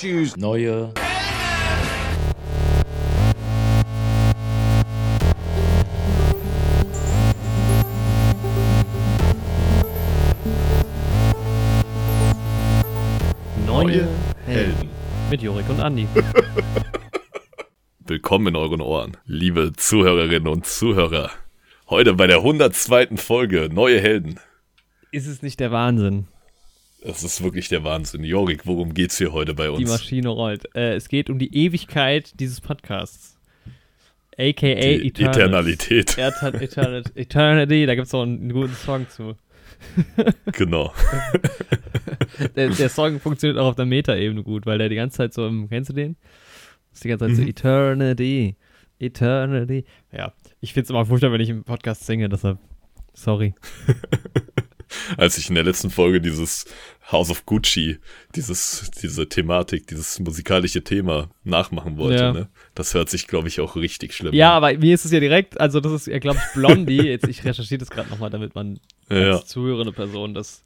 choose Neue Neue Helden. mit Jorik und Andi. Willkommen in euren Ohren, liebe Zuhörerinnen und Zuhörer. Heute bei der 102. Folge Neue Helden. Ist es nicht der Wahnsinn? Das ist wirklich der Wahnsinn. Jorik, worum geht's hier heute bei Die uns? Maschine rollt. Äh, es geht um die Ewigkeit dieses Podcasts. AKA Die Eternal. Eternalität. Eternal, Eternal, Eternity, da gibt es auch einen guten Song zu. Genau. Der, der Song funktioniert auch auf der Meta-Ebene gut, weil der die ganze Zeit so im, kennst du den? Das ist die ganze Zeit so Mhm. Eternity, Eternity. Ja, ich find's immer furchtbar, wenn ich im Podcast singe, deshalb, sorry. Als ich in der letzten Folge dieses House of Gucci, dieses, diese Thematik, dieses musikalische Thema nachmachen wollte, Ja. ne? Das hört sich, glaube ich, auch richtig schlimm Ja, an. aber mir ist es ja direkt, also das ist, glaube ich, Blondie. Jetzt, ich recherchiere das gerade nochmal, damit man Ja. als zuhörende Person das,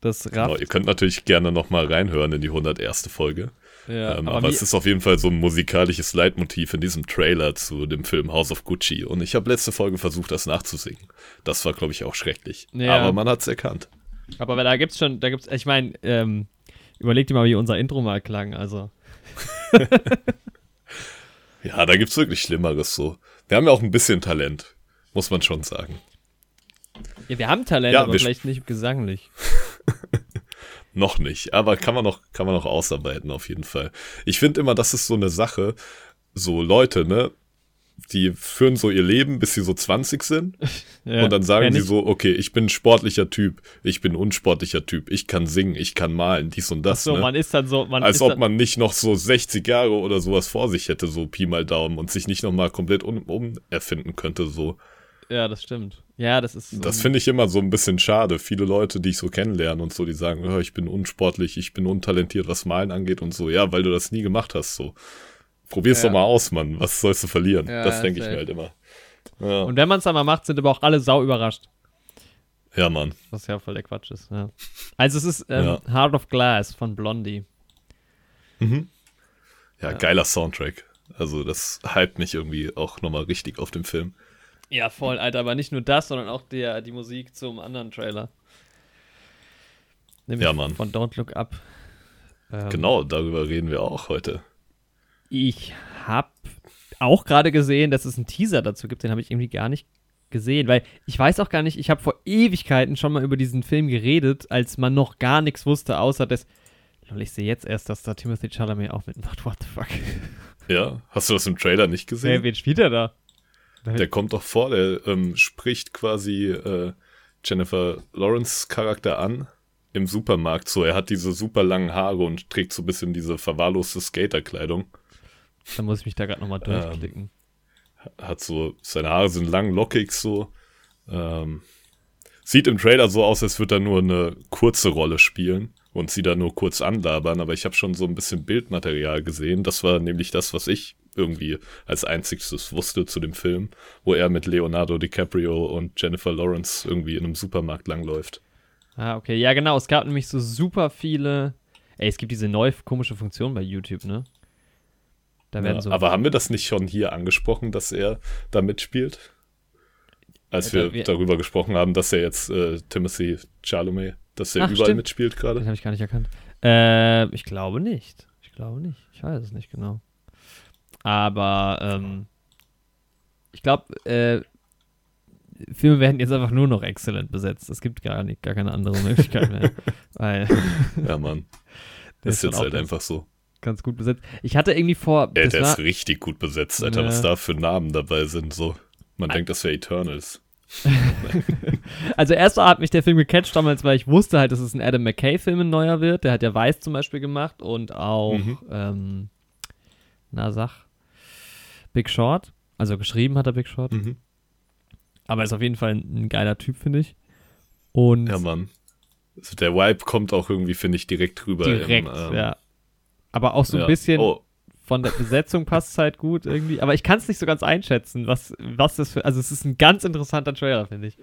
das Genau, rafft. ihr könnt natürlich gerne nochmal reinhören in die 101. Folge. Ja, ähm, aber aber es ist auf jeden Fall so ein musikalisches Leitmotiv in diesem Trailer zu dem Film House of Gucci. Und ich habe letzte Folge versucht, das nachzusingen. Das war, glaube ich, auch schrecklich. Ja. Aber man hat es erkannt. aber da gibt's schon, da gibt's, ich meine, ähm, überleg dir mal, wie unser Intro mal klang, also. Ja, da gibt's wirklich Schlimmeres so. Wir haben ja auch ein bisschen Talent, muss man schon sagen. Ja, wir haben Talent, Ja, aber vielleicht nicht gesanglich. Noch nicht, aber kann man noch, kann man noch ausarbeiten auf jeden Fall. Ich finde immer, das ist so eine Sache, so Leute, ne, die führen so ihr Leben, bis sie so 20 sind Ja, und dann sagen sie so, okay, ich bin ein sportlicher Typ, ich bin ein unsportlicher Typ, ich kann singen, ich kann malen, dies und das, So, ne? man ist dann so, man Als ist ob man nicht noch so 60 Jahre oder sowas vor sich hätte, so Pi mal Daumen und sich nicht nochmal komplett um, umerfinden könnte, so. Ja, das stimmt. Ja, das ist. So Das finde ich immer so ein bisschen schade. Viele Leute, die ich so kennenlerne und so, die sagen, oh, ich bin unsportlich, ich bin untalentiert, was Malen angeht und so. Ja, weil du das nie gemacht hast, so. Probier's Ja. doch mal aus, Mann. Was sollst du verlieren? Ja, das denke ich mir halt immer. Ja, Und wenn man es dann mal macht, sind aber auch alle sau überrascht. ja Mann. Was ja voll der Quatsch ist. Ja. Also es ist ähm, Ja. Heart of Glass von Blondie. Ja, geiler Soundtrack. Also, das hypt mich irgendwie auch nochmal richtig auf dem Film. Ja, voll, Alter, aber nicht nur das, sondern auch der, die Musik zum anderen Trailer. Nämlich Ja, Mann. Von Don't Look Up. Ähm, Genau, darüber reden wir auch heute. Ich habe auch gerade gesehen, dass es einen Teaser dazu gibt, den habe ich irgendwie gar nicht gesehen, weil ich weiß auch gar nicht, ich habe vor Ewigkeiten schon mal über diesen Film geredet, als man noch gar nichts wusste, außer dass. Lol, Ich sehe jetzt erst, dass da Timothy Chalamet auch mitmacht. What the fuck? Ja, hast du das im Trailer nicht gesehen? wen spielt er da? Der kommt doch vor, der ähm, spricht quasi äh, Jennifer Lawrence Charakter an im Supermarkt. So, er hat diese super langen Haare und trägt so ein bisschen diese verwahrloste Skaterkleidung. Da muss ich mich da gerade nochmal Ähm, durchklicken. Hat so, seine Haare sind lang, lockig so. Ähm, sieht im Trailer so aus, als würde er nur eine kurze Rolle spielen und sie da nur kurz anlabern, aber ich habe schon so ein bisschen Bildmaterial gesehen. Das war nämlich das, was ich irgendwie als einziges wusste zu dem Film, wo er mit Leonardo DiCaprio und Jennifer Lawrence irgendwie in einem Supermarkt langläuft. Ah, okay. Ja, genau. Es gab nämlich so super viele. Ey, es gibt diese neue komische Funktion bei YouTube, ne? Da werden Ja, so. aber haben wir das nicht schon hier angesprochen, dass er da mitspielt? Als wir, wir- darüber gesprochen haben, dass er jetzt äh, Timothy Chalamet, dass er Ach, überall stimmt. mitspielt gerade. Den habe ich gar nicht erkannt. Äh, ich glaube nicht. Ich glaube nicht. Ich weiß es nicht genau. Aber ähm, ich glaube, äh, Filme werden jetzt einfach nur noch exzellent besetzt. Es gibt gar, nicht, gar keine andere Möglichkeit mehr. weil Ja, Mann. der Das ist jetzt halt einfach so. ganz gut besetzt. Ich hatte irgendwie vor. Ey, der war, ist richtig gut besetzt, Alter. Ja. Was da für Namen dabei sind, so. Man denkt, das wäre Eternals. Also erst hat mich der Film gecatcht damals, weil ich wusste halt, dass es ein Adam McKay-Film ein neuer wird. Der hat ja Weiß zum Beispiel gemacht und auch, Mhm. ähm, na sag, Big Short. Also geschrieben hat er Big Short. Mhm. Aber ist auf jeden Fall ein, ein geiler Typ, finde ich. Und Ja, Mann. Also der Vibe kommt auch irgendwie, finde ich, direkt rüber. direkt, im, ähm, ja. Aber auch so ja. ein bisschen Oh, von der Besetzung passt es halt gut irgendwie. Aber ich kann es nicht so ganz einschätzen, was, was das für. Also, es ist ein ganz interessanter Trailer, finde ich.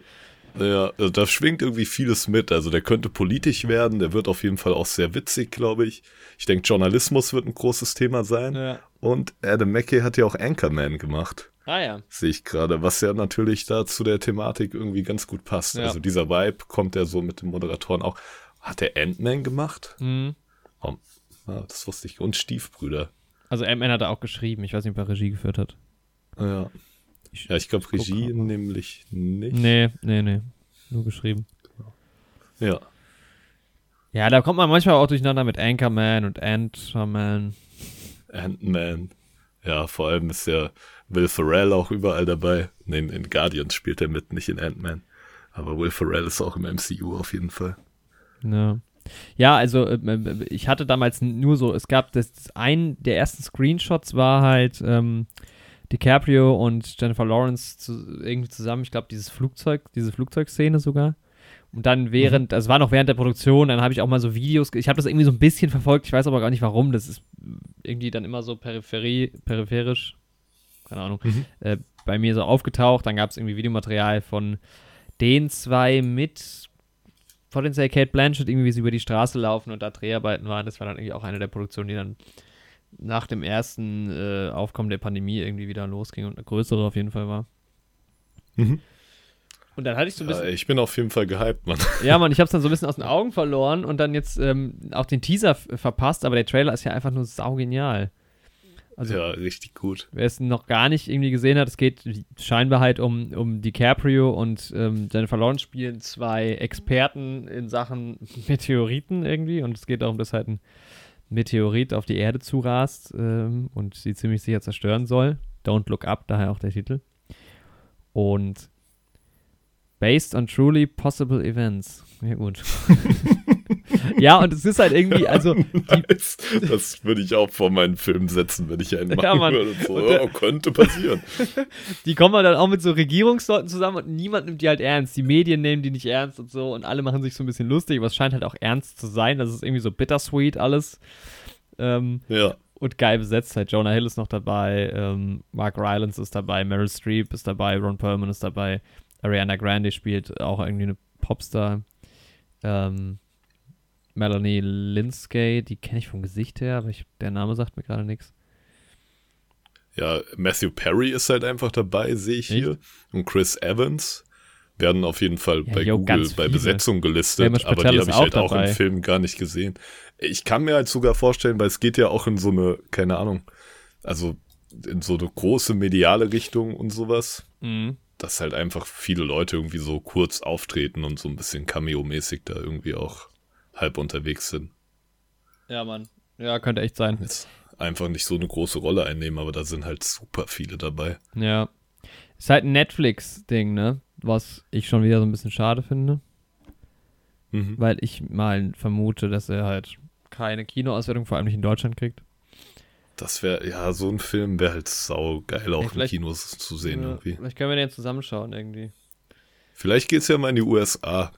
Ja, also da schwingt irgendwie vieles mit. Also der könnte politisch werden, der wird auf jeden Fall auch sehr witzig, glaube ich. Ich denke, Journalismus wird ein großes Thema sein. Ja. Und Adam McKay hat ja auch Anchorman gemacht. Ah ja. Sehe ich gerade, was ja natürlich da zu der Thematik irgendwie ganz gut passt. Ja. Also dieser Vibe kommt ja so mit den Moderatoren auch. Hat der Ant-Man gemacht? Mhm. Oh, das wusste ich. Und Stiefbrüder. Also M.N. hat er auch geschrieben. Ich weiß nicht, ob er Regie geführt hat. Ja. Ja, ich glaube Regie guck nämlich nicht. Nee, nee, nee. Nur geschrieben. Ja. Ja, da kommt man manchmal auch durcheinander mit Anchorman und Ant-Man. Ant-Man. Ja, vor allem ist ja Will Ferrell auch überall dabei. Nee, in, in Guardians spielt er mit, nicht in Ant-Man. Aber Will Ferrell ist auch im MCU auf jeden Fall. Ja. Ja, also äh, äh, ich hatte damals nur so, es gab das ein der ersten Screenshots war halt ähm, DiCaprio und Jennifer Lawrence zu, irgendwie zusammen, ich glaube dieses Flugzeug, diese Flugzeugszene sogar. Und dann während, also es war noch während der Produktion, dann habe ich auch mal so Videos, ich habe das irgendwie so ein bisschen verfolgt, ich weiß aber gar nicht warum, das ist irgendwie dann immer so peripherie, peripherisch, keine Ahnung, Mhm. äh, bei mir so aufgetaucht. Dann gab es irgendwie Videomaterial von den zwei mit potenziell Kate Blanchett, irgendwie wie sie über die Straße laufen und da Dreharbeiten waren. Das war dann irgendwie auch eine der Produktionen, die dann nach dem ersten äh, Aufkommen der Pandemie irgendwie wieder losging und eine größere auf jeden Fall war. Mhm. Und dann hatte ich so ein Ja, bisschen, ich bin auf jeden Fall gehypt, Mann. ja, Mann, ich habe es dann so ein bisschen aus den Augen verloren und dann jetzt ähm, auch den Teaser verpasst, aber der Trailer ist ja einfach nur saugenial. Also ja, richtig gut. wer es noch gar nicht irgendwie gesehen hat, es geht scheinbar halt um, um DiCaprio und ähm, Jennifer Lawrence spielen zwei Experten in Sachen Meteoriten irgendwie und es geht darum, dass halt ein Meteorit auf die Erde zurast ähm, und sie ziemlich sicher zerstören soll. Don't Look Up, daher auch der Titel. Und based on truly possible events. Ja, gut. ja, und es ist halt irgendwie, also Nice. Das würde ich auch vor meinen Film setzen, wenn ich einen machen Ja, Mann. würde. So, Und ja, könnte passieren. die kommen dann auch mit so Regierungsleuten zusammen und niemand nimmt die halt ernst. Die Medien nehmen die nicht ernst und so und alle machen sich so ein bisschen lustig, aber es scheint halt auch ernst zu sein. Das ist irgendwie so bittersweet alles. Ähm, Ja. und geil besetzt halt. Jonah Hill ist noch dabei, ähm, Mark Rylance ist dabei, Meryl Streep ist dabei, Ron Perlman ist dabei, Ariana Grande spielt auch irgendwie eine Popstar. Ähm, Melanie Linsky, die kenne ich vom Gesicht her, aber ich, der Name sagt mir gerade nichts. Ja, Matthew Perry ist halt einfach dabei, sehe ich hier. Und Chris Evans werden auf jeden Fall Ja, bei jo, Google bei. Besetzung gelistet, aber die habe ich auch halt auch dabei. im Film gar nicht gesehen. Ich kann mir halt sogar vorstellen, weil es geht ja auch in so eine, keine Ahnung, also in so eine große mediale Richtung und sowas, Mhm. dass halt einfach viele Leute irgendwie so kurz auftreten und so ein bisschen Cameo-mäßig da irgendwie auch halb unterwegs sind. Ja, Mann. Ja, könnte echt sein. Jetzt einfach nicht so eine große Rolle einnehmen, aber da sind halt super viele dabei. Ja. Ist halt ein Netflix-Ding, ne? Was ich schon wieder so ein bisschen schade finde, Mhm. weil ich mal vermute, dass er halt keine Kinoauswertung, vor allem nicht in Deutschland kriegt. Das wäre, ja, so ein Film wäre halt sau geil auch in Kinos zu sehen Ja, irgendwie. vielleicht können wir den zusammenschauen irgendwie. Vielleicht geht's ja mal in die USA.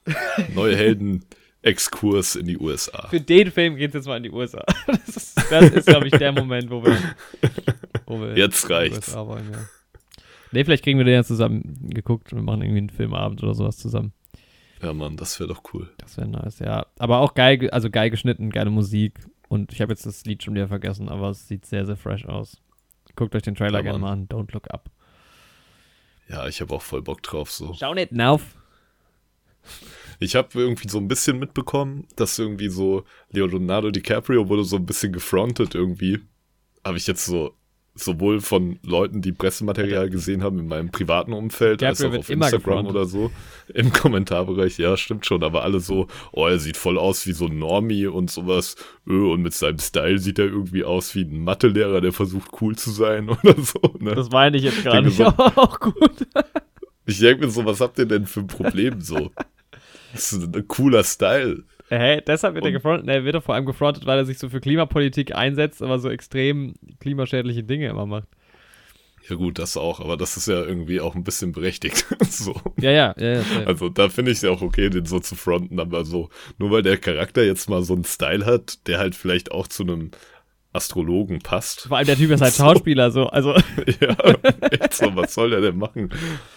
Neue Helden, Exkurs in die USA. Für den Film geht es jetzt mal in die USA. Das ist, ist glaube ich, der Moment, wo wir. Wo wir Jetzt reicht's. USA wollen, ja. Nee, vielleicht kriegen wir den ja zusammen geguckt und machen irgendwie einen Filmabend oder sowas zusammen. Ja, Mann, das wäre doch cool. Das wäre nice, ja. Aber auch geil, ge- also geil geschnitten, geile Musik. Und ich habe jetzt das Lied schon wieder vergessen, aber es sieht sehr, sehr fresh aus. Guckt euch den Trailer Ja, gerne mal an. Don't look up. Ja, ich habe auch voll Bock drauf so. Schau nicht auf. Ich habe irgendwie so ein bisschen mitbekommen, dass irgendwie so Leonardo DiCaprio wurde so ein bisschen gefrontet irgendwie. Habe ich jetzt so sowohl von Leuten, die Pressematerial gesehen haben in meinem privaten Umfeld, als DiCaprio auch wird auf Instagram oder so im Kommentarbereich. Ja, stimmt schon, aber alle so, oh, er sieht voll aus wie so ein Normie und sowas. Öh, und mit seinem Style sieht er irgendwie aus wie ein Mathelehrer, der versucht cool zu sein oder so. Ne? Das meine ich jetzt gerade nicht, so- aber auch gut. Ich denke mir so, was habt ihr denn für ein Problem so? Das ist ein cooler Style. Hä, deshalb wird er gefrontet. Er wird doch vor allem gefrontet, weil er sich so für Klimapolitik einsetzt, aber so extrem klimaschädliche Dinge immer macht. Ja gut, das auch, aber das ist ja irgendwie auch ein bisschen berechtigt. so. Ja, ja, ja. ja. Also da finde ich es ja auch okay, den so zu fronten, aber so, nur weil der Charakter jetzt mal so einen Style hat, der halt vielleicht auch zu einem Astrologen passt. Vor allem der Typ ist halt Schauspieler, so. Also, ja, echt so, was soll der denn machen?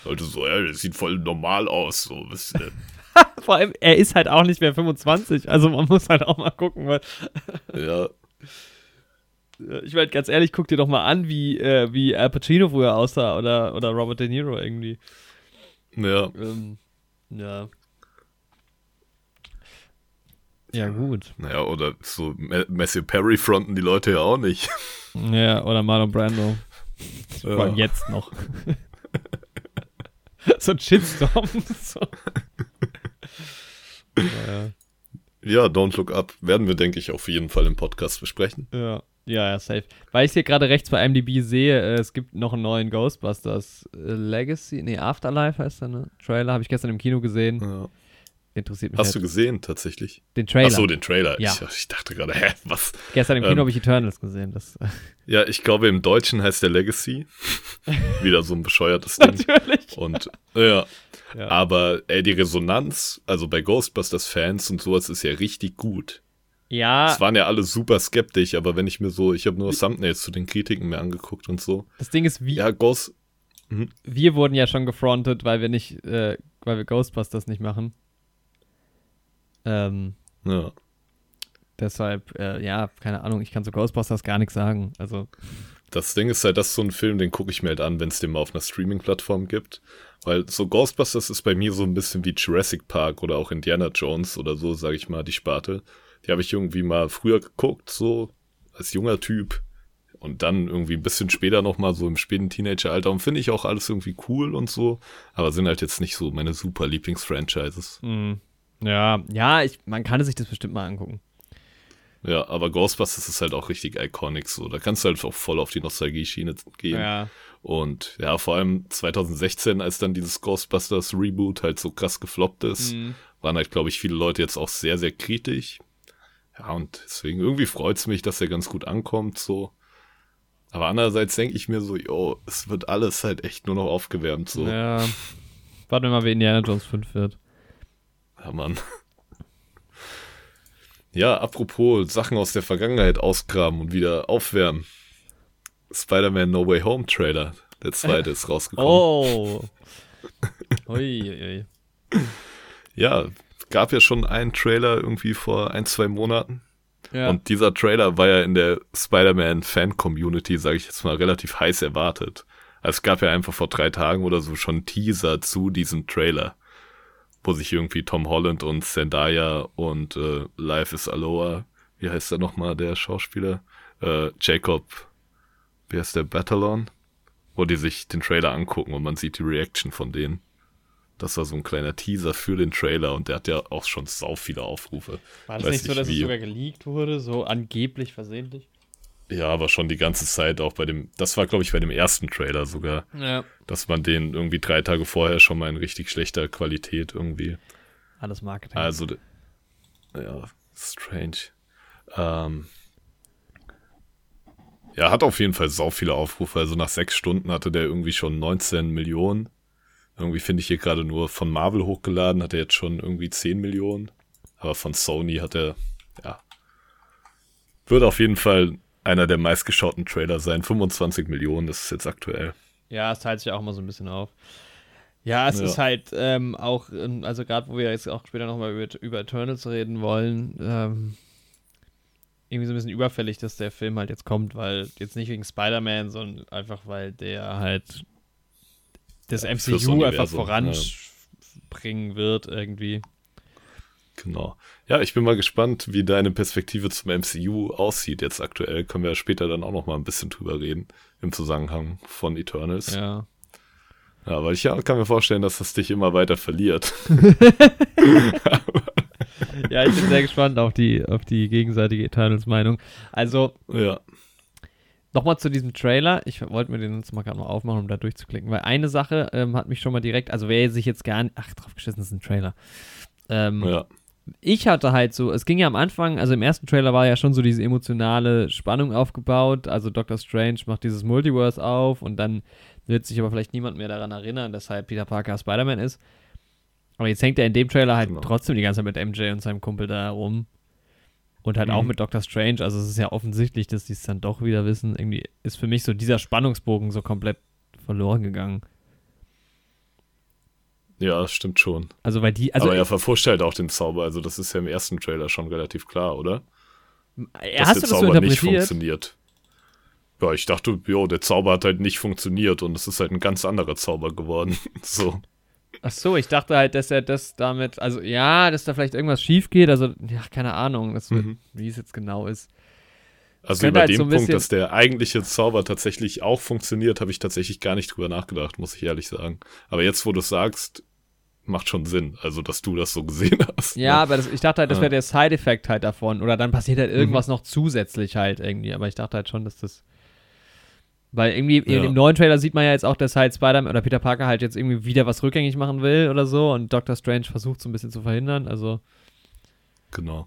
Leute so, ja, das sieht voll normal aus, so, wisst ihr. vor allem, er ist halt auch nicht mehr 25. Also, man muss halt auch mal gucken, weil. Ja, Ich meine, ganz ehrlich, guck dir doch mal an, wie, äh, wie Al Pacino früher aussah oder, oder Robert De Niro irgendwie. ja. Ähm, ja. Ja, gut. Naja, oder so Matthew Perry fronten die Leute ja auch nicht. Ja, oder Marlon Brando. Vor allem Ja. jetzt noch. so ein Shitstorm. so. Ja, Ja, Don't Look Up werden wir, denke ich, auf jeden Fall im Podcast besprechen. ja. Ja, ja, safe. Weil ich hier gerade rechts bei IMDb sehe, äh, es gibt noch einen neuen Ghostbusters äh, Legacy, nee, Afterlife heißt der, ne? Trailer, habe ich gestern im Kino gesehen. Ja. Interessiert mich Hast du halt. gesehen, tatsächlich? den Trailer. Ach so, den Trailer. Ja. Ich, ich dachte gerade, hä, was? Gestern im Kino ähm, habe ich Eternals gesehen. Das, Ja, ich glaube, im Deutschen heißt der Legacy. Wieder so ein bescheuertes Ding. natürlich. Und, ja. Ja. Aber, ey, die Resonanz, also bei Ghostbusters-Fans und sowas, ist ja richtig gut. Ja, Es waren ja alle super skeptisch, aber wenn ich mir so, ich habe nur Thumbnails zu den Kritiken mir angeguckt und so. das Ding ist, wie, Ja, Ghost, wir wurden ja schon gefrontet, weil wir nicht, äh, weil wir Ghostbusters nicht machen. Ähm, ja. deshalb, äh, ja, keine Ahnung, ich kann zu Ghostbusters gar nichts sagen. Also, Das Ding ist halt, das ist so ein Film, den gucke ich mir halt an, wenn es den mal auf einer Streaming-Plattform gibt. Weil so Ghostbusters ist bei mir so ein bisschen wie Jurassic Park oder auch Indiana Jones oder so, sage ich mal, die Sparte. Die habe ich irgendwie mal früher geguckt, so als junger Typ. Und dann irgendwie ein bisschen später nochmal so im späten Teenageralter. Und finde ich auch alles irgendwie cool und so. Aber sind halt jetzt nicht so meine super Lieblingsfranchises. mh, ja, ja, ich, man kann sich das bestimmt mal angucken. Ja, aber Ghostbusters ist halt auch richtig iconic so. Da kannst du halt auch voll auf die Nostalgie-Schiene gehen. Ja, Und ja, vor allem 2016, als dann dieses Ghostbusters Reboot halt so krass gefloppt ist, Mhm. waren halt, glaube ich, viele Leute jetzt auch sehr, sehr kritisch. Ja, und deswegen irgendwie freut's mich, dass er ganz gut ankommt, so. Aber andererseits denke ich mir so, yo, es wird alles halt echt nur noch aufgewärmt, so. Ja, ja. Warten wir mal, wie Indiana Jones 5 wird. Mann. Ja, apropos Sachen aus der Vergangenheit ausgraben und wieder aufwärmen. Spider-Man No Way Home Trailer, der zweite ist rausgekommen. Oh. Ui, ui. Ja, gab ja schon einen Trailer irgendwie vor ein, zwei Monaten. Ja. Und dieser Trailer war ja in der Spider-Man-Fan-Community, sage ich jetzt mal, relativ heiß erwartet. Also es gab ja einfach vor drei Tagen oder so schon Teaser zu diesem Trailer, wo sich irgendwie Tom Holland und Zendaya und äh, Life is Aloha, wie heißt der nochmal, der Schauspieler? Äh, Jacob, wie heißt der, Batalon? Wo die sich den Trailer angucken und man sieht die Reaction von denen. Das war so ein kleiner Teaser für den Trailer und der hat ja auch schon sau viele Aufrufe. War das Weiß nicht so, dass es wie. sogar geleakt wurde? So angeblich versehentlich? Ja, aber schon die ganze Zeit auch bei dem, das war glaube ich bei dem ersten Trailer sogar, Ja. dass man den irgendwie drei Tage vorher schon mal in richtig schlechter Qualität irgendwie. Alles Marketing. Also, ja, strange. Ähm, ja, hat auf jeden Fall sau viele Aufrufe. Also nach sechs Stunden hatte der irgendwie schon 19 Millionen. Irgendwie finde ich hier gerade nur von Marvel hochgeladen, hat er jetzt schon irgendwie 10 Millionen. Aber von Sony hat er, ja. Wird auf jeden Fall einer der meistgeschauten Trailer sein. 25 Millionen, das ist jetzt aktuell. Ja, es teilt sich auch mal so ein bisschen auf. Ja, es Ja. ist halt ähm, auch, ähm, also gerade wo wir jetzt auch später nochmal über, über Eternals reden wollen, ähm, irgendwie so ein bisschen überfällig, dass der Film halt jetzt kommt, weil jetzt nicht wegen Spider-Man, sondern einfach, weil der halt das Ja, MCU einfach voranbringen wird irgendwie. Genau. Ja, ich bin mal gespannt, wie deine Perspektive zum MCU aussieht jetzt aktuell. Können wir ja später dann auch noch mal ein bisschen drüber reden im Zusammenhang von Eternals. Ja, Ja. weil ich ja, kann mir vorstellen, dass das dich immer weiter verliert. Ja, ich bin sehr gespannt auf die, auf die gegenseitige Eternals-Meinung. Also, ja. Nochmal zu diesem Trailer. Ich wollte mir den jetzt mal gerade mal aufmachen, um da durchzuklicken, weil eine Sache ähm, hat mich schon mal direkt, also wer sich jetzt gar nicht, ach, drauf geschissen, das ist ein Trailer. Ähm, Ja. Ich hatte halt so, es ging ja am Anfang, also im ersten Trailer war ja schon so diese emotionale Spannung aufgebaut. Also Doctor Strange macht dieses Multiverse auf und dann wird sich aber vielleicht niemand mehr daran erinnern, dass halt Peter Parker Spider-Man ist. Aber jetzt hängt er in dem Trailer halt Genau. trotzdem die ganze Zeit mit MJ und seinem Kumpel da rum. Und halt auch mit Doctor Strange, also es ist ja offensichtlich, dass die es dann doch wieder wissen. Irgendwie ist für mich so dieser Spannungsbogen so komplett verloren gegangen. Ja, das stimmt schon. Also weil die, also Aber er verfuscht halt auch den Zauber, also das ist ja im ersten Trailer schon relativ klar, oder? er hast du das so Zauber nicht funktioniert. Ja, ich dachte, jo, der Zauber hat halt nicht funktioniert und es ist halt ein ganz anderer Zauber geworden. so. Ach so, ich dachte halt, dass er das damit, also ja, dass da vielleicht irgendwas schief geht, also ja, keine Ahnung, Mhm. wie es jetzt genau ist. Also über halt den so Punkt, dass der eigentliche Zauber tatsächlich auch funktioniert, habe ich tatsächlich gar nicht drüber nachgedacht, muss ich ehrlich sagen. Aber jetzt, wo du es sagst, macht schon Sinn, also dass du das so gesehen hast. Ja, ne? aber das, ich dachte halt, das wäre der Side-Effekt halt davon. Oder dann passiert halt Mhm. irgendwas noch zusätzlich halt irgendwie. Aber ich dachte halt schon, dass das. Weil irgendwie Ja. dem neuen Trailer sieht man ja jetzt auch, dass halt Spider-Man oder Peter Parker halt jetzt irgendwie wieder was rückgängig machen will oder so. Und Doctor Strange versucht so ein bisschen zu verhindern. Also, Genau.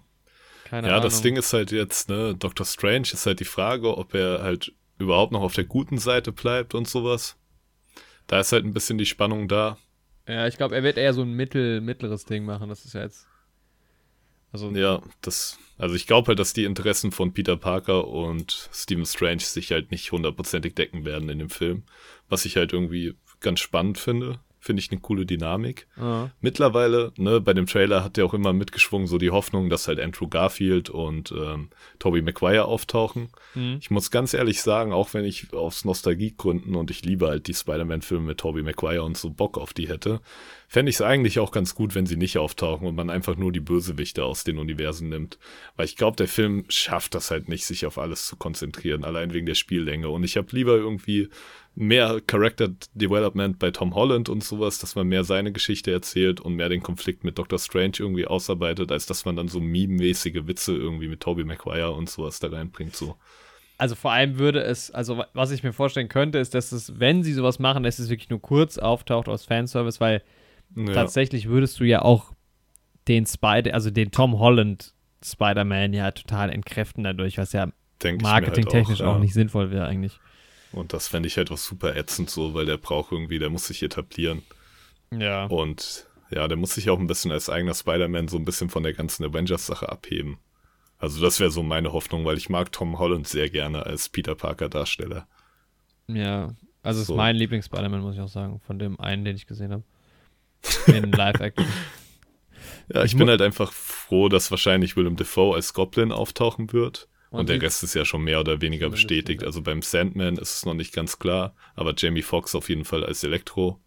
Keine Ja, Ahnung. das Ding ist halt jetzt, ne, Doctor Strange ist halt die Frage, ob er halt überhaupt noch auf der guten Seite bleibt und sowas. Da ist halt ein bisschen die Spannung da. Ja, ich glaube, er wird eher so ein mittel, mittleres Ding machen. Das ist ja jetzt. Also, Ja, das, also ich glaube halt, dass die Interessen von Peter Parker und Stephen Strange sich halt nicht hundertprozentig decken werden in dem Film. Was ich halt irgendwie ganz spannend finde. Finde ich eine coole Dynamik. ja. Mittlerweile, ne, bei dem Trailer hat ja auch immer mitgeschwungen, so die Hoffnung, dass halt Andrew Garfield und ähm, Tobey Maguire auftauchen. Hm. Ich muss ganz ehrlich sagen, auch wenn ich aus Nostalgiegründen und ich liebe halt die Spider-Man-Filme mit Tobey Maguire und so Bock auf die hätte, fände ich es eigentlich auch ganz gut, wenn sie nicht auftauchen und man einfach nur die Bösewichte aus den Universen nimmt. Weil ich glaube, der Film schafft das halt nicht, sich auf alles zu konzentrieren, allein wegen der Spiellänge. Und ich habe lieber irgendwie mehr Character Development bei Tom Holland und sowas, dass man mehr seine Geschichte erzählt und mehr den Konflikt mit Doctor Strange irgendwie ausarbeitet, als dass man dann so meme-mäßige Witze irgendwie mit Tobey Maguire und sowas da reinbringt, so. Also vor allem würde es, also wa- was ich mir vorstellen könnte, ist, dass es, wenn sie sowas machen, dass es wirklich nur kurz auftaucht aus Fanservice, weil Ja. tatsächlich würdest du ja auch den Spider, also den Tom Holland Spider-Man ja total entkräften dadurch, was ja halt marketingtechnisch auch, ja. nicht sinnvoll wäre eigentlich. Und das fände ich halt auch super ätzend so, weil der braucht irgendwie, der muss sich etablieren. Ja. Und ja, der muss sich auch ein bisschen als eigener Spider-Man so ein bisschen von der ganzen Avengers-Sache abheben. Also das wäre so meine Hoffnung, weil ich mag Tom Holland sehr gerne als Peter Parker-Darsteller. Ja. Also ist So. mein Lieblings-Spider-Man, muss ich auch sagen, von dem einen, den ich gesehen habe. In Live-Action. Ja, ich bin halt einfach froh, dass wahrscheinlich Willem Dafoe als Goblin auftauchen wird. Und, Und der Rest ist ja schon mehr oder weniger bestätigt. Also beim Sandman ist es noch nicht ganz klar, aber Jamie Foxx auf jeden Fall als Elektro.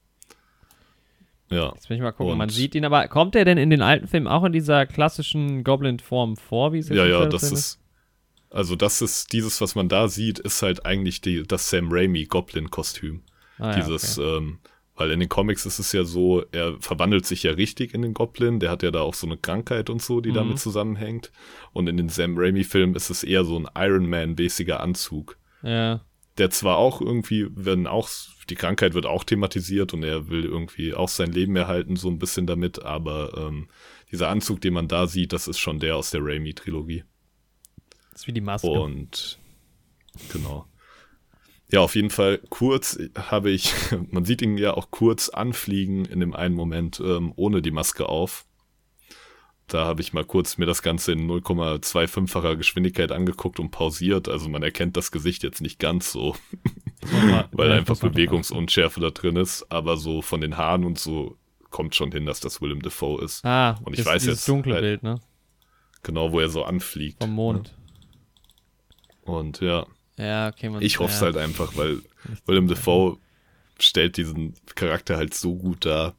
Ja, Jetzt will ich mal gucken. Man Und- sieht ihn aber, kommt er denn in den alten Filmen auch in dieser klassischen Goblin-Form vor, wie es jetzt ja, ja, das ist. Also, das ist dieses, was man da sieht, ist halt eigentlich die, das Sam Raimi Goblin-Kostüm. Ah, ja, Dieses, okay. ähm, weil in den Comics ist es ja so, er verwandelt sich ja richtig in den Goblin, der hat ja da auch so eine Krankheit und so, die Mhm. damit zusammenhängt. Und in den Sam Raimi-Filmen ist es eher so ein Iron Man-mäßiger Anzug. Ja. Der zwar auch irgendwie, wenn auch, die Krankheit wird auch thematisiert und er will irgendwie auch sein Leben erhalten, so ein bisschen damit, aber ähm, dieser Anzug, den man da sieht, das ist schon der aus der Raimi-Trilogie. Das ist wie die Maske. Und genau. Ja, auf jeden Fall kurz habe ich, man sieht ihn ja auch kurz anfliegen in dem einen Moment ähm, ohne die Maske auf. Da habe ich mal kurz mir das Ganze in 0,25-facher Geschwindigkeit angeguckt und pausiert. Also man erkennt das Gesicht jetzt nicht ganz so, weil ja, einfach Bewegungsunschärfe da drin ist. Aber so von den Haaren und so kommt schon hin, dass das Willem Dafoe ist. Ah, Und ich das- weiß jetzt dunkle halt- Bild, ne? Genau, wo er so anfliegt. Vom Mond. Und ja, Ja, okay. Man, Ich hoffe es ja. halt einfach, weil Willem Dafoe stellt diesen Charakter halt so gut dar.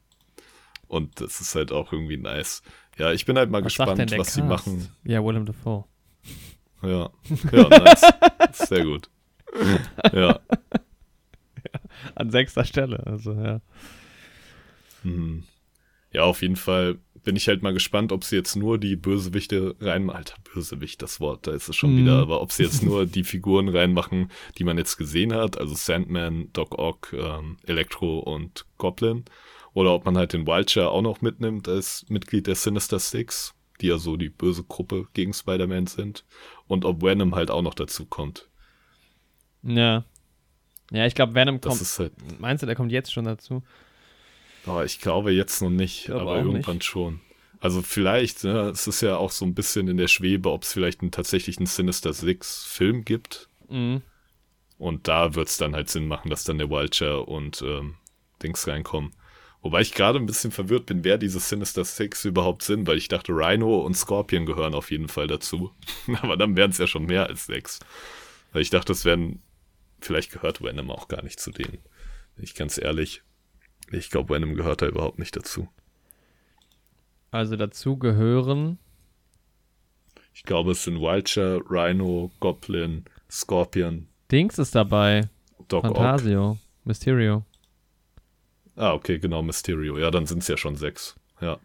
Und das ist halt auch irgendwie nice. Ja, ich bin halt mal Was gespannt, was sie Cast? machen. Ja, Willem Dafoe. Ja, ja, nice. Sehr gut. Ja, An sechster Stelle, also ja. mhm. ja, auf jeden Fall bin ich halt mal gespannt, ob sie jetzt nur die Bösewichte reinmachen. Alter, Bösewicht, das Wort, da ist es schon Mhm. wieder. Aber ob sie jetzt nur die Figuren reinmachen, die man jetzt gesehen hat, also Sandman, Doc Ock, ähm, Electro und Goblin. Oder ob man halt den Vulture auch noch mitnimmt als Mitglied der Sinister Six, die ja so die böse Gruppe gegen Spider-Man sind. Und ob Venom halt auch noch dazu kommt. Ja. Ja, ich glaube, Venom Das kommt. ist halt, Meinst du, der kommt jetzt schon dazu? Aber ich glaube jetzt noch nicht, aber irgendwann schon. Also vielleicht, ne, es ist ja auch so ein bisschen in der Schwebe, ob es vielleicht einen tatsächlichen Sinister Six Film gibt. Mhm. Und da wird es dann halt Sinn machen, dass dann der Vulture und ähm, Dings reinkommen. Wobei ich gerade ein bisschen verwirrt bin, wer diese Sinister Six überhaupt sind, weil ich dachte, Rhino und Scorpion gehören auf jeden Fall dazu. Aber dann wären es ja schon mehr als sechs. Weil ich dachte, es wären, vielleicht gehört Venom auch gar nicht zu denen. Bin ich ganz ehrlich. Ich glaube, Venom gehört da überhaupt nicht dazu. Also dazu gehören. Ich glaube, es sind Vulture, Rhino, Goblin, Scorpion, Dings ist dabei. Doc Ock. Fantasio. Mysterio. Ah, okay, genau, Mysterio. Ja, dann sind es ja schon sechs. Ja.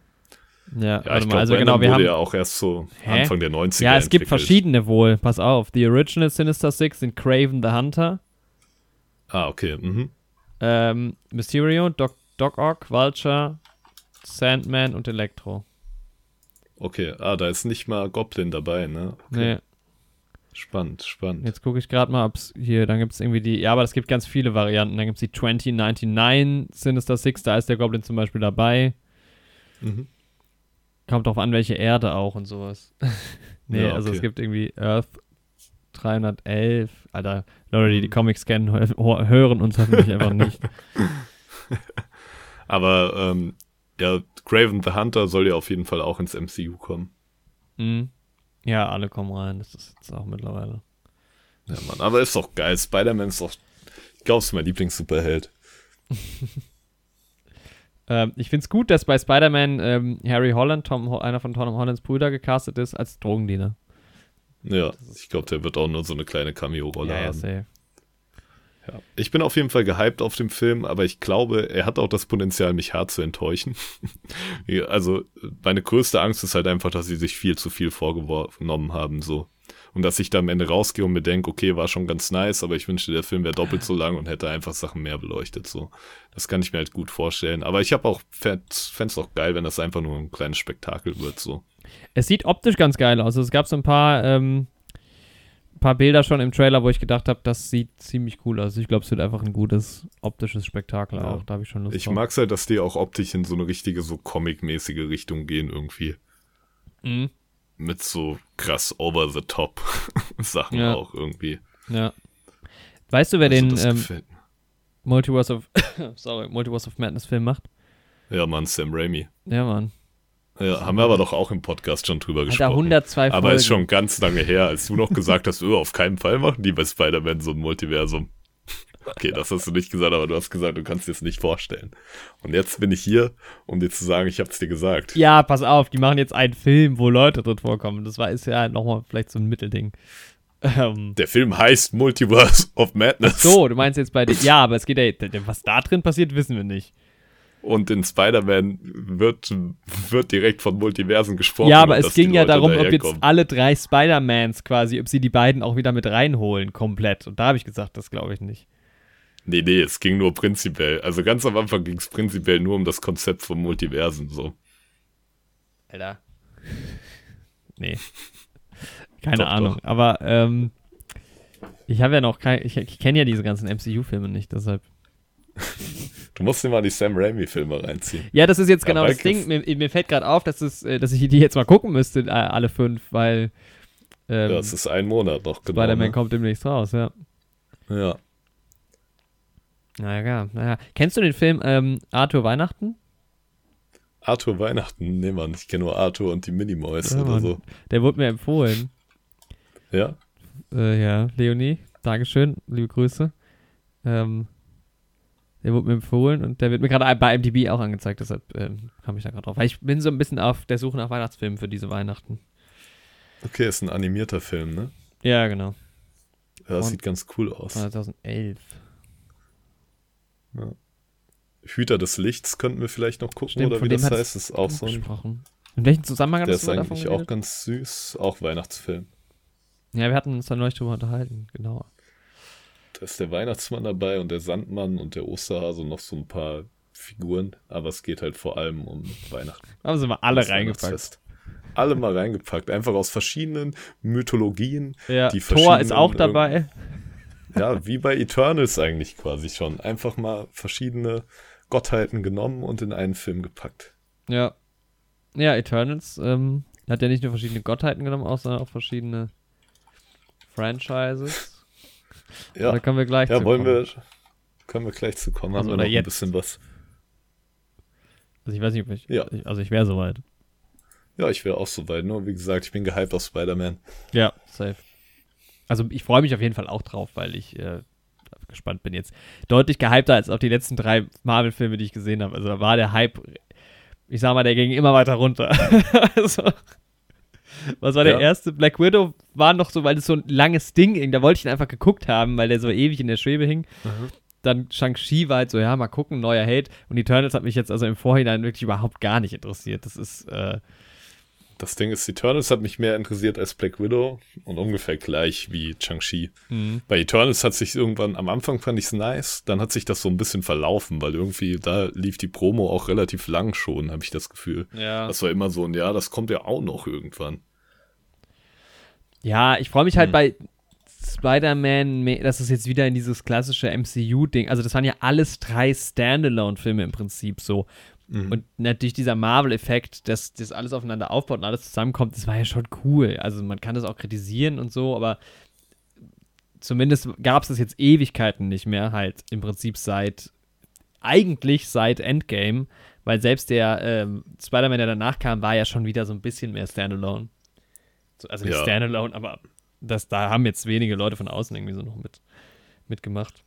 Ja, Ja, ich glaube, also genau, wir wurde haben. ja auch erst so Hä? Anfang der 90er Ja, es gibt entwickelt. verschiedene wohl. Pass auf. The Original Sinister Six sind Craven the Hunter, Ah, okay. Mhm. ähm, Mysterio, Doc, Doc Ock, Vulture, Sandman und Electro. Okay, ah, da ist nicht mal Goblin dabei, ne? Okay. Nee, Spannend, spannend. jetzt gucke ich gerade mal, ob es hier, dann gibt es irgendwie die, ja, aber es gibt ganz viele Varianten. Dann gibt es die 2099 Sinister Six, da ist der Goblin zum Beispiel dabei. Mhm. Kommt drauf an, welche Erde auch und sowas. nee, Ja, also es okay. gibt irgendwie Earth 311. Alter, Leute, die die Comics kennen, hö- hören uns hoffentlich einfach nicht. Aber ähm, ja, Craven the Hunter soll ja auf jeden Fall auch ins MCU kommen. Mhm. Ja, alle kommen rein. Das ist jetzt auch mittlerweile. Ja, Mann, aber ist doch geil. Spider-Man ist doch, ich glaube, ist mein Lieblings-Superheld. Ähm, ich finde es gut, dass bei Spider-Man ähm, Harry Holland, Tom, einer von Tom Hollands Brüder, gecastet ist als Drogendiener. Ja, ich glaube, der wird auch nur so eine kleine Cameo-Rolle Ja, ja, haben. safe. Ja. Ich bin auf jeden Fall gehypt auf dem Film, aber ich glaube, er hat auch das Potenzial, mich hart zu enttäuschen. Also, meine größte Angst ist halt einfach, dass sie sich viel zu viel vorgenommen haben, so. Und dass ich da am Ende rausgehe und mir denke, okay, war schon ganz nice, aber ich wünschte, der Film wäre doppelt so lang und hätte einfach Sachen mehr beleuchtet, so. Das kann ich mir halt gut vorstellen. Aber ich habe auch, fände es auch geil, wenn das einfach nur ein kleines Spektakel wird, so. Es sieht optisch ganz geil aus. Also es gab so ein paar, ähm, paar Bilder schon im Trailer, wo ich gedacht habe, das sieht ziemlich cool aus. Ich glaube, es wird einfach ein gutes optisches Spektakel Ja. auch. Da habe ich schon Lust Ich drauf. mag's halt, dass die auch optisch in so eine richtige, so comic-mäßige Richtung gehen irgendwie. Mhm. mit so krass over the top Sachen Ja. auch irgendwie. Ja. Weißt du, wer Also den ähm. Multiverse of sorry, Multiverse of Madness Film macht? Ja, Mann, Sam Raimi. Ja, Mann. Ja, haben wir aber doch auch im Podcast schon drüber Alter, gesprochen. 102 Folgen. aber ist schon ganz lange her, als du noch gesagt hast, oh, auf keinen Fall machen die bei Spider-Man so ein Multiversum. Okay, das hast du nicht gesagt, aber du hast gesagt, du kannst dir es nicht vorstellen. Und jetzt bin ich hier, um dir zu sagen, ich hab's dir gesagt. Ja, pass auf, die machen jetzt einen Film, wo Leute drin vorkommen. Das war ist ja nochmal vielleicht so ein Mittelding. Ähm, Der Film heißt Multiverse of Madness. so, du meinst jetzt bei den. Ja, aber es geht ja. Was da drin passiert, wissen wir nicht. Und in Spider-Man wird, wird direkt von Multiversen gesprochen. ja, aber es ging ja darum, ob jetzt alle drei Spider-Mans quasi, ob sie die beiden auch wieder mit reinholen, komplett. Und da habe ich gesagt, das glaube ich nicht. Nee, nee, es ging nur prinzipiell. Also ganz am Anfang ging es prinzipiell nur um das Konzept von Multiversen. So. Alter. Nee. Keine Doch, Ahnung. doch. Aber ähm, ich habe ja noch kein, ich, ich kenne ja diese ganzen MCU-Filme nicht, deshalb. Du musst dir mal die Sam Raimi-Filme reinziehen. Ja, das ist jetzt Ja, genau das Michael- Ding. Mir, mir fällt gerade auf, dass, es, äh, dass ich die jetzt mal gucken müsste, äh, alle fünf, weil ähm, ja, es ist ein Monat noch, genau. Spider-Man ne? kommt demnächst raus, ja. Ja. Naja, ja, naja. Kennst du den Film ähm, Arthur Weihnachten? Arthur Weihnachten, nee, Mann, ich kenne nur Arthur und die Minimoys Ja, oder Mann. so. Der wurde mir empfohlen. Ja? Äh, ja, Leonie, Dankeschön, liebe Grüße. Ähm, der wurde mir empfohlen und der wird mir gerade bei IMDb auch angezeigt, deshalb ähm, kam ich da gerade drauf. Weil ich bin so ein bisschen auf der Suche nach Weihnachtsfilmen für diese Weihnachten. Okay, ist ein animierter Film, ne? Ja, genau. Ja, das Und- sieht ganz cool aus. 2011. Hüter des Lichts könnten wir vielleicht noch gucken, Stimmt, oder wie dem das hat heißt. Ist auch so ein, gesprochen. In welchem Zusammenhang der hattest ist du davon eigentlich auch ganz süß. Auch Weihnachtsfilm. Ja, wir hatten uns da neulich drüber unterhalten, genau. Da ist der Weihnachtsmann dabei und der Sandmann und der Osterhase und noch so ein paar Figuren. Aber es geht halt vor allem um Weihnachten. Haben sie mal alle Das reingepackt. Alle mal reingepackt. Einfach aus verschiedenen Mythologien. Ja, Die Thor ist auch dabei. Ja, wie bei Eternals eigentlich quasi schon. Einfach mal verschiedene Gottheiten genommen und in einen Film gepackt. Ja. Ja, Eternals ähm, hat ja nicht nur verschiedene Gottheiten genommen, auch, sondern auch verschiedene Franchises. Ja, Da kommen wir gleich ja zu wollen kommen. wir, können wir gleich zu kommen. Also, Haben wir oder noch ein jetzt. bisschen was. Also ich weiß nicht, ob ich. Ja. Also ich wäre soweit. Ja, ich wäre auch soweit. Nur wie gesagt, ich bin gehypt auf Spider-Man. Ja, safe. Also ich freue mich auf jeden Fall auch drauf, weil ich äh, gespannt bin jetzt. Deutlich gehypter als auf die letzten drei Marvel-Filme, die ich gesehen habe. Also da war der Hype, ich sag mal, der ging immer weiter runter. also, was war der Ja. erste? Black Widow war noch so, weil es so ein langes Ding ging. Da wollte ich ihn einfach geguckt haben, weil der so ewig in der Schwebe hing. Dann Shang-Chi war halt so, ja, mal gucken, neuer Hate. Und Eternals hat mich jetzt also im Vorhinein wirklich überhaupt gar nicht interessiert. Das ist, äh, Das Ding ist, Eternals hat mich mehr interessiert als Black Widow und ungefähr gleich wie Chang-Chi. mh. Bei Eternals hat sich irgendwann, am Anfang fand ich es nice, dann hat sich das so ein bisschen verlaufen, weil irgendwie da lief die Promo auch relativ lang schon, habe ich das Gefühl. ja. Das war immer so ein, ja, das kommt ja auch noch irgendwann. Ja, ich freue mich halt Hm. bei Spider-Man, dass es jetzt wieder in dieses klassische MCU-Ding, also das waren ja alles drei Standalone-Filme im Prinzip so. Mhm. Und natürlich dieser Marvel-Effekt, dass das alles aufeinander aufbaut und alles zusammenkommt, das war ja schon cool. Also man kann das auch kritisieren und so, aber zumindest gab es das jetzt Ewigkeiten nicht mehr, halt im Prinzip seit, eigentlich seit Endgame, weil selbst der ähm, Spider-Man, der danach kam, war ja schon wieder so ein bisschen mehr Standalone. So, Also nicht Ja. Standalone, aber das, da haben jetzt wenige Leute von außen irgendwie so noch mit, mitgemacht.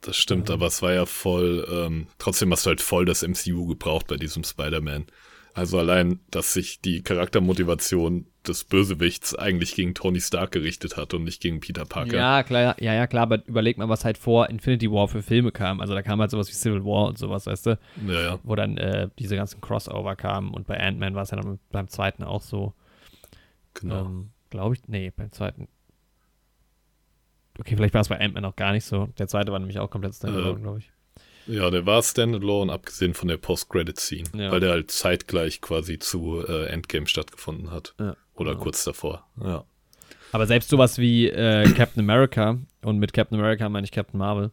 Das stimmt, Mhm. aber es war ja voll, ähm, trotzdem hast du halt voll das MCU gebraucht bei diesem Spider-Man. Also allein, dass sich die Charaktermotivation des Bösewichts eigentlich gegen Tony Stark gerichtet hat und nicht gegen Peter Parker. Ja, klar, ja, ja, klar, aber überleg mal, was halt vor Infinity War für Filme kam. Also da kam halt sowas wie Civil War und sowas, weißt du, ja, ja. wo dann äh, diese ganzen Crossover kamen und bei Ant-Man war es ja dann beim zweiten auch so. Genau. Ähm, Glaube ich, nee, beim zweiten. Okay, vielleicht war es bei Ant-Man auch gar nicht so. Der zweite war nämlich auch komplett standalone, Äh, glaube ich. Ja, der war Standalone, abgesehen von der Post-Credit-Scene, Ja. weil der halt zeitgleich quasi zu äh, Endgame stattgefunden hat. Ja, Oder genau. kurz davor. Ja. Aber selbst sowas wie äh, Captain America, und mit Captain America meine ich Captain Marvel,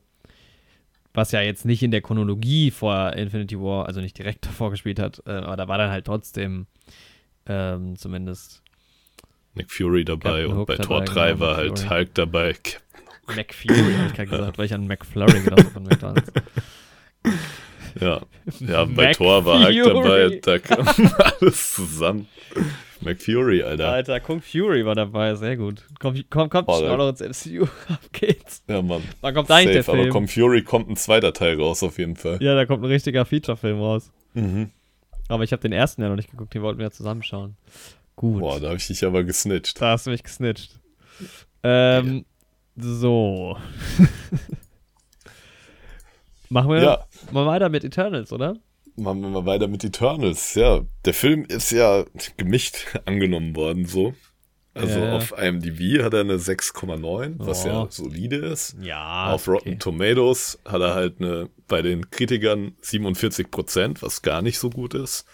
was ja jetzt nicht in der Chronologie vor Infinity War, also nicht direkt davor gespielt hat, äh, aber da war dann halt trotzdem ähm, zumindest Nick Fury dabei Captain und Hook bei Tor 3 genau, war halt. Hulk dabei. McFury, habe ich gerade gesagt, weil ich an McFlurry gedacht habe von McDonalds. Ja, ja bei Tor war Hulk dabei, da kam alles zusammen. McFury, Alter. Alter, Kung Fury war dabei, sehr gut. Komm, komm, kommt Oh, schnell da- noch ins MCU. Auf geht's. Ja, Mann. Wann kommt eigentlich der Safe, aber Film? Kong Fury kommt ein zweiter Teil raus auf jeden Fall. Ja, da kommt ein richtiger Feature-Film raus. Mhm. Aber ich habe den ersten ja noch nicht geguckt, den wollten wir ja zusammenschauen. Gut. Boah, da habe ich dich aber gesnitcht. Da hast du mich gesnitcht. Ähm, so. Machen wir Ja. mal weiter mit Eternals, oder? Machen wir mal weiter mit Eternals. Ja, der Film ist ja gemischt angenommen worden, so. Also Ja. auf IMDb hat er eine 6,9, was Oh. ja solide ist. Ja. auf Rotten Tomatoes hat er halt eine, bei den Kritikern 47 Prozent, was gar nicht so gut ist.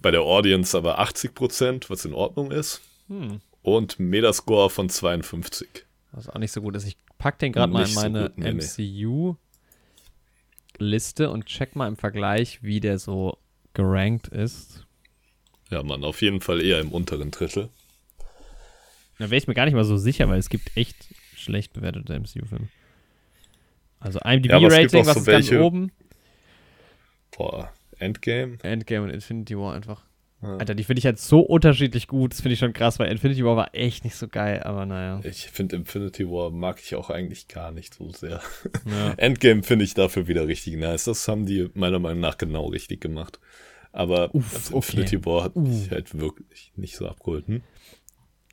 Bei der Audience aber 80 Prozent, was in Ordnung ist. Hm, Und Metascore von 52. was auch nicht so gut ist. Ich pack den gerade mal in so meine nee. MCU-Liste und check mal im Vergleich, wie der so gerankt ist. Ja, Mann, auf jeden Fall eher im unteren Drittel. Da wäre ich mir gar nicht mal so sicher, weil es gibt echt schlecht bewertete MCU-Filme. Also Ja, IMDb-Rating, auch was so ist ganz welche- oben? Boah, Endgame. Endgame und Infinity War einfach. Ja. Alter, die finde ich halt so unterschiedlich gut. Das finde ich schon krass, weil Infinity War war echt nicht so geil, aber naja. Ich finde Infinity War mag ich auch eigentlich gar nicht so sehr. Ja. Endgame finde ich dafür wieder richtig nice. Das haben die meiner Meinung nach genau richtig gemacht. Aber Uff, okay. Infinity War hat mich Uh. halt wirklich nicht so abgeholt. Hm?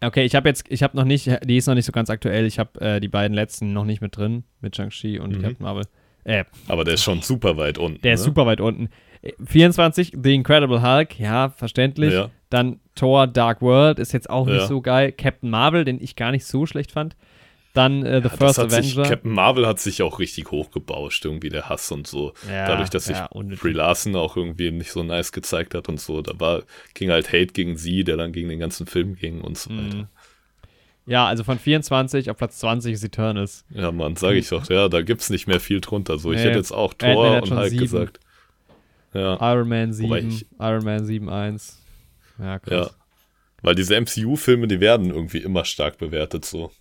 Okay, ich habe jetzt, ich habe noch nicht, die ist noch nicht so ganz aktuell. Ich habe äh, die beiden letzten noch nicht mit drin, mit Shang-Chi und Mhm. Captain Marvel. Äh, Aber der ist schon super weit unten. der ist ne? super weit unten. Äh, 24, The Incredible Hulk, ja, verständlich. Ja. Dann Thor Dark World ist jetzt auch Ja. nicht so geil. Captain Marvel, den ich gar nicht so schlecht fand. Dann äh, The Ja, First hat sich, Avenger. Captain Marvel hat sich auch richtig hochgebauscht, irgendwie der Hass und so. Ja, Dadurch, dass sich ja. Brie Larson auch irgendwie nicht so nice gezeigt hat und so. Da war, ging halt Hate gegen sie, der dann gegen den ganzen Film ging und so Mhm. weiter. ja, also von 24 auf Platz 20 ist Eternals. Ja, Mann, sag ich doch, ja, da gibt's nicht mehr viel drunter. So, ich Nee, hätte jetzt auch Thor und Hulk sieben. gesagt. Ja. Iron Man 7, Wobei ich- Iron Man 7.1. Ja, krass. Ja. Weil diese MCU-Filme, die werden irgendwie immer stark bewertet so.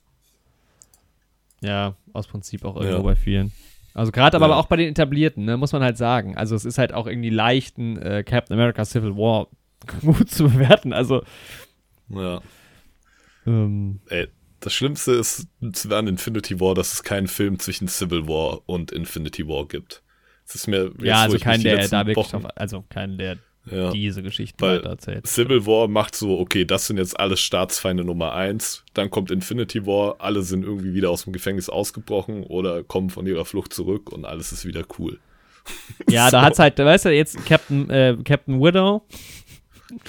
Ja, aus Prinzip auch irgendwo Ja. bei vielen. Also gerade aber Ja. auch bei den etablierten, ne, muss man halt sagen. Also es ist halt auch irgendwie leicht, ein äh, Captain America Civil War gut zu bewerten. Also Ja. ähm, Ey, das Schlimmste ist an Infinity War, dass es keinen Film zwischen Civil War und Infinity War gibt. Es ist mir jetzt, ja, also kein, der da wirklich Wochen- drauf, also kein, der ja. diese Geschichten Weil- weitererzählt. Civil War macht so, okay, das sind jetzt alle Staatsfeinde Nummer eins. Dann kommt Infinity War, alle sind irgendwie wieder aus dem Gefängnis ausgebrochen oder kommen von ihrer Flucht zurück und alles ist wieder cool. Ja, da So. hat's halt, weißt du, jetzt Captain, äh, Captain Widow,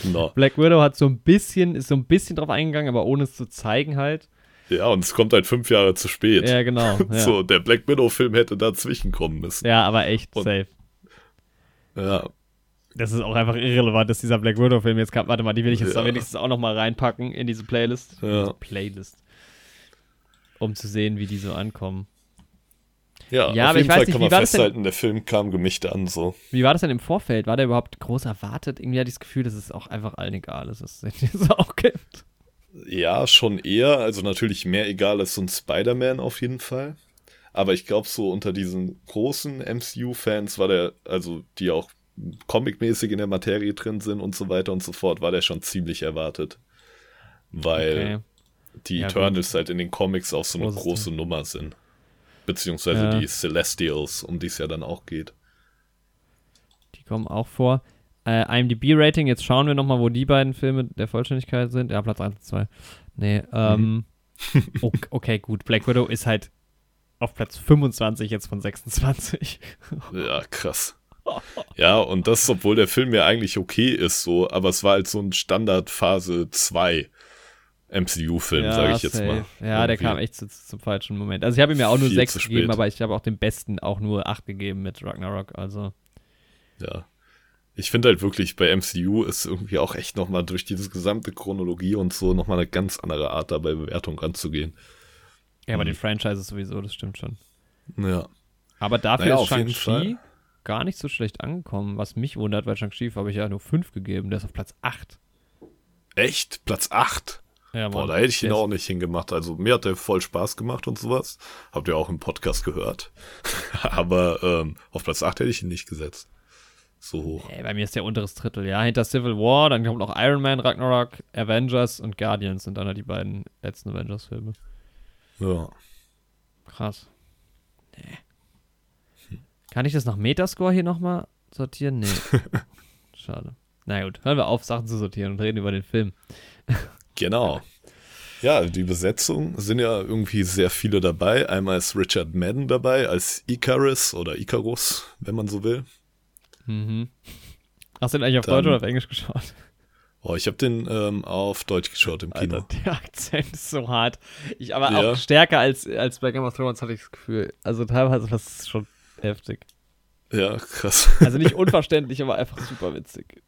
Genau. Black Widow hat so ein bisschen, ist so ein bisschen drauf eingegangen, aber ohne es zu zeigen halt. Ja, und es kommt halt fünf Jahre zu spät. Ja, genau. Ja, So, der Black Widow-Film hätte dazwischen kommen müssen. ja aber echt Und- safe. Ja, Das ist auch einfach irrelevant, dass dieser Black Widow-Film jetzt kam. Warte mal, die will ich jetzt Ja. wenigstens auch noch mal reinpacken in diese Playlist. Ja. Diese Playlist. Um zu sehen, wie die so ankommen. ja, Ja, auf aber jeden ich weiß Fall nicht, kann wie man festhalten, der Film kam gemischt an, so. Wie war das denn im Vorfeld? War der überhaupt groß erwartet? Irgendwie hatte ich das Gefühl, dass es auch einfach allen egal ist, dass es das auch gibt. Ja, schon eher. Also natürlich mehr egal als so ein Spider-Man auf jeden Fall. Aber ich glaube, so unter diesen großen MCU-Fans war der, also die auch comicmäßig in der Materie drin sind und so weiter und so fort, war der schon ziemlich erwartet. Weil Okay. die Ja, Eternals halt in den Comics auch so eine Großes große Nummer sind. Beziehungsweise Ja. die Celestials, um die es ja dann auch geht. Die kommen auch vor. Äh, IMDb-Rating, jetzt schauen wir nochmal, wo die beiden Filme der Vollständigkeit sind. Ja, Platz 1 und 2. Nee, ähm. ok- okay, gut. Black Widow ist halt auf Platz 25 jetzt von 26. Ja, krass. Ja, und das, obwohl der Film ja eigentlich okay ist, so, aber es war halt so ein Standard Phase 2 MCU-Film, sage ich jetzt safe. mal. Ja, der Irgendwie. kam echt zu, zum falschen Moment. Also ich habe ihm ja auch nur Viel 6 zu gegeben, aber ich habe auch dem Besten auch nur 8 gegeben mit Ragnarok. Also, Ja. Ich finde halt wirklich, bei MCU ist irgendwie auch echt nochmal durch diese gesamte Chronologie und so nochmal eine ganz andere Art, da bei Bewertung ranzugehen. ja, bei Mhm. den Franchises sowieso, das stimmt schon. Ja. Aber dafür Naja, ist Shang-Chi gar nicht so schlecht angekommen, was mich wundert, weil Shang-Chi habe ich ja nur 5 gegeben, der ist auf Platz 8. Echt? Platz 8? Ja, Boah, da hätte ich ihn auch nicht hingemacht. Also mir hat der voll Spaß gemacht und sowas. Habt ihr auch im Podcast gehört. Aber ähm, auf Platz 8 hätte ich ihn nicht gesetzt. So hoch. Ey, bei mir ist der unteres Drittel, ja. Hinter Civil War, dann kommt noch Iron Man, Ragnarok, Avengers und Guardians sind dann halt die beiden letzten Avengers-Filme. Ja. Krass. Nee. Kann ich das nach Metascore hier nochmal sortieren? Nee. Schade. Na gut, hören wir auf, Sachen zu sortieren und reden über den Film. Genau. Ja, die Besetzung sind ja irgendwie sehr viele dabei. Einmal ist Richard Madden dabei als Icarus oder Icarus, wenn man so will. Mhm. Hast du den eigentlich auf Dann- Deutsch oder auf Englisch geschaut? Oh, ich habe den ähm, auf Deutsch geschaut im Kino. Alter, der Akzent ist so hart. Ich, aber Ja. auch stärker als, als bei Game of Thrones hatte ich das Gefühl. Also teilweise war es schon heftig. Ja, krass. Also nicht unverständlich, aber einfach super witzig.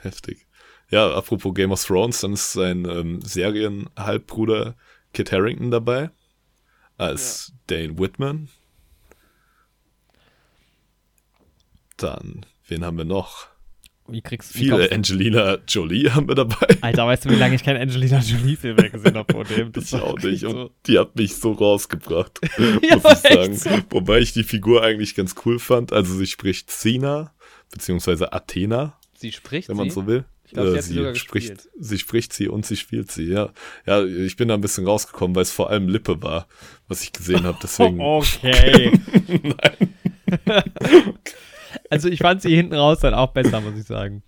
Heftig. Ja, apropos Game of Thrones, dann ist sein ähm, Serienhalbbruder Kit Harrington dabei. Als Dane Whitman. Dann, wen haben wir noch? Wie kriegst wie Viele du- Angelina Jolie haben wir dabei. Alter, weißt du, wie lange ich keinen Angelina Jolie-Film mehr gesehen habe vor dem? Das Ich auch nicht. Und So. die hat mich so rausgebracht, Ja, muss ich sagen. so. Wobei ich die Figur eigentlich ganz cool fand. Also sie spricht Cena, beziehungsweise Athena, Sie spricht wenn man sie? so will. Ich glaub, sie Äh, sie sogar spricht, gespielt. sie spricht sie und sie spielt sie, ja. Ja, ich bin da ein bisschen rausgekommen, weil es vor allem Lippe war, was ich gesehen habe. Deswegen. Okay. also ich fand sie hinten raus dann auch besser, muss ich sagen.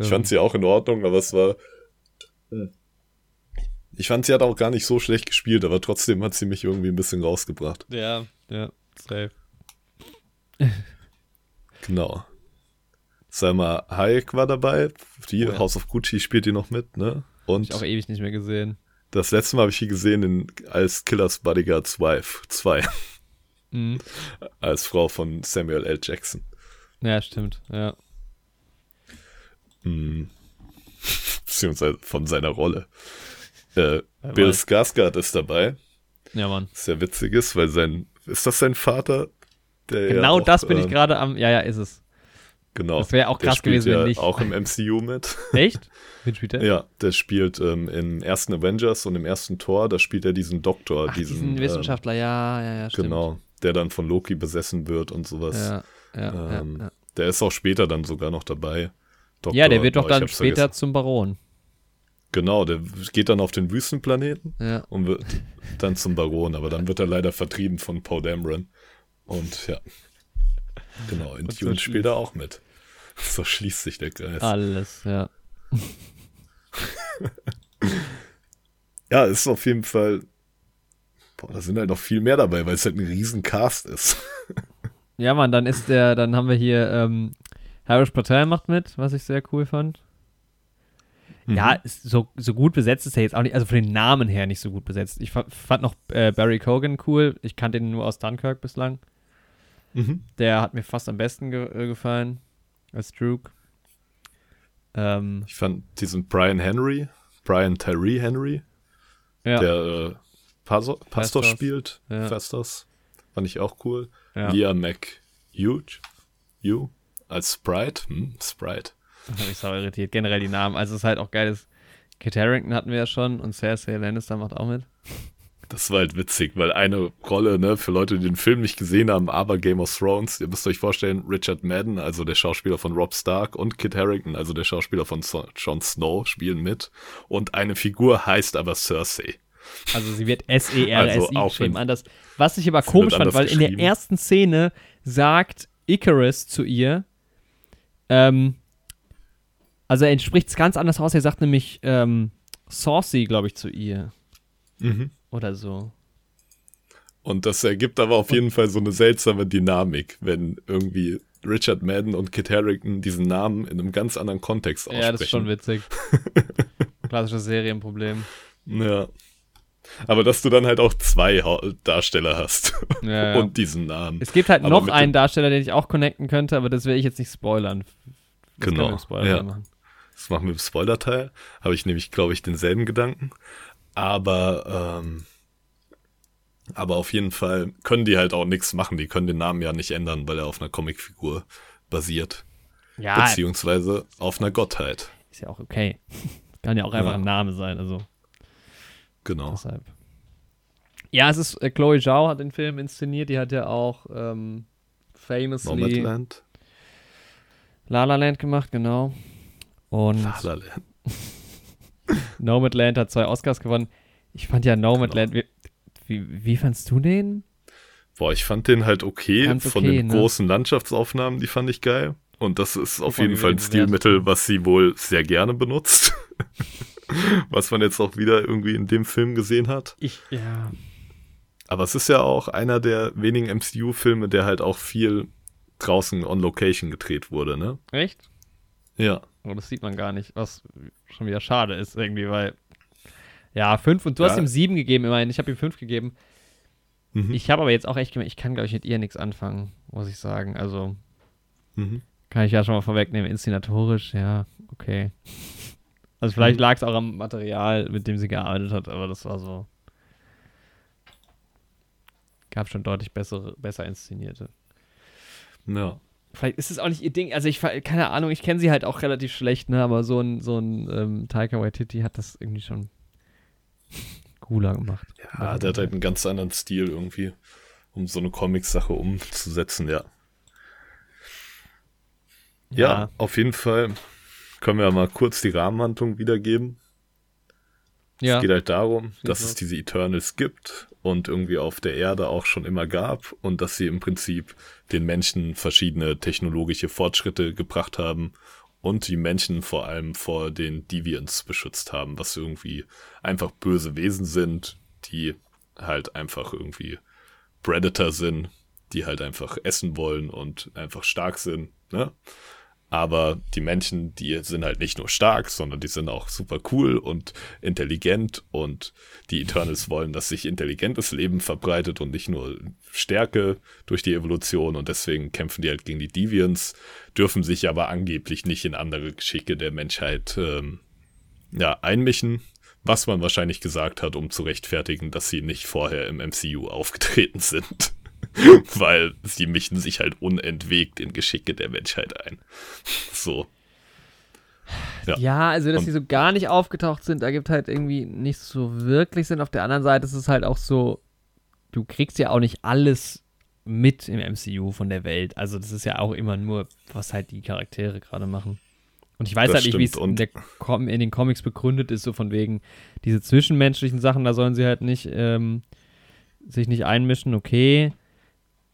Ich fand sie auch in Ordnung, aber es war. Ich fand, sie hat auch gar nicht so schlecht gespielt, aber trotzdem hat sie mich irgendwie ein bisschen rausgebracht. Ja, ja, safe. Genau. Salma Hayek war dabei. Die Oh ja. House of Gucci spielt die noch mit, ne? Und Ich auch ewig nicht mehr gesehen. das letzte Mal habe ich sie gesehen in, als Killers Bodyguards Wife 2, Mhm. als Frau von Samuel L. Jackson. Ja, stimmt, ja. Hm. Beziehungsweise von seiner Rolle. Äh, Bill. Skarsgård ist dabei. Ja, Mann. Sehr witzig ist, weil sein, ist das sein Vater? Der ja Genau auch, das bin ich ähm, gerade am, ja, ja, ist es. Genau. Das wäre auch krass gewesen, ja wenn nicht. auch im MCU mit. Echt? Wen spielt der? Ja, der spielt ähm, im ersten Avengers und im ersten Tor, da spielt er diesen Doktor, Ach, diesen, diesen Wissenschaftler, ja, ja, ja, ähm, stimmt. genau, der dann von Loki besessen wird und sowas. Ja, ja, ähm, ja, ja. Der ist auch später dann sogar noch dabei. Doktor, ja, der wird doch oh, dann später vergessen. zum Baron. Genau, der geht dann auf den Wüstenplaneten Ja. und wird dann zum Baron, aber dann wird er leider vertrieben von Poe Dameron. Und ja, genau, in Und so Dune spielt er auch mit. So schließt sich der Kreis. Alles, ja. Ja, ist auf jeden Fall. Boah, da sind halt noch viel mehr dabei, weil es halt ein riesen Cast ist. Ja, Mann, dann ist der, dann haben wir hier, ähm, Harish Patel macht mit, was ich sehr cool fand. Ja, Mhm. ist so, so gut besetzt ist er jetzt auch nicht, also von den Namen her nicht so gut besetzt. Ich fa- fand noch äh, Barry Cogan cool. Ich kannte ihn nur aus Dunkirk bislang. Mhm. Der hat mir fast am besten ge äh, gefallen als Druk. Ähm, Ich fand diesen Brian Henry, Brian Tyree Henry, ja, der äh, Pastor, Pastor spielt, ja. Fastos, fand ich auch cool. Ja. Leah McHugh, you als Sprite, hm, Sprite. Das hat mich sau irritiert. Generell die Namen. Also es ist halt auch geil. dass Kit Harington hatten wir ja schon und Cersei Lannister macht auch mit. Das war halt witzig, weil eine Rolle, ne, für Leute, die den Film nicht gesehen haben, aber Game of Thrones, ihr müsst euch vorstellen, Richard Madden, also der Schauspieler von Rob Stark und Kit Harington, also der Schauspieler von so Jon Snow, spielen mit. Und eine Figur heißt aber Cersei. Also sie wird S-E-R-S-I Also geschrieben. Anders. Was ich aber komisch fand, weil in der ersten Szene sagt Icarus zu ihr, ähm, also er spricht es ganz anders aus. Er sagt nämlich ähm, Saucy, glaube ich, zu ihr. Oder so. Und das ergibt aber auf jeden Fall so eine seltsame Dynamik, wenn irgendwie Richard Madden und Kit Harington diesen Namen in einem ganz anderen Kontext aussprechen. Ja, das ist schon witzig. Klassisches Serienproblem. Ja. Aber dass du dann halt auch zwei Darsteller hast Ja, ja. und diesen Namen. Es gibt halt Aber noch einen Darsteller, den ich auch connecten könnte, aber das will ich jetzt nicht spoilern. Das Genau, Spoiler ja. machen. Das machen wir im Spoiler-Teil. Habe ich nämlich, glaube ich, denselben Gedanken. Aber, ähm, aber auf jeden Fall können die halt auch nichts machen. Die können den Namen ja nicht ändern, weil er auf einer Comicfigur basiert. Ja, Beziehungsweise auf einer Gottheit. ist ja auch okay. Kann ja auch einfach ein Name sein, also Genau. deshalb. Ja, es ist, äh, Chloe Zhao hat den Film inszeniert, die hat ja auch ähm, famously Nomadland. La La Land gemacht, genau. Und La La Land. Nomadland hat zwei Oscars gewonnen. Ich fand ja Nomadland, Genau. wie, wie, wie fandst du den? Boah, ich fand den halt okay. Ganz Von okay, den ne? großen Landschaftsaufnahmen, die fand ich geil. Und das ist auf jeden Fall ein Stilmittel, was sie wohl sehr gerne benutzt. was man jetzt auch wieder irgendwie in dem Film gesehen hat. Ich, ja. Aber es ist ja auch einer der wenigen MCU-Filme, der halt auch viel draußen on Location gedreht wurde, ne? Echt? Ja. Oh, das sieht man gar nicht, was schon wieder schade ist irgendwie, weil ja, fünf und du Ja. hast ihm sieben gegeben, immerhin. Ich habe ihm fünf gegeben. Mhm. Ich habe aber jetzt auch echt gemerkt, ich kann, glaube ich, mit ihr nichts anfangen, muss ich sagen. Also Mhm. kann ich ja schon mal vorwegnehmen, inszenatorisch, ja, okay. Also vielleicht Mhm. lag es auch am Material, mit dem sie gearbeitet hat, aber das war so. Gab schon deutlich bessere, besser inszenierte. Ja. Vielleicht ist es auch nicht ihr Ding. Also ich keine Ahnung, ich kenne sie halt auch relativ schlecht, ne? Aber so ein so ein ähm, Taika Waititi hat das irgendwie schon cooler gemacht. Ja, der hat halt einen ganz anderen Stil irgendwie, um so eine Comic-Sache umzusetzen, ja. Ja, auf jeden Fall können wir ja mal kurz die Rahmenhandlung wiedergeben. ja. Es geht halt darum, dass es diese Eternals gibt und irgendwie auf der Erde auch schon immer gab und dass sie im Prinzip den Menschen verschiedene technologische Fortschritte gebracht haben und die Menschen vor allem vor den Deviants beschützt haben, was irgendwie einfach böse Wesen sind, die halt einfach irgendwie Predator sind, die halt einfach essen wollen und einfach stark sind, ne? Aber die Menschen, die sind halt nicht nur stark, sondern die sind auch super cool und intelligent und die Eternals wollen, dass sich intelligentes Leben verbreitet und nicht nur Stärke durch die Evolution und deswegen kämpfen die halt gegen die Deviants, dürfen sich aber angeblich nicht in andere Geschicke der Menschheit ähm, ja, einmischen, was man wahrscheinlich gesagt hat, um zu rechtfertigen, dass sie nicht vorher im MCU aufgetreten sind. Weil sie mischen sich halt unentwegt in Geschicke der Menschheit ein. So. Ja, ja also dass sie so gar nicht aufgetaucht sind, ergibt halt irgendwie nicht so wirklich Sinn. Auf der anderen Seite ist es halt auch so, du kriegst ja auch nicht alles mit im MCU von der Welt. Also das ist ja auch immer nur, was halt die Charaktere gerade machen. Und ich weiß das halt nicht, wie es in, in, den Comics begründet ist, so von wegen diese zwischenmenschlichen Sachen, da sollen sie halt nicht ähm, sich nicht einmischen, okay.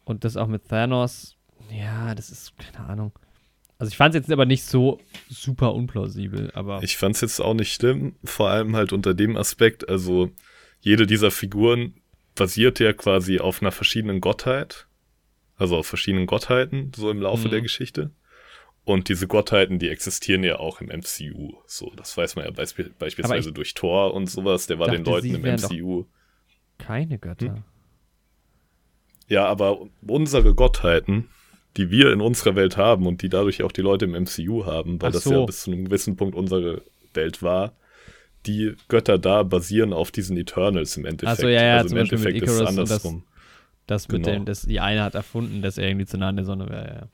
Und das auch mit Thanos, ja, das ist, keine Ahnung. Also ich fand es jetzt aber nicht so super unplausibel, aber. Ich fand es jetzt auch nicht schlimm, vor allem halt unter dem Aspekt, also jede dieser Figuren basiert ja quasi auf einer verschiedenen Gottheit. Also auf verschiedenen Gottheiten, so im Laufe mhm. der Geschichte. Und diese Gottheiten, die existieren ja auch im MCU. So, das weiß man ja beisp beispielsweise durch Thor und sowas. Der war den Leuten im MCU. Keine Götter. Hm? Ja, aber unsere Gottheiten, die wir in unserer Welt haben und die dadurch auch die Leute im MCU haben, weil so. das ja bis zu einem gewissen Punkt unsere Welt war, die Götter da basieren auf diesen Eternals im Endeffekt. Also ja, ja, also im Endeffekt ist es andersrum. Das, das mit genau. dem, das, die eine hat erfunden, dass er irgendwie zu nah an der Sonne wäre, ja.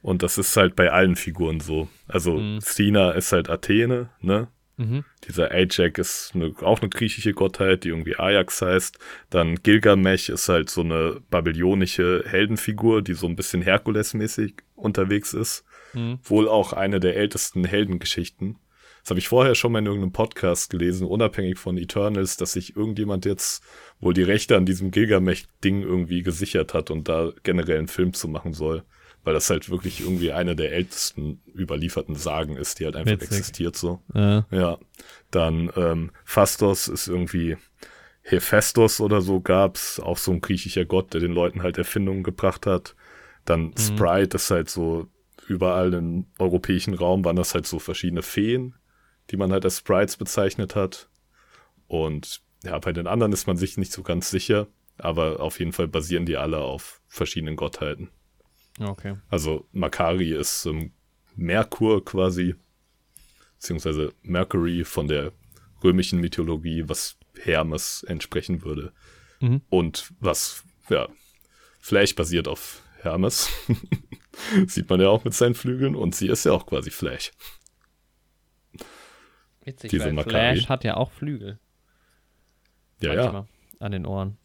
Und das ist halt bei allen Figuren so. Also mhm. Sina ist halt Athene, ne? Mhm. Dieser Ajax ist eine, auch eine griechische Gottheit, die irgendwie Ajax heißt. Dann Gilgamesh ist halt so eine babylionische Heldenfigur, die so ein bisschen Herkules-mäßig unterwegs ist. Mhm. Wohl auch eine der ältesten Heldengeschichten. Das habe ich vorher schon mal in irgendeinem Podcast gelesen, unabhängig von Eternals, dass sich irgendjemand jetzt wohl die Rechte an diesem Gilgamesh-Ding irgendwie gesichert hat und da generell einen Film zu machen soll weil das halt wirklich irgendwie eine der ältesten überlieferten Sagen ist, die halt einfach Witzig. existiert so. Ja. ja. Dann ähm, Phastos ist irgendwie Hephaestus oder so gab's, auch so ein griechischer Gott, der den Leuten halt Erfindungen gebracht hat. Dann mhm. Sprite ist halt so überall im europäischen Raum waren das halt so verschiedene Feen, die man halt als Sprites bezeichnet hat. Und ja, bei den anderen ist man sich nicht so ganz sicher, aber auf jeden Fall basieren die alle auf verschiedenen Gottheiten. Okay. Also Makari ist ähm, Merkur quasi, beziehungsweise Mercury von der römischen Mythologie, was Hermes entsprechen würde. Mhm. Und was, ja, Flash basiert auf Hermes. Sieht man ja auch mit seinen Flügeln und sie ist ja auch quasi Flash. Witzig, Diese weil Makari. Flash hat ja auch Flügel. Ja, Manchmal ja. An den Ohren.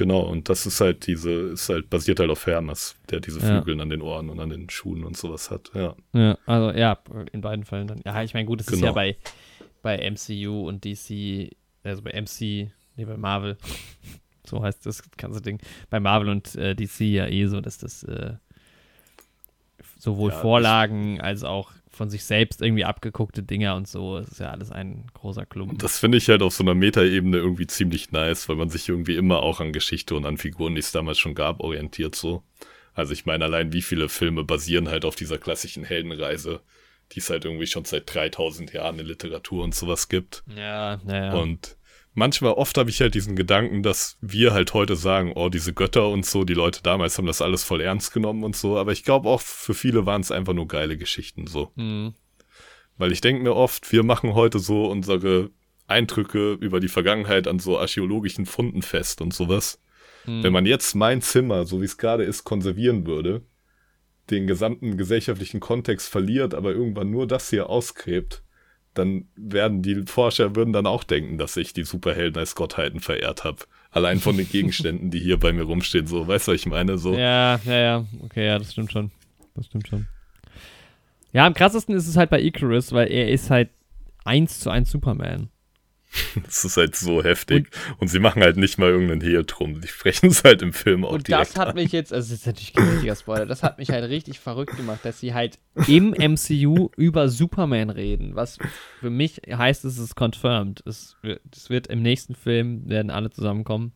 Genau, und das ist halt diese, ist halt basiert halt auf Hermes, der diese Flügel ja. an den Ohren und an den Schuhen und sowas hat, ja. Ja, also ja, in beiden Fällen dann. Ja, ich meine, gut, es genau. ist ja bei, bei MCU und DC, also bei MC, nee, bei Marvel, so heißt das ganze Ding, bei Marvel und äh, DC ja eh so, dass das äh, sowohl ja, Vorlagen als auch von sich selbst irgendwie abgeguckte Dinger und so. Es ist ja alles ein großer Klumpen. Das finde ich halt auf so einer Metaebene irgendwie ziemlich nice, weil man sich irgendwie immer auch an Geschichte und an Figuren, die es damals schon gab, orientiert so. Also ich meine allein, wie viele Filme basieren halt auf dieser klassischen Heldenreise, die es halt irgendwie schon seit 3000 Jahren in Literatur und sowas gibt. Ja, naja. Und manchmal, oft habe ich halt diesen Gedanken, dass wir halt heute sagen, oh, diese Götter und so, die Leute damals haben das alles voll ernst genommen und so, aber ich glaube auch für viele waren es einfach nur geile Geschichten so. Mhm. Weil ich denke mir oft, wir machen heute so unsere Eindrücke über die Vergangenheit an so archäologischen Funden fest und sowas. Mhm. Wenn man jetzt mein Zimmer, so wie es gerade ist, konservieren würde, den gesamten gesellschaftlichen Kontext verliert, aber irgendwann nur das hier ausgräbt, dann werden die Forscher würden dann auch denken, dass ich die Superhelden als Gottheiten verehrt habe. Allein von den Gegenständen, die hier bei mir rumstehen, so, weißt du, was ich meine? So. Ja, ja, ja, okay, ja, das stimmt schon. Das stimmt schon. Ja, am krassesten ist es halt bei Icarus, weil er ist halt eins zu eins Superman. Das ist halt so heftig. Und, und, sie machen halt nicht mal irgendeinen Hehl drum. Die sprechen es halt im Film auch Und das hat an. mich jetzt, also das ist natürlich kein richtiger Spoiler, das hat mich halt richtig verrückt gemacht, dass sie halt im MCU über Superman reden. Was für mich heißt, es ist confirmed. Es, es wird im nächsten Film, werden alle zusammenkommen.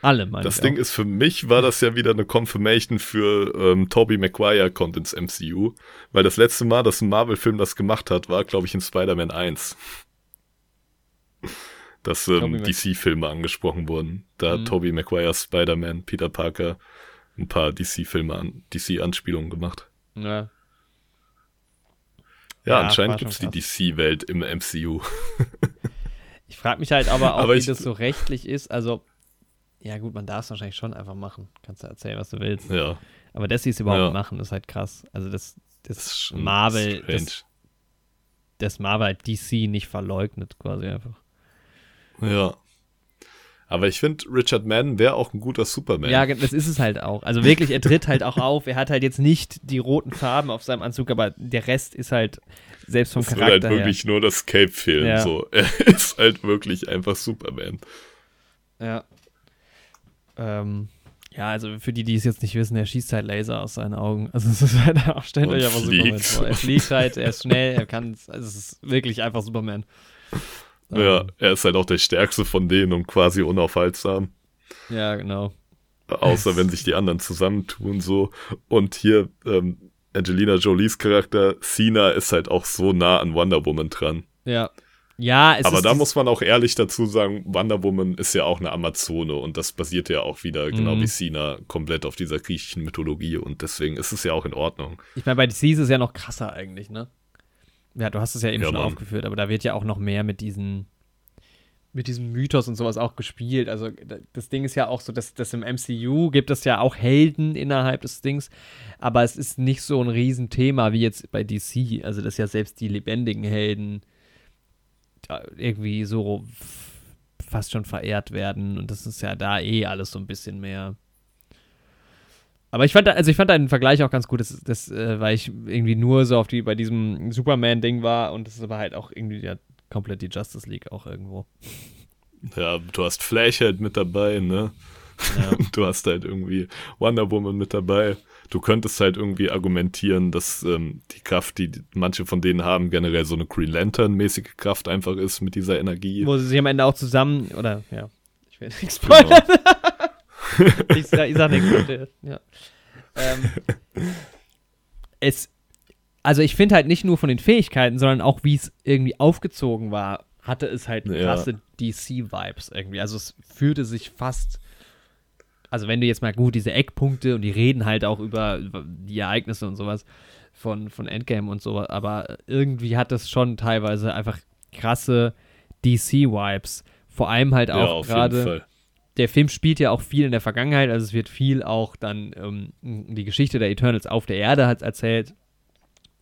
Alle, meine Das Ding auch. ist, für mich war das ja wieder eine Confirmation für ähm, Tobey Maguire kommt ins MCU. Weil das letzte Mal, dass ein Marvel-Film das gemacht hat, war, glaube ich, in Spider-Man 1 dass ähm, DC-Filme angesprochen wurden. Da mhm. hat Tobey Maguire, Spider-Man, Peter Parker ein paar DC-Filme an, DC-Anspielungen gemacht. Ja. Ja, ja anscheinend gibt es die DC-Welt im MCU. ich frage mich halt aber auch, aber wie das so rechtlich ist. Also, Ja, gut, man darf es wahrscheinlich schon einfach machen. Kannst du erzählen, was du willst. Ja. Aber dass sie es überhaupt Ja. machen, ist halt krass. Also, das, das, Das Marvel, strange. das, das Marvel DC nicht verleugnet, quasi einfach. Ja. Aber ich finde, Richard Madden wäre auch ein guter Superman. Ja, das ist es halt auch. Also wirklich, er tritt halt auch auf. Er hat halt jetzt nicht die roten Farben auf seinem Anzug, aber der Rest ist halt selbst vom es würde Charakter halt wirklich nur das Cape fehlen. Ja. So. Er ist halt wirklich einfach Superman. her. Ja. Ähm, ja, also für die, die es jetzt nicht wissen, er schießt halt Laser aus seinen Augen. Also es ist halt auch, stellt euch einfach Superman vor. Er fliegt halt, er ist schnell, er kann, also es ist wirklich einfach Superman. Ja, Ähm, er ist halt auch der stärkste von denen und quasi unaufhaltsam. ja, genau. Außer wenn sich die anderen zusammentun so. Und hier ähm, Angelina Jolies Charakter Cena ist halt auch so nah an Wonder Woman dran. Ja. Ja, es Aber da muss man auch ehrlich dazu sagen, Wonder Woman ist ja auch eine Amazone und das basiert ja auch wieder, genau Mhm. wie Cena, komplett auf dieser griechischen Mythologie und deswegen ist es ja auch in Ordnung. Ich meine, bei DC ist es ja noch krasser eigentlich, ne? Ja, du hast es ja eben Ja, schon Mann. aufgeführt, aber da wird ja auch noch mehr mit diesen mit diesem Mythos und sowas auch gespielt. Also da- das Ding ist ja auch so, dass, dass im MCU gibt es ja auch Helden innerhalb des Dings, aber es ist nicht so ein Riesenthema wie jetzt bei DC. Also dass ja selbst die lebendigen Helden irgendwie so fast schon verehrt werden und das ist ja da eh alles so ein bisschen mehr. Aber ich fand, also ich fand deinen Vergleich auch ganz gut, das, das, äh, weil ich irgendwie nur so auf die bei diesem Superman-Ding war und das ist aber halt auch irgendwie ja komplett die Justice League auch irgendwo. Ja, du hast Flash halt mit dabei, ne? Ja. Du hast halt irgendwie Wonder Woman mit dabei. Du könntest halt irgendwie argumentieren, dass ähm, die Kraft, die manche von denen haben, generell so eine Green Lantern-mäßige Kraft einfach ist mit dieser Energie. Wo sie sich am Ende auch zusammen, oder ja, ich will nichts Genau. Ich, sag, ich sag nichts. Ja. Ähm, es, also ich finde halt nicht nur von den Fähigkeiten, sondern auch wie es irgendwie aufgezogen war, hatte es halt Ja. krasse DC-Vibes irgendwie. Also es fühlte sich fast, also wenn du jetzt mal gut diese Eckpunkte und die reden halt auch über, über die Ereignisse und sowas von, von Endgame und so, aber irgendwie hat es schon teilweise einfach krasse DC-Vibes. Vor allem halt ja, auch jeden gerade. Der Film spielt ja auch viel in der Vergangenheit, also es wird viel auch dann ähm, die Geschichte der Eternals auf der Erde halt erzählt.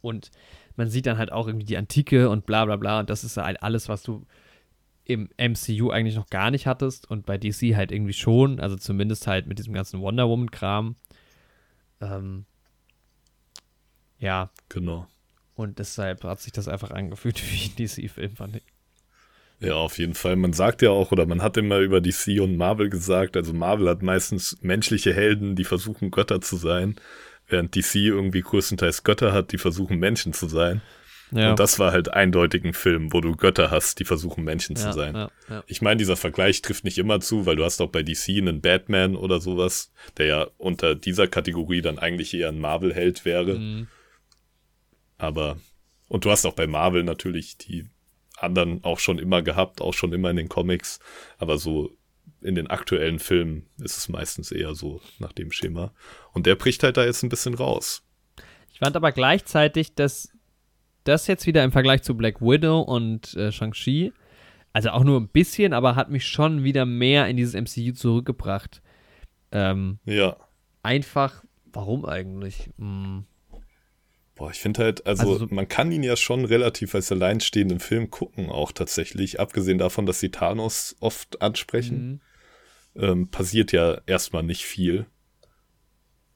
Und man sieht dann halt auch irgendwie die Antike und bla bla bla. Und das ist halt alles, was du im MCU eigentlich noch gar nicht hattest und bei DC halt irgendwie schon, also zumindest halt mit diesem ganzen Wonder Woman-Kram. Ähm, ja, Genau. und deshalb hat sich das einfach angefühlt wie ein DC-Film, fand ich. Ja, auf jeden Fall. Man sagt ja auch, oder man hat immer über DC und Marvel gesagt, also Marvel hat meistens menschliche Helden, die versuchen Götter zu sein, während DC irgendwie größtenteils Götter hat, die versuchen Menschen zu sein. Ja, Und das war halt eindeutig ein Film, wo du Götter hast, die versuchen Menschen zu ja, sein. Ja, ja. Ich meine, dieser Vergleich trifft nicht immer zu, weil du hast auch bei DC einen Batman oder sowas, der ja unter dieser Kategorie dann eigentlich eher ein Marvel-Held wäre. Mhm. Aber, und du hast auch bei Marvel natürlich die anderen auch schon immer gehabt, auch schon immer in den Comics. Aber so in den aktuellen Filmen ist es meistens eher so nach dem Schema. Und der bricht halt da jetzt ein bisschen raus. Ich fand aber gleichzeitig, dass das jetzt wieder im Vergleich zu Black Widow und äh, Shang-Chi, also auch nur ein bisschen, aber hat mich schon wieder mehr in dieses MCU zurückgebracht. Ähm, Ja. einfach, warum eigentlich? Hm, Boah, ich finde halt, also, Also so- man kann ihn ja schon relativ als alleinstehenden Film gucken, auch tatsächlich. Abgesehen davon, dass sie Thanos oft ansprechen, mhm. ähm, passiert ja erstmal nicht viel,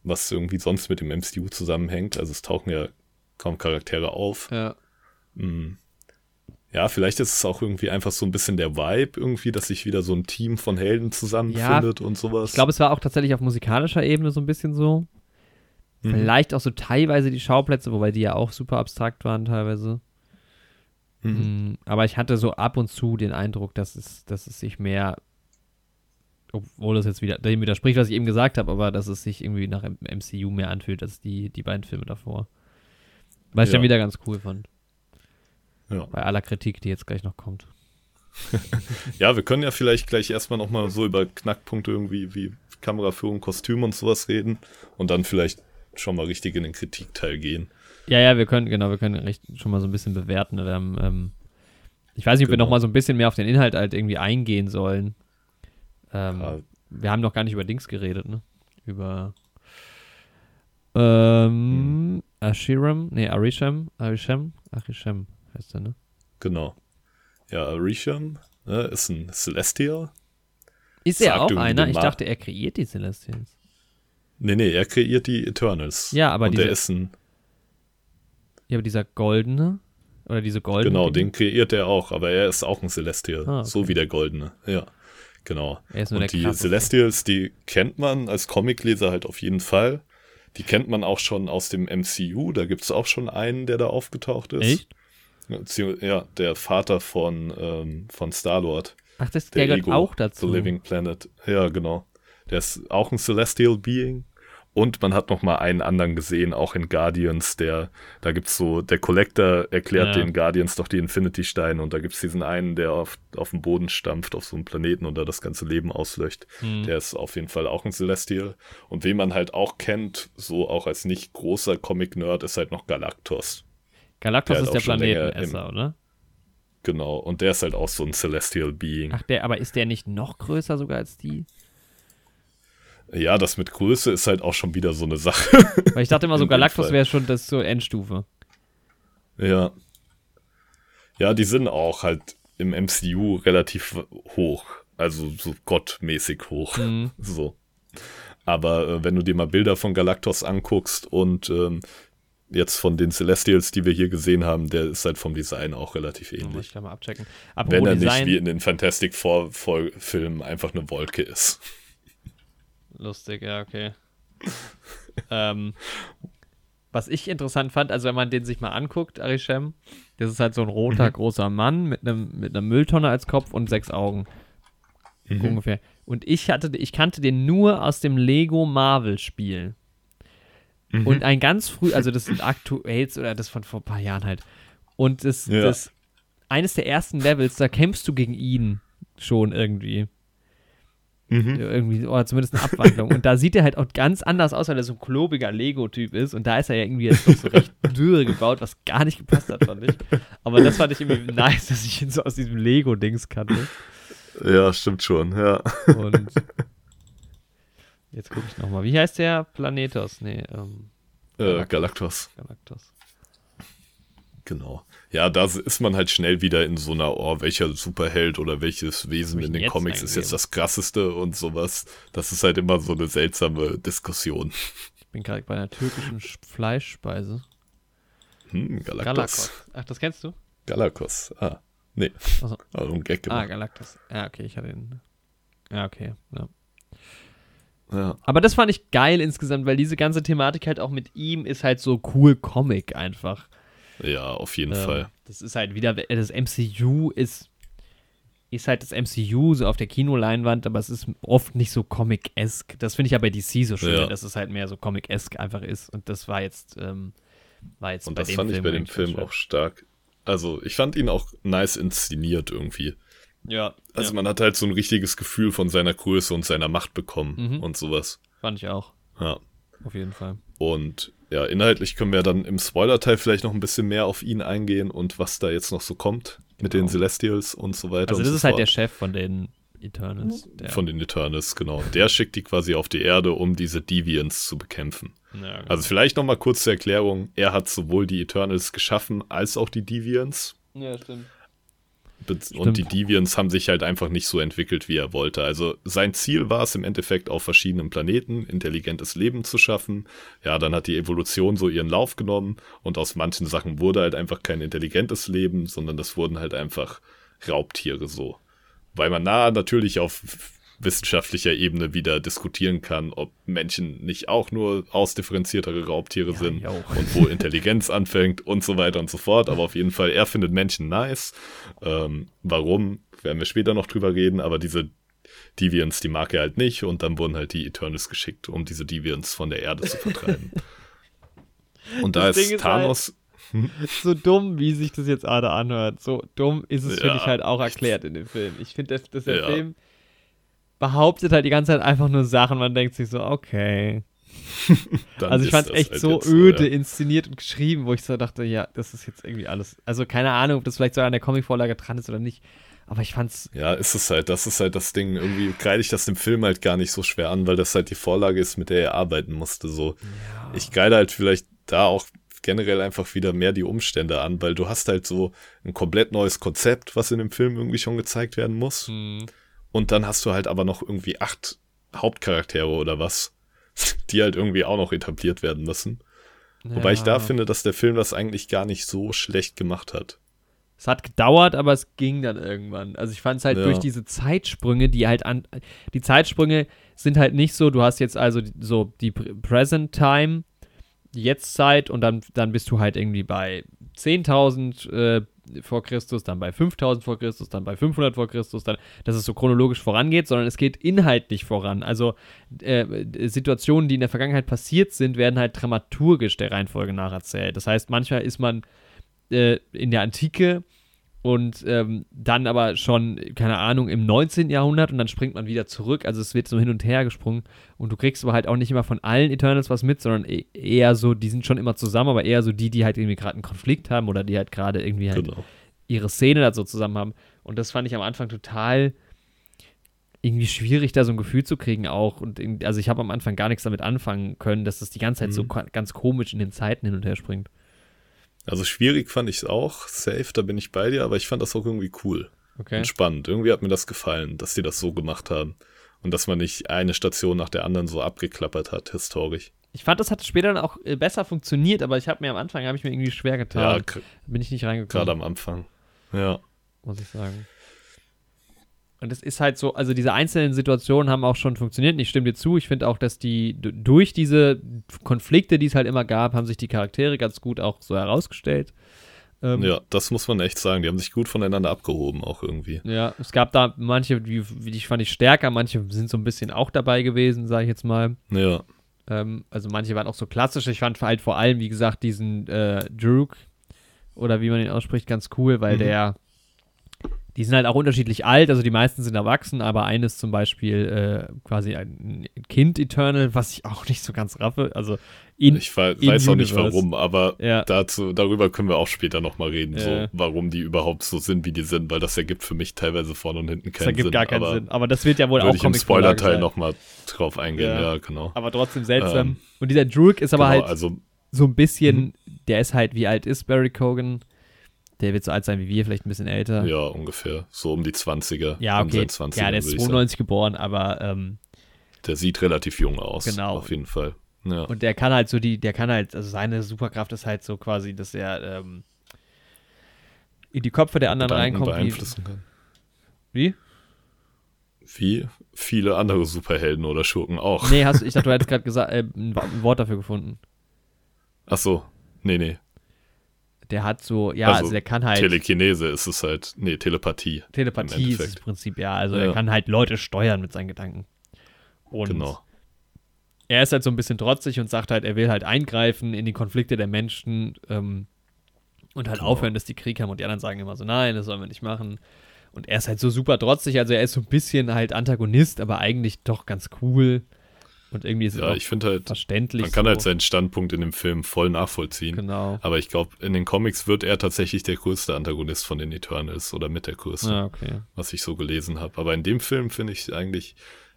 was irgendwie sonst mit dem MCU zusammenhängt. Also es tauchen ja kaum Charaktere auf. Ja. Mm. Ja, vielleicht ist es auch irgendwie einfach so ein bisschen der Vibe irgendwie, dass sich wieder so ein Team von Helden zusammenfindet und sowas. Ich glaube, es war auch tatsächlich auf musikalischer Ebene so ein bisschen so. Mhm. Vielleicht auch so teilweise die Schauplätze, wobei die ja auch super abstrakt waren teilweise. Mhm. Mm, Aber ich hatte so ab und zu den Eindruck, dass es, dass es sich mehr, obwohl das jetzt wieder dem widerspricht, was ich eben gesagt habe, aber dass es sich irgendwie nach MCU mehr anfühlt als die, die beiden Filme davor. Was ich Ja. dann wieder ganz cool fand. Ja. Bei aller Kritik, die jetzt gleich noch kommt. ja, wir können ja vielleicht gleich erstmal nochmal so über Knackpunkte irgendwie wie Kameraführung, Kostüm und sowas reden und dann vielleicht schon mal richtig in den Kritikteil gehen. Ja, ja, wir können, genau, wir können recht schon mal so ein bisschen bewerten. Wir haben, ähm, ich weiß nicht, ob wir Genau. noch mal so ein bisschen mehr auf den Inhalt halt irgendwie eingehen sollen. Ähm, Ja, wir haben noch gar nicht über Dings geredet, ne? Über ähm, Ashiram, nee, Arisham, Arisham, Arisham heißt er, ne? Genau. Ja, Arisham ne, ist ein Celestial. Ist er Sagt auch einer? Ich dachte, er kreiert die Celestials. Nee, nee, er kreiert die Eternals. Ja, aber Und diese- der ist ein, Ja, aber dieser goldene oder diese goldene. genau, Dinge? den kreiert er auch, aber er ist auch ein Celestial. Ah, okay. So wie der Goldene. Ja, genau. Er ist nur Und die krasseste. Celestials, die kennt man als Comicleser halt auf jeden Fall. Die kennt man auch schon aus dem MCU. Da gibt es auch schon einen, der da aufgetaucht ist. Echt? Ja, der Vater von, ähm, von Star-Lord. Ach, das, Der der gehört Ego, auch dazu. The Living Planet. Ja, genau. Der ist auch ein Celestial Being. Und man hat noch mal einen anderen gesehen, auch in Guardians, der, da gibt's so, der Collector erklärt Ja. den Guardians doch die Infinity-Steine und da gibt's diesen einen, der auf, auf dem Boden stampft, auf so einem Planeten und da das ganze Leben auslöscht. Hm. Der ist auf jeden Fall auch ein Celestial. Und wen man halt auch kennt, so auch als nicht großer Comic-Nerd, ist halt noch Galactus. Galactus der ist der Planetenesser, oder? Genau. Und der ist halt auch so ein Celestial Being. Ach, der, aber ist der nicht noch größer sogar als die? Ja, das mit Größe ist halt auch schon wieder so eine Sache. Weil ich dachte immer so, Galactus wäre schon das zur Endstufe. Ja. Ja, die sind auch halt im MCU relativ hoch. Also so gottmäßig hoch. Mhm. So. Aber äh, wenn du dir mal Bilder von Galactus anguckst und ähm, jetzt von den Celestials, die wir hier gesehen haben, der ist halt vom Design auch relativ Da muss ähnlich. ich gleich mal abchecken. Wenn Apropos er Design, nicht wie in den Fantastic Four Fol- Filmen einfach eine Wolke ist. Lustig, ja, okay. ähm, was ich interessant fand, also wenn man den sich mal anguckt, Arishem, das ist halt so ein roter, Mhm. großer Mann mit einem mit einer Mülltonne als Kopf und sechs Augen. Mhm. Ungefähr. Und ich hatte, ich kannte den nur aus dem Lego Marvel Spiel. Mhm. Und ein ganz früh, also das sind aktuell oder das von vor ein paar Jahren halt. Und das, Ja. das eines der ersten Levels, da kämpfst du gegen ihn schon irgendwie. Mhm. Irgendwie, oder zumindest eine Abwandlung. und da sieht er halt auch ganz anders aus, weil er so ein klobiger Lego-Typ ist. Und da ist er ja irgendwie jetzt doch so recht dürre gebaut, was gar nicht gepasst hat, fand ich. Aber das fand ich irgendwie nice, dass ich ihn so aus diesem Lego-Dings kannte. Ja, stimmt schon, ja. Und jetzt gucke ich nochmal. Wie heißt der? Planetos? Nee, ähm, Äh, Galactus. Genau. Ja, da ist man halt schnell wieder in so einer, oh, welcher Superheld oder welches Wesen in den Comics ist eingegeben? jetzt das krasseste und sowas. Das ist halt immer so eine seltsame Diskussion. Ich bin gerade bei einer türkischen Sch- Fleischspeise. Hm, Galactus. Galakos. Ach, das kennst du? Galactus. Ah, nee. Achso. Also ein Gag Ah, gemacht. Galactus. Ja, okay, ich hatte ihn. Ja, okay. Ja. ja. Aber das fand ich geil insgesamt, weil diese ganze Thematik halt auch mit ihm ist halt so cool Comic einfach. Ja, auf jeden Ähm, Fall. Das ist halt wieder, das MCU ist, ist halt das MCU so auf der Kinoleinwand, aber es ist oft nicht so Comic-esque. Das finde ich ja bei DC so schön, Ja. dass es halt mehr so Comic-esque einfach ist. Und das war jetzt, ähm, war jetzt Und bei das dem fand ich Film bei dem Film auch stark. Also, ich fand ihn auch nice inszeniert irgendwie. Ja, Also, ja, man hat halt so ein richtiges Gefühl von seiner Größe und seiner Macht bekommen Mhm. und sowas. fand ich auch, Ja. auf jeden Fall. Und ja, inhaltlich können wir dann im Spoiler-Teil vielleicht noch ein bisschen mehr auf ihn eingehen und was da jetzt noch so kommt mit den Genau. Celestials und so weiter. Also und das so ist halt fort. der Chef von den Eternals. Der, Von den Eternals, genau. Der schickt die quasi auf die Erde, um diese Deviants zu bekämpfen. ja, genau. Also vielleicht nochmal kurz zur Erklärung. Er hat sowohl die Eternals geschaffen, als auch die Deviants. ja, stimmt. Stimmt. Und die Deviants haben sich halt einfach nicht so entwickelt, wie er wollte. Also sein Ziel war es im Endeffekt auf verschiedenen Planeten intelligentes Leben zu schaffen. Ja, dann hat die Evolution so ihren Lauf genommen und aus manchen Sachen wurde halt einfach kein intelligentes Leben, sondern das wurden halt einfach Raubtiere so. Weil man da natürlich auf wissenschaftlicher Ebene wieder diskutieren kann, ob Menschen nicht auch nur ausdifferenziertere Raubtiere Ja, sind und wo Intelligenz anfängt und so weiter und so fort. Aber auf jeden Fall, er findet Menschen nice. Ähm, warum, werden wir später noch drüber reden, aber diese Deviants, die mag er halt nicht und dann wurden halt die Eternals geschickt, um diese Deviants von der Erde zu vertreiben. und da Das ist ist halt- Thanos, So dumm, wie sich das jetzt gerade anhört. So dumm ist es, finde Ja. ich, halt auch erklärt in dem Film. Ich finde, dass, dass der Ja. Film behauptet halt die ganze Zeit einfach nur Sachen. Man denkt sich so, okay. Also ich fand es echt halt so öde ja. inszeniert und geschrieben, wo ich so dachte, ja, das ist jetzt irgendwie alles. Also keine Ahnung, ob das vielleicht so an der Comicvorlage dran ist oder nicht. Aber ich fand's. Ja, ist es halt, das ist halt das Ding. Irgendwie kreide ich das dem Film halt gar nicht so schwer an, weil das halt die Vorlage ist, mit der er arbeiten musste. So. Ja. Ich kreide halt vielleicht da auch generell einfach wieder mehr die Umstände an, weil du hast halt so ein komplett neues Konzept, was in dem Film irgendwie schon gezeigt werden muss. Hm. Und dann hast du halt aber noch irgendwie acht Hauptcharaktere oder was, die halt irgendwie auch noch etabliert werden müssen. Wobei ich da Ja. finde, dass der Film das eigentlich gar nicht so schlecht gemacht hat. Es hat gedauert, aber es ging dann irgendwann. Also ich fand es halt Ja. durch diese Zeitsprünge, die halt an. Die Zeitsprünge sind halt nicht so, du hast jetzt also so die Pr- Present Time, die Jetztzeit und dann, dann bist du halt irgendwie bei 10.000 äh, vor Christus, dann bei 5.000 vor Christus, dann bei 500 vor Christus, dann, dass es so chronologisch vorangeht, sondern es geht inhaltlich voran. Also äh, Situationen, die in der Vergangenheit passiert sind, werden halt dramaturgisch der Reihenfolge nacherzählt. Das heißt, manchmal ist man äh, in der Antike und ähm, dann aber schon, keine Ahnung, im 19. Jahrhundert und dann springt man wieder zurück. Also es wird so hin und her gesprungen und du kriegst aber halt auch nicht immer von allen Eternals was mit, sondern e- eher so, die sind schon immer zusammen, aber eher so die, die halt irgendwie gerade einen Konflikt haben oder die halt gerade irgendwie halt Genau. ihre Szene da so zusammen haben. Und das fand ich am Anfang total irgendwie schwierig, da so ein Gefühl zu kriegen auch. Und also ich habe am Anfang gar nichts damit anfangen können, dass das die ganze Zeit so Mhm. ko- ganz komisch in den Zeiten hin und her springt. Also schwierig fand ich es auch, safe, da bin ich bei dir, aber ich fand das auch irgendwie cool Okay. und spannend. Irgendwie hat mir das gefallen, dass die das so gemacht haben. Und dass man nicht eine Station nach der anderen so abgeklappert hat, historisch. Ich fand, das hat später dann auch äh, besser funktioniert, aber ich habe mir am Anfang habe ich mir irgendwie schwer Ja, getan. k- Bin ich nicht reingekommen, gerade am Anfang. Ja. muss ich sagen. Und es ist halt so, also diese einzelnen Situationen haben auch schon funktioniert. Und ich stimme dir zu. Ich finde auch, dass die durch diese Konflikte, die es halt immer gab, haben sich die Charaktere ganz gut auch so herausgestellt. Ähm, Ja, das muss man echt sagen. Die haben sich gut voneinander abgehoben, auch irgendwie. Ja, es gab da manche, die, die fand ich stärker, manche sind so ein bisschen auch dabei gewesen, sage ich jetzt mal. Ja, Ähm, also manche waren auch so klassisch. Ich fand halt vor allem, wie gesagt, diesen äh, Druk oder wie man ihn ausspricht, ganz cool, weil Mhm. der, die sind halt auch unterschiedlich alt, also die meisten sind erwachsen, aber eines zum Beispiel äh, quasi ein Kind Eternal, was ich auch nicht so ganz raffe. Also in, ich we in weiß auch nicht warum, aber Ja. dazu, darüber können wir auch später nochmal reden, Ja. so, warum die überhaupt so sind, wie die sind, weil das ergibt für mich teilweise vorne und hinten das keinen ergibt Sinn. gar keinen aber Sinn. Aber das wird ja wohl auch ich im Spoiler-Teil nochmal drauf eingehen, Ja. ja, genau. Aber trotzdem seltsam. Ähm, Und dieser Druk ist aber genau, halt also so ein bisschen, Mhm. der ist halt, wie alt ist Barry Cogan? Der wird so alt sein wie wir, vielleicht ein bisschen älter. Ja, ungefähr. So um die 20er. Ja, okay. seinen 20ern, Ja, der ist würde ich sagen. 92 geboren, aber ähm, Der sieht relativ jung aus. Genau. Auf jeden Fall. Ja. und der kann halt so die, der kann halt, also seine Superkraft ist halt so quasi, dass er ähm, in die Köpfe der anderen Gedanken reinkommt. Wie, beeinflussen kann. wie? Wie viele andere Superhelden oder Schurken auch. Nee, hast, ich dachte, du hättest gerade gesagt, äh, ein Wort dafür gefunden. Ach so. Nee, nee. Der hat so, ja, also, Also, der kann halt Telekinese ist es halt. Nee, Telepathie. Telepathie ist das Prinzip, ja. Also Ja. er kann halt Leute steuern mit seinen Gedanken. Und Genau. er ist halt so ein bisschen trotzig und sagt halt, er will halt eingreifen in die Konflikte der Menschen ähm, und halt Genau. aufhören, dass die Krieg haben. Und die anderen sagen immer so, nein, das sollen wir nicht machen. Und er ist halt so super trotzig, also er ist so ein bisschen halt Antagonist, aber eigentlich doch ganz cool. Und irgendwie ist es Ja, auch ich finde halt, verständlich. man kann so. halt seinen Standpunkt in dem Film voll nachvollziehen. Genau. Aber ich glaube, in den Comics wird er tatsächlich der größte Antagonist von den Eternals oder mit der größte, Ja, okay. was ich so gelesen habe. Aber in dem Film finde ich eigentlich,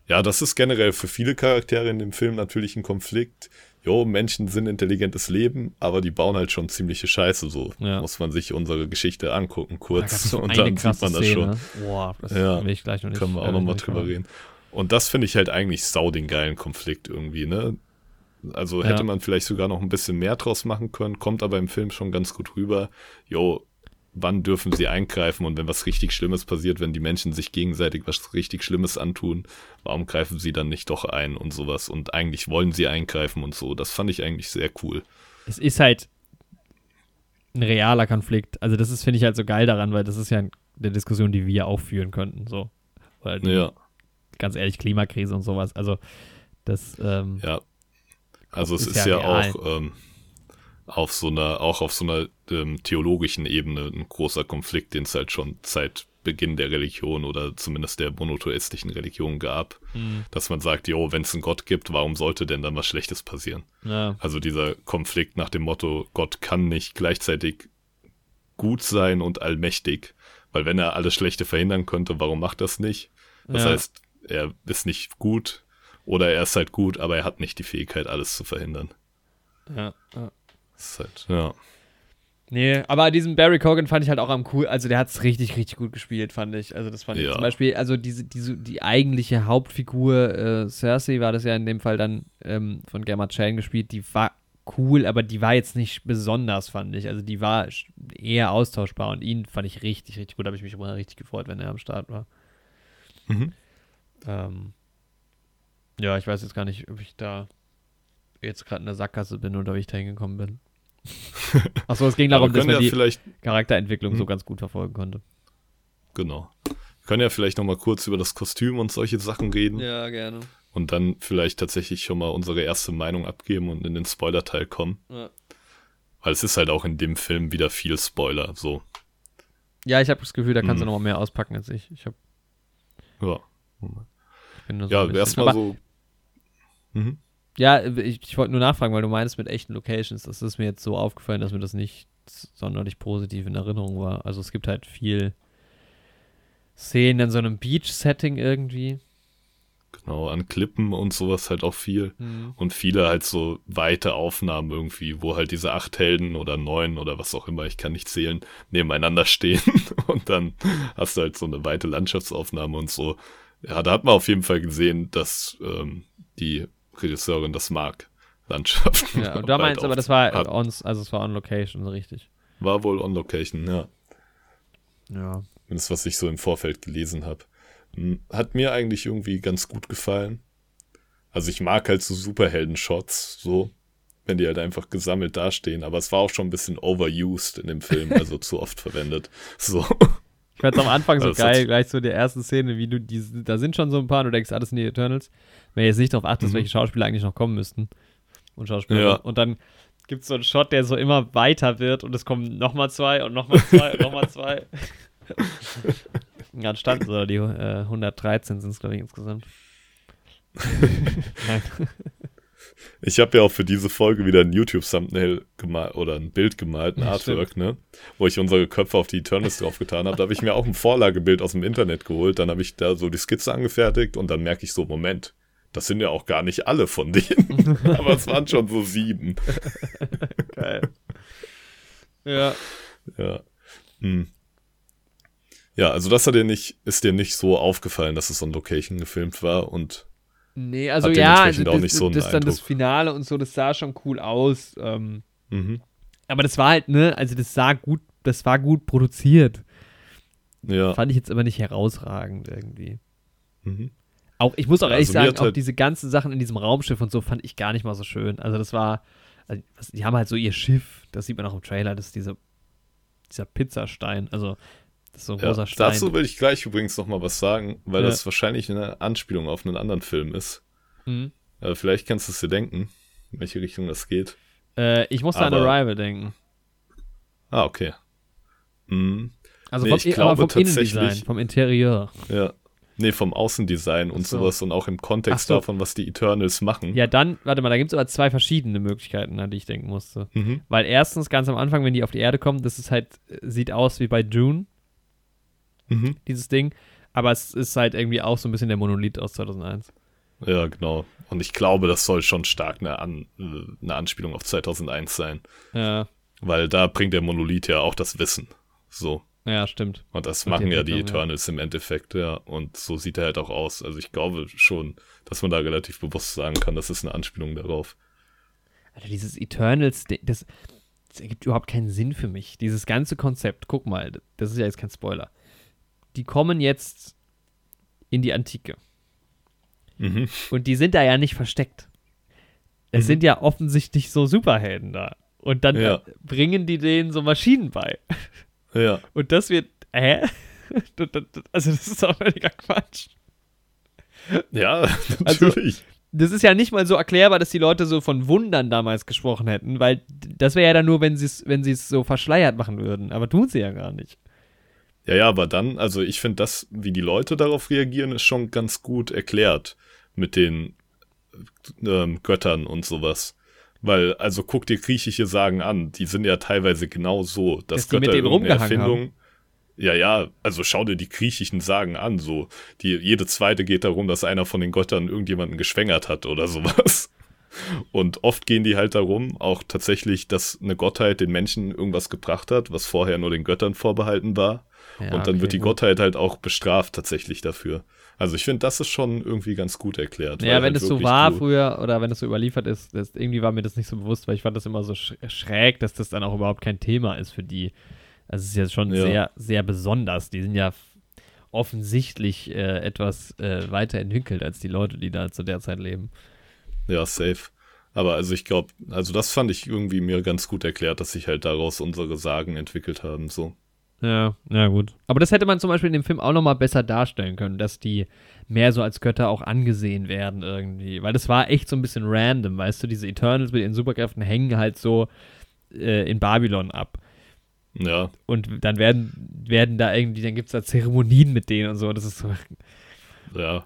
ja, das ist generell für viele Charaktere in dem Film natürlich ein Konflikt. Jo, Menschen sind intelligentes Leben, aber die bauen halt schon ziemliche Scheiße so. Ja. Muss man sich unsere Geschichte angucken Da kurz so und dann sieht man das schon. Szene. Boah, das Ja, will ich gleich noch nicht. Können wir auch äh, nochmal nicht drüber reden. Und das finde ich halt eigentlich sau den geilen Konflikt irgendwie, ne? Also Ja. hätte man vielleicht sogar noch ein bisschen mehr draus machen können, kommt aber im Film schon ganz gut rüber. Jo, wann dürfen sie eingreifen und wenn was richtig Schlimmes passiert, wenn die Menschen sich gegenseitig was richtig Schlimmes antun, warum greifen sie dann nicht doch ein und sowas? Und eigentlich wollen sie eingreifen und so. Das fand ich eigentlich sehr cool. es ist halt ein realer Konflikt. Also das ist, finde ich halt so geil daran, weil das ist ja eine Diskussion, die wir auch führen könnten. So. Oder die, Ja, ganz ehrlich, Klimakrise und sowas. Also das, ähm, ja. Also es Ist ist, ja real. auch ähm, auf so einer, auch auf so einer ähm, theologischen Ebene ein großer Konflikt, den es halt schon seit Beginn der Religion oder zumindest der monotheistischen Religion gab, mh, dass man sagt, jo, wenn es einen Gott gibt, warum sollte denn dann was Schlechtes passieren? ja, Also dieser Konflikt nach dem Motto, Gott kann nicht gleichzeitig gut sein und allmächtig, Weil wenn er alles Schlechte verhindern könnte, warum macht das nicht? Das Ja. heißt, er ist nicht gut oder er ist halt gut, aber er hat nicht die Fähigkeit, alles zu verhindern. Ja, ja. Das ist halt, ja. Nee, aber diesen Barry Cogan fand ich halt auch am cool. Also der hat es richtig, richtig gut gespielt, fand ich. Also das fand ich Ja. zum Beispiel, also diese, diese, die eigentliche Hauptfigur, äh, Cersei war das ja in dem Fall dann ähm, von Gemma Chan gespielt, die war cool, aber die war jetzt nicht besonders, fand ich. Also die war eher austauschbar und ihn fand ich richtig, richtig gut. Da habe ich mich immer richtig gefreut, wenn er am Start war. Mhm. Ähm, ja, ich weiß jetzt gar nicht, ob ich da jetzt gerade in der Sackgasse bin oder wie ich da hingekommen bin. Achso, es ging darum, dass man ja die Charakterentwicklung so Mhm. ganz gut verfolgen konnte. genau. Wir können ja vielleicht nochmal kurz über das Kostüm und solche Sachen reden Ja, gerne. und dann vielleicht tatsächlich schon mal unsere erste Meinung abgeben und in den Spoiler-Teil kommen. Ja, Weil es ist halt auch in dem Film wieder viel Spoiler, so. ja ich habe das Gefühl, da kannst du Mhm. noch mal mehr auspacken als ich. Ich, hab, Ja. Bin nur so Ja, erstmal so. Mhm. Ja, ich, ich wollte nur nachfragen, weil du meinst mit echten Locations. Das ist mir jetzt so aufgefallen, dass mir das nicht sonderlich positiv in Erinnerung war. Also es gibt halt viel Szenen in so einem Beach-Setting irgendwie. Genau, an Klippen und sowas halt auch viel. Und viele halt so weite Aufnahmen irgendwie, wo halt diese acht Helden oder neun oder was auch immer, ich kann nicht zählen, nebeneinander stehen. Und dann hast du halt so eine weite Landschaftsaufnahme und so. Ja, da hat man auf jeden Fall gesehen, dass ähm, die Regisseurin das mag. Landschaften. Ja, und da halt meinst du auf- aber, das war hat- on, also es war on Location, so richtig. War wohl on Location, ja. Ja. Zumindest was ich so im Vorfeld gelesen habe. Hat mir eigentlich irgendwie ganz gut gefallen. Also ich mag halt so Superhelden-Shots, so, wenn die halt einfach gesammelt dastehen, aber es war auch schon ein bisschen overused in dem Film, also zu oft verwendet. So. Ich fand's am Anfang so Also geil, hat- gleich so der ersten Szene, wie du diese, da sind schon so ein paar, und du denkst, alles sind die Eternals. Wenn du jetzt nicht darauf achtest, Mhm. welche Schauspieler eigentlich noch kommen müssten. Und Schauspieler. Ja. Und dann gibt's so einen Shot, der so immer weiter wird und es kommen nochmal zwei und nochmal zwei und nochmal zwei. ja, standen so die äh, 113 sind es, glaube ich, insgesamt. Nein. Ich habe ja auch für diese Folge wieder ein YouTube-Thumbnail gemalt oder ein Bild gemalt, ein Ja, Artwork, ne? Wo ich unsere Köpfe auf die Eternals draufgetan habe. Da habe ich mir auch ein Vorlagebild aus dem Internet geholt. Dann habe ich da so die Skizze angefertigt und dann merke ich so, Moment, das sind ja auch gar nicht alle von denen. Aber es waren schon so sieben. Geil. Ja. Ja. Hm. Ja, also das hat dir nicht, ist dir nicht so aufgefallen, dass es on Location gefilmt war und Nee, also ja, also das, nicht so das dann das. Finale und so, das sah schon cool aus. Ähm, mhm. aber das war halt, ne, also das sah gut, das war gut produziert. ja. Fand ich jetzt aber nicht herausragend irgendwie. Mhm. Auch, ich muss auch ehrlich also sagen, auch halt- diese ganzen Sachen in diesem Raumschiff und so fand ich gar nicht mal so schön. Also das war, also die haben halt so ihr Schiff, das sieht man auch im Trailer, das ist diese, dieser Pizzastein, also das ist so ein Ja, großer Stein. dazu will ich gleich übrigens noch mal was sagen, weil Ja. das wahrscheinlich eine Anspielung auf einen anderen Film ist. Mhm. Äh, vielleicht kannst du es dir denken, in welche Richtung das geht. Äh, ich musste an Arrival denken. Ah, okay. Mhm. Also Nee, vom, ich glaube vom Innendesign, vom Interieur. Ja. Nee, vom Außendesign und so. sowas und auch im Kontext so. davon, was die Eternals machen. Ja, dann, warte mal, da gibt es aber zwei verschiedene Möglichkeiten, an die ich denken musste. Mhm. Weil erstens, ganz am Anfang, wenn die auf die Erde kommen, das ist halt, äh, sieht aus wie bei Dune, Mhm. dieses Ding. Aber es ist halt irgendwie auch so ein bisschen der Monolith aus 2001. Ja, genau. Und ich glaube, das soll schon stark eine, An äh, eine Anspielung auf 2001 sein. Ja, Weil da bringt der Monolith ja auch das Wissen. So. ja, stimmt. Und das die machen ja die Entwicklung, ja. Eternals im Endeffekt, ja. Und so sieht er halt auch aus. Also ich glaube schon, dass man da relativ bewusst sagen kann, das ist eine Anspielung darauf. Alter, dieses Eternals, das, das ergibt überhaupt keinen Sinn für mich. Dieses ganze Konzept, guck mal, das ist ja jetzt kein Spoiler. Die kommen jetzt in die Antike. Mhm. Und die sind da ja nicht versteckt. Es Mhm. sind ja offensichtlich so Superhelden da. Und dann Ja. bringen die denen so Maschinen bei. Ja. Und das wird, hä? Also das ist doch völliger Quatsch. Ja, Also- natürlich. Das ist ja nicht mal so erklärbar, dass die Leute so von Wundern damals gesprochen hätten, weil das wäre ja dann nur, wenn sie es wenn sie es so verschleiert machen würden. Aber tun sie ja gar nicht. Ja, ja, aber dann, also ich finde das, wie die Leute darauf reagieren, ist schon ganz gut erklärt mit den ähm, Göttern und sowas. Weil, also guck dir griechische Sagen an, die sind ja teilweise genau so, dass, Dass die mit Götter denen irgendeine Erfindung. Ja, ja, also schau dir die griechischen Sagen an, so. Die, jede zweite geht darum, dass einer von den Göttern irgendjemanden geschwängert hat oder sowas. Und oft gehen die halt darum, auch tatsächlich, dass eine Gottheit den Menschen irgendwas gebracht hat, was vorher nur den Göttern vorbehalten war. Ja, und dann okay, wird die gut. Gottheit halt auch bestraft tatsächlich dafür. Also ich finde, das ist schon irgendwie ganz gut erklärt. Ja, wenn halt es so war früher oder wenn es so überliefert ist, das, irgendwie war mir das nicht so bewusst, weil ich fand das immer so schräg, dass das dann auch überhaupt kein Thema ist für die. Also es ist ja schon ja. sehr, sehr besonders. Die sind ja offensichtlich äh, etwas äh, weiterentwickelt als die Leute, die da zu der Zeit leben. Ja, safe. Aber also ich glaube, also das fand ich irgendwie mir ganz gut erklärt, dass sich halt daraus unsere Sagen entwickelt haben, so. Ja, ja, gut. Aber das hätte man zum Beispiel in dem Film auch nochmal besser darstellen können, dass die mehr so als Götter auch angesehen werden irgendwie. Weil das war echt so ein bisschen random, weißt du, diese Eternals mit ihren Superkräften hängen halt so äh, in Babylon ab. Ja. Und dann werden, werden da irgendwie, dann gibt es da Zeremonien mit denen und so. Das ist so. Ja.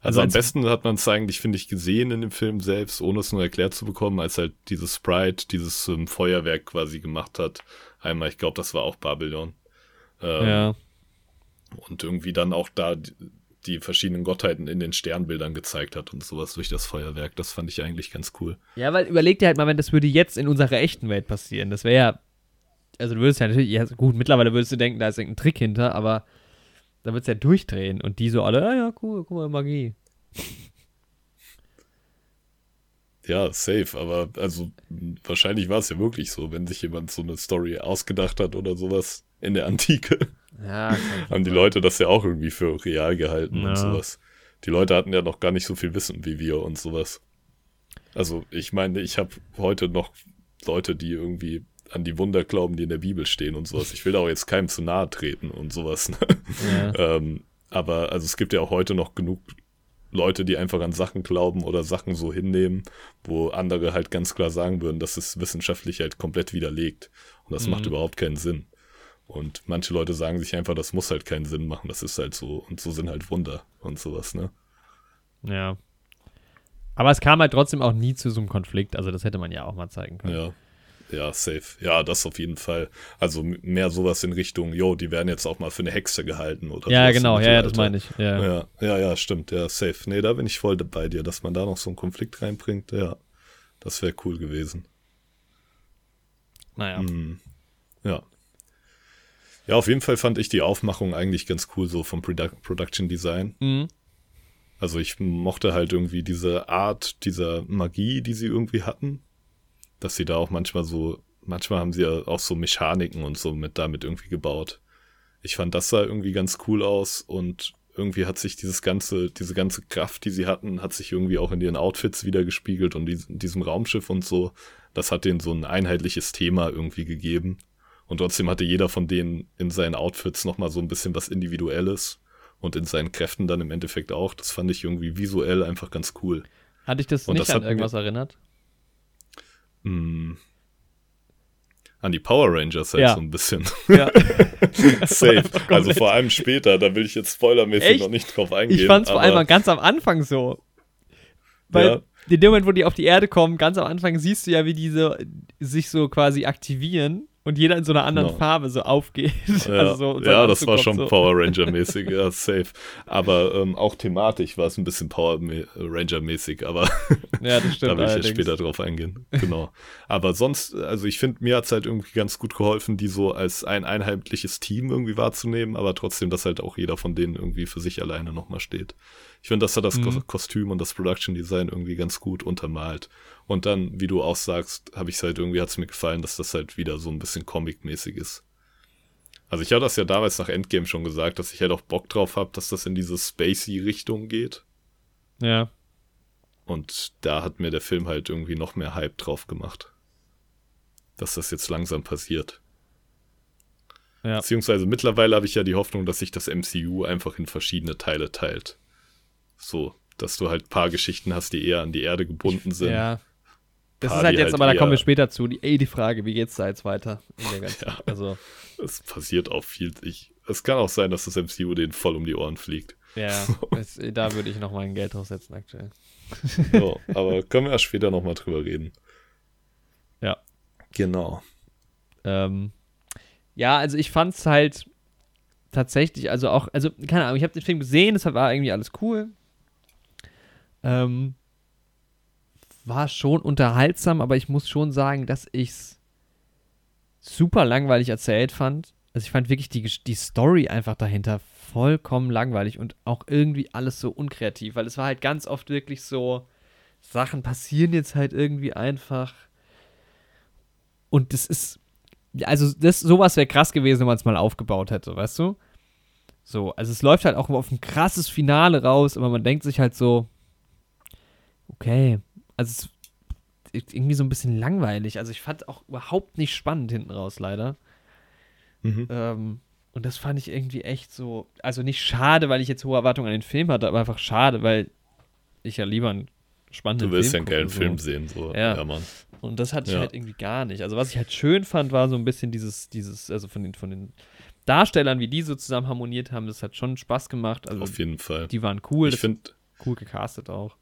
Also, also am besten hat man es eigentlich, finde ich, gesehen in dem Film selbst, ohne es nur erklärt zu bekommen, als halt dieses Sprite, dieses ähm, Feuerwerk quasi gemacht hat. Einmal, ich glaube, das war auch Babylon. Ähm, ja. Und irgendwie dann auch da die, verschiedenen Gottheiten in den Sternbildern gezeigt hat und sowas durch das Feuerwerk. Das fand ich eigentlich ganz cool. Ja, weil überleg dir halt mal, wenn das würde jetzt in unserer echten Welt passieren. Das wäre ja. Also du würdest ja natürlich, ja gut, mittlerweile würdest du denken, da ist irgendein Trick hinter, aber da wird es ja durchdrehen und die so alle, ja, ja, cool, guck mal, Magie. Ja, safe, aber also wahrscheinlich war es ja wirklich so, wenn sich jemand so eine Story ausgedacht hat oder sowas in der Antike. Ja, haben die Leute das ja auch irgendwie für real gehalten ja. und sowas. Die Leute hatten ja noch gar nicht so viel Wissen wie wir und sowas. Also ich meine, ich habe heute noch Leute, die irgendwie an die Wunder glauben, die in der Bibel stehen und sowas. Ich will da auch jetzt keinem zu nahe treten und sowas. Ne? Ja. ähm, aber also es gibt ja auch heute noch genug Leute, die einfach an Sachen glauben oder Sachen so hinnehmen, wo andere halt ganz klar sagen würden, dass es wissenschaftlich halt komplett widerlegt. Und das mhm. macht überhaupt keinen Sinn. Und manche Leute sagen sich einfach, das muss halt keinen Sinn machen, das ist halt so. Und so sind halt Wunder und sowas, ne? Ja. Aber es kam halt trotzdem auch nie zu so einem Konflikt, also das hätte man ja auch mal zeigen können. Ja. Ja, safe. Ja, das auf jeden Fall. Also mehr sowas in Richtung, yo, die werden jetzt auch mal für eine Hexe gehalten oder Ja, genau, ja, ja, das meine ich. Ja. ja. ja, ja, stimmt. Ja, safe. Nee, da bin ich voll bei dir, dass man da noch so einen Konflikt reinbringt. Ja, das wäre cool gewesen. Naja. Hm. Ja. Ja, auf jeden Fall fand ich die Aufmachung eigentlich ganz cool, so vom Produ Production Design. Mhm. Also ich mochte halt irgendwie diese Art dieser Magie, die sie irgendwie hatten dass sie da auch manchmal so, manchmal haben sie ja auch so Mechaniken und so mit damit irgendwie gebaut. Ich fand, das sah irgendwie ganz cool aus und irgendwie hat sich dieses ganze, diese ganze Kraft, die sie hatten, hat sich irgendwie auch in ihren Outfits wiedergespiegelt und in diesem Raumschiff und so. Das hat denen so ein einheitliches Thema irgendwie gegeben. Und trotzdem hatte jeder von denen in seinen Outfits nochmal so ein bisschen was Individuelles und in seinen Kräften dann im Endeffekt auch. Das fand ich irgendwie visuell einfach ganz cool. Hat dich das und nicht das an irgendwas erinnert? Hm. An die Power Rangers halt ja. so ein bisschen. Ja. Safe. Also vor allem später, da will ich jetzt spoilermäßig Echt? noch nicht drauf eingehen. Ich fand es vor allem ganz am Anfang so. Weil ja. in dem Moment, wo die auf die Erde kommen, ganz am Anfang siehst du ja, wie diese sich so quasi aktivieren und jeder in so einer anderen genau. Farbe so aufgeht. Ja, also so ja das war schon so. Power Ranger-mäßig, ja, safe. Aber ähm, auch thematisch war es ein bisschen Power Ranger-mäßig, aber ja, das stimmt, da will ich ja später drauf eingehen. Genau. aber sonst, also ich finde, mir hat es halt irgendwie ganz gut geholfen, die so als ein einheitliches Team irgendwie wahrzunehmen, aber trotzdem, dass halt auch jeder von denen irgendwie für sich alleine nochmal steht. Ich finde, dass er das mhm. Kostüm und das Production Design irgendwie ganz gut untermalt. Und dann, wie du auch sagst, habe ich es halt irgendwie, hat es mir gefallen, dass das halt wieder so ein bisschen Comic-mäßig ist. Also ich habe das ja damals nach Endgame schon gesagt, dass ich halt auch Bock drauf habe, dass das in diese Spacey-Richtung geht. Ja. Und da hat mir der Film halt irgendwie noch mehr Hype drauf gemacht. Dass das jetzt langsam passiert. Ja. Beziehungsweise mittlerweile habe ich ja die Hoffnung, dass sich das MCU einfach in verschiedene Teile teilt. So, dass du halt ein paar Geschichten hast, die eher an die Erde gebunden sind. Ja. Das ist halt jetzt, halt aber da kommen wir später zu. Die, ey, die Frage, wie geht's da jetzt weiter? ja, also. Es passiert auch viel. Ich, es kann auch sein, dass das MCU den voll um die Ohren fliegt. Ja, es, da würde ich noch mal ein Geld draufsetzen aktuell. so, aber können wir ja später noch mal drüber reden. Ja. Genau. Ähm, ja, also ich fand's halt tatsächlich, also auch, also keine Ahnung, ich habe den Film gesehen, das war irgendwie alles cool. Ähm, war schon unterhaltsam, aber ich muss schon sagen, dass ich es super langweilig erzählt fand. Also ich fand wirklich die, die Story einfach dahinter vollkommen langweilig und auch irgendwie alles so unkreativ, weil es war halt ganz oft wirklich so, Sachen passieren jetzt halt irgendwie einfach. Und das ist, also das, sowas wäre krass gewesen, wenn man es mal aufgebaut hätte, weißt du? So, also es läuft halt auch auf ein krasses Finale raus, aber man denkt sich halt so, okay, also es ist irgendwie so ein bisschen langweilig. Also ich fand auch überhaupt nicht spannend hinten raus, leider. Mhm. Ähm, und das fand ich irgendwie echt so, also nicht schade, weil ich jetzt hohe Erwartungen an den Film hatte, aber einfach schade, weil ich ja lieber einen spannenden Film Du willst Film ja einen geilen so. Film sehen, so. Ja. ja, Mann. Und das hatte ich ja. halt irgendwie gar nicht. Also was ich halt schön fand, war so ein bisschen dieses, dieses, also von den, von den Darstellern, wie die so zusammen harmoniert haben, das hat schon Spaß gemacht. Also Auf jeden Fall. Die waren cool. Ich finde cool gecastet auch.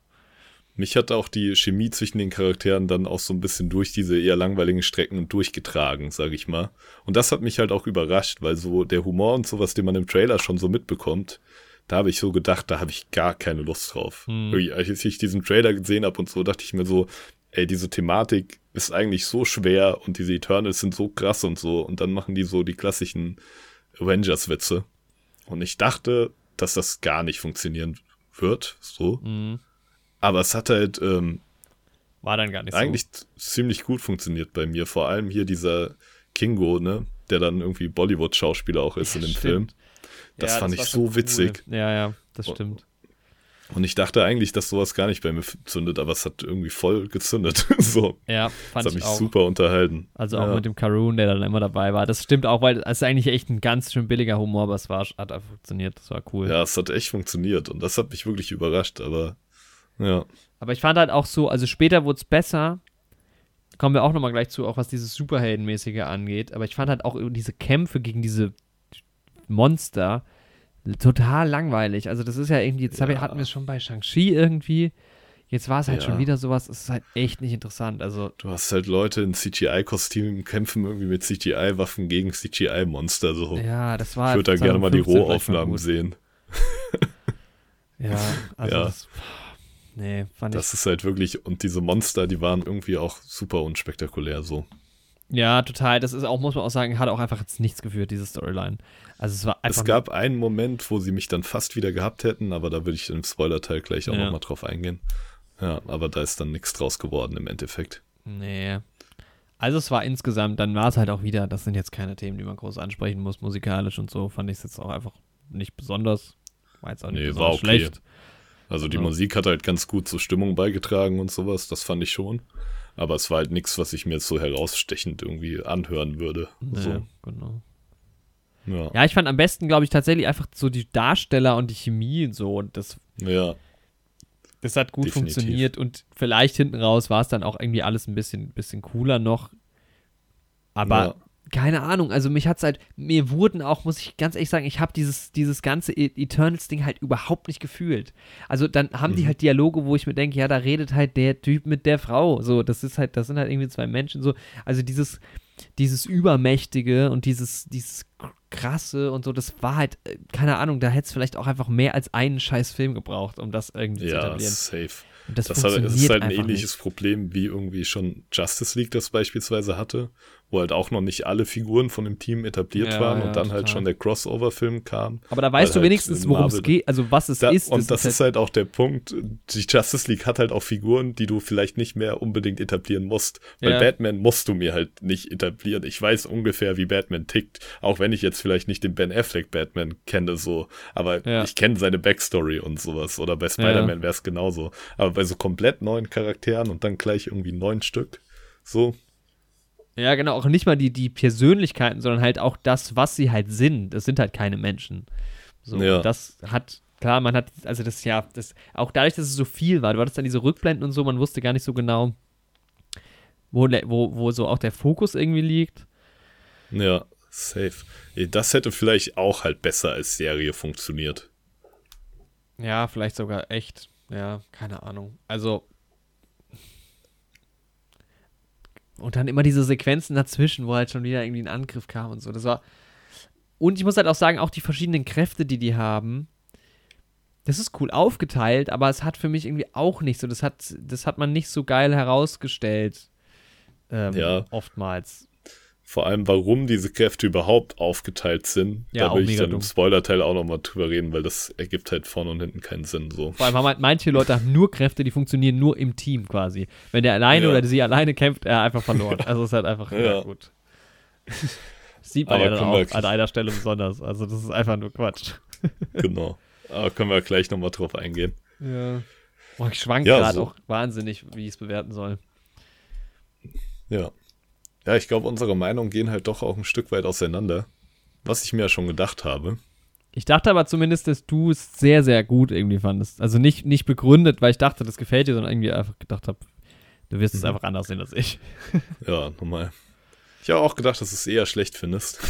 Mich hat auch die Chemie zwischen den Charakteren dann auch so ein bisschen durch diese eher langweiligen Strecken durchgetragen, sage ich mal. Und das hat mich halt auch überrascht, weil so der Humor und sowas, den man im Trailer schon so mitbekommt, da habe ich so gedacht, da habe ich gar keine Lust drauf. Hm. Als ich diesen Trailer gesehen habe und so, dachte ich mir so, ey, diese Thematik ist eigentlich so schwer und diese Eternals sind so krass und so. Und dann machen die so die klassischen Avengers-Witze. Und ich dachte, dass das gar nicht funktionieren wird, so. Mhm. Aber es hat halt ähm, war dann gar nicht eigentlich so. ziemlich gut funktioniert bei mir. Vor allem hier dieser Kingo, ne, der dann irgendwie Bollywood-Schauspieler auch ist ja, in dem stimmt. Film. Das ja, fand das ich so witzig. Cool. Ja, ja, das stimmt. Und ich dachte eigentlich, dass sowas gar nicht bei mir zündet, aber es hat irgendwie voll gezündet. so. Ja, fand das hat mich auch. super unterhalten. Also auch ja. mit dem Karoon, der dann immer dabei war. Das stimmt auch, weil es ist eigentlich echt ein ganz schön billiger Humor, aber es war, hat einfach funktioniert. Das war cool. Ja, es hat echt funktioniert und das hat mich wirklich überrascht, aber ja. Aber ich fand halt auch so, also später wurde es besser. Kommen wir auch nochmal gleich zu, auch was dieses Superheldenmäßige angeht. Aber ich fand halt auch diese Kämpfe gegen diese Monster total langweilig. Also das ist ja irgendwie, jetzt ja. hatten wir es schon bei Shang-Chi irgendwie. Jetzt war es halt ja. schon wieder sowas, es ist halt echt nicht interessant. Also du hast halt Leute in CGI-Kostümen kämpfen irgendwie mit CGI-Waffen gegen CGI-Monster. So. Ja, das war. Ich würde da gerne mal die Rohaufnahmen sehen. Ja, also ja. Das, nee, fand das ich. Das ist halt wirklich und diese Monster, die waren irgendwie auch super unspektakulär so. Ja, total. Das ist auch, muss man auch sagen, hat auch einfach jetzt nichts geführt, diese Storyline. Also es war einfach. Es gab einen Moment, wo sie mich dann fast wieder gehabt hätten, aber da würde ich im Spoiler-Teil gleich auch ja. nochmal drauf eingehen. Ja, aber da ist dann nichts draus geworden im Endeffekt. Nee. Also es war insgesamt, dann war es halt auch wieder, das sind jetzt keine Themen, die man groß ansprechen muss, musikalisch und so, fand ich es jetzt auch einfach nicht besonders. War jetzt auch nicht nee, besonders war okay. schlecht. Also die ja. Musik hat halt ganz gut zur Stimmung beigetragen und sowas, das fand ich schon. Aber es war halt nichts, was ich mir jetzt so herausstechend irgendwie anhören würde. Nee, so. genau. Ja. ja, ich fand am besten, glaube ich, tatsächlich einfach so die Darsteller und die Chemie und so. Und das, ja. das hat gut Definitiv. funktioniert. Und vielleicht hinten raus war es dann auch irgendwie alles ein bisschen, bisschen cooler noch. Aber ja keine Ahnung, also mich hat es halt, mir wurden auch, muss ich ganz ehrlich sagen, ich habe dieses, dieses ganze e- Eternals-Ding halt überhaupt nicht gefühlt. Also dann haben mhm. die halt Dialoge, wo ich mir denke, ja, da redet halt der Typ mit der Frau. So, das ist halt, das sind halt irgendwie zwei Menschen so. Also dieses, dieses Übermächtige und dieses, dieses Krasse und so, das war halt, äh, keine Ahnung, da hätte es vielleicht auch einfach mehr als einen scheiß Film gebraucht, um das irgendwie ja, zu etablieren. safe. Das, das, hat, das ist halt ein ähnliches nicht. Problem, wie irgendwie schon Justice League das beispielsweise hatte, wo halt auch noch nicht alle Figuren von dem Team etabliert ja, waren und dann halt total. halt schon der Crossover-Film kam. Aber da weißt du halt wenigstens, worum es geht, also was es da, ist. Und das, ist halt, halt auch der Punkt, die Justice League hat halt auch Figuren, die du vielleicht nicht mehr unbedingt etablieren musst. Weil ja. Batman musst du mir halt nicht etablieren. Ich weiß ungefähr, wie Batman tickt, auch wenn ich jetzt vielleicht nicht den Ben Affleck Batman kenne, so, aber ja. ich kenne seine Backstory und sowas. Oder bei Spider-Man wäre es genauso. Aber bei so komplett neuen Charakteren und dann gleich irgendwie neun Stück, so, ja, genau, auch nicht mal die, die Persönlichkeiten, sondern halt auch das, was sie halt sind. Das sind halt keine Menschen. So, ja. das hat, klar, man hat, also das, ja, das, auch dadurch, dass es so viel war, du hattest dann diese Rückblenden und so, man wusste gar nicht so genau, wo, wo, wo so auch der Fokus irgendwie liegt. Ja, safe. Das hätte vielleicht auch halt besser als Serie funktioniert. Ja, vielleicht sogar echt. Ja, keine Ahnung. Also, und dann immer diese Sequenzen dazwischen, wo halt schon wieder irgendwie ein Angriff kam und so. Das war. und ich muss halt auch sagen, auch die verschiedenen Kräfte, die die haben, das ist cool aufgeteilt, aber es hat für mich irgendwie auch nicht so, das hat, das hat man nicht so geil herausgestellt. Ähm, Ja. Oftmals. Vor allem, warum diese Kräfte überhaupt aufgeteilt sind. Ja, da will ich dann dumm. im Spoiler-Teil auch nochmal drüber reden, weil das ergibt halt vorne und hinten keinen Sinn. So. Vor allem haben halt manche Leute haben nur Kräfte, die funktionieren nur im Team quasi. Wenn der alleine Ja. oder sie alleine kämpft, er einfach verloren. Also ist halt einfach ja. Ja. gut. Das sieht man Aber ja dann auch an einer Stelle besonders. Also das ist einfach nur Quatsch. genau. Aber können wir gleich nochmal drauf eingehen. Ja. Boah, ich schwank Ja, gerade so. auch wahnsinnig, wie ich es bewerten soll. Ja. Ja, ich glaube, unsere Meinungen gehen halt doch auch ein Stück weit auseinander. Was ich mir ja schon gedacht habe. Ich dachte aber zumindest, dass du es sehr, sehr gut irgendwie fandest. Also nicht, nicht begründet, weil ich dachte, das gefällt dir, sondern irgendwie einfach gedacht habe, du wirst es Mhm. einfach anders sehen als ich. Ja, nochmal. Ich habe auch gedacht, dass du es eher schlecht findest.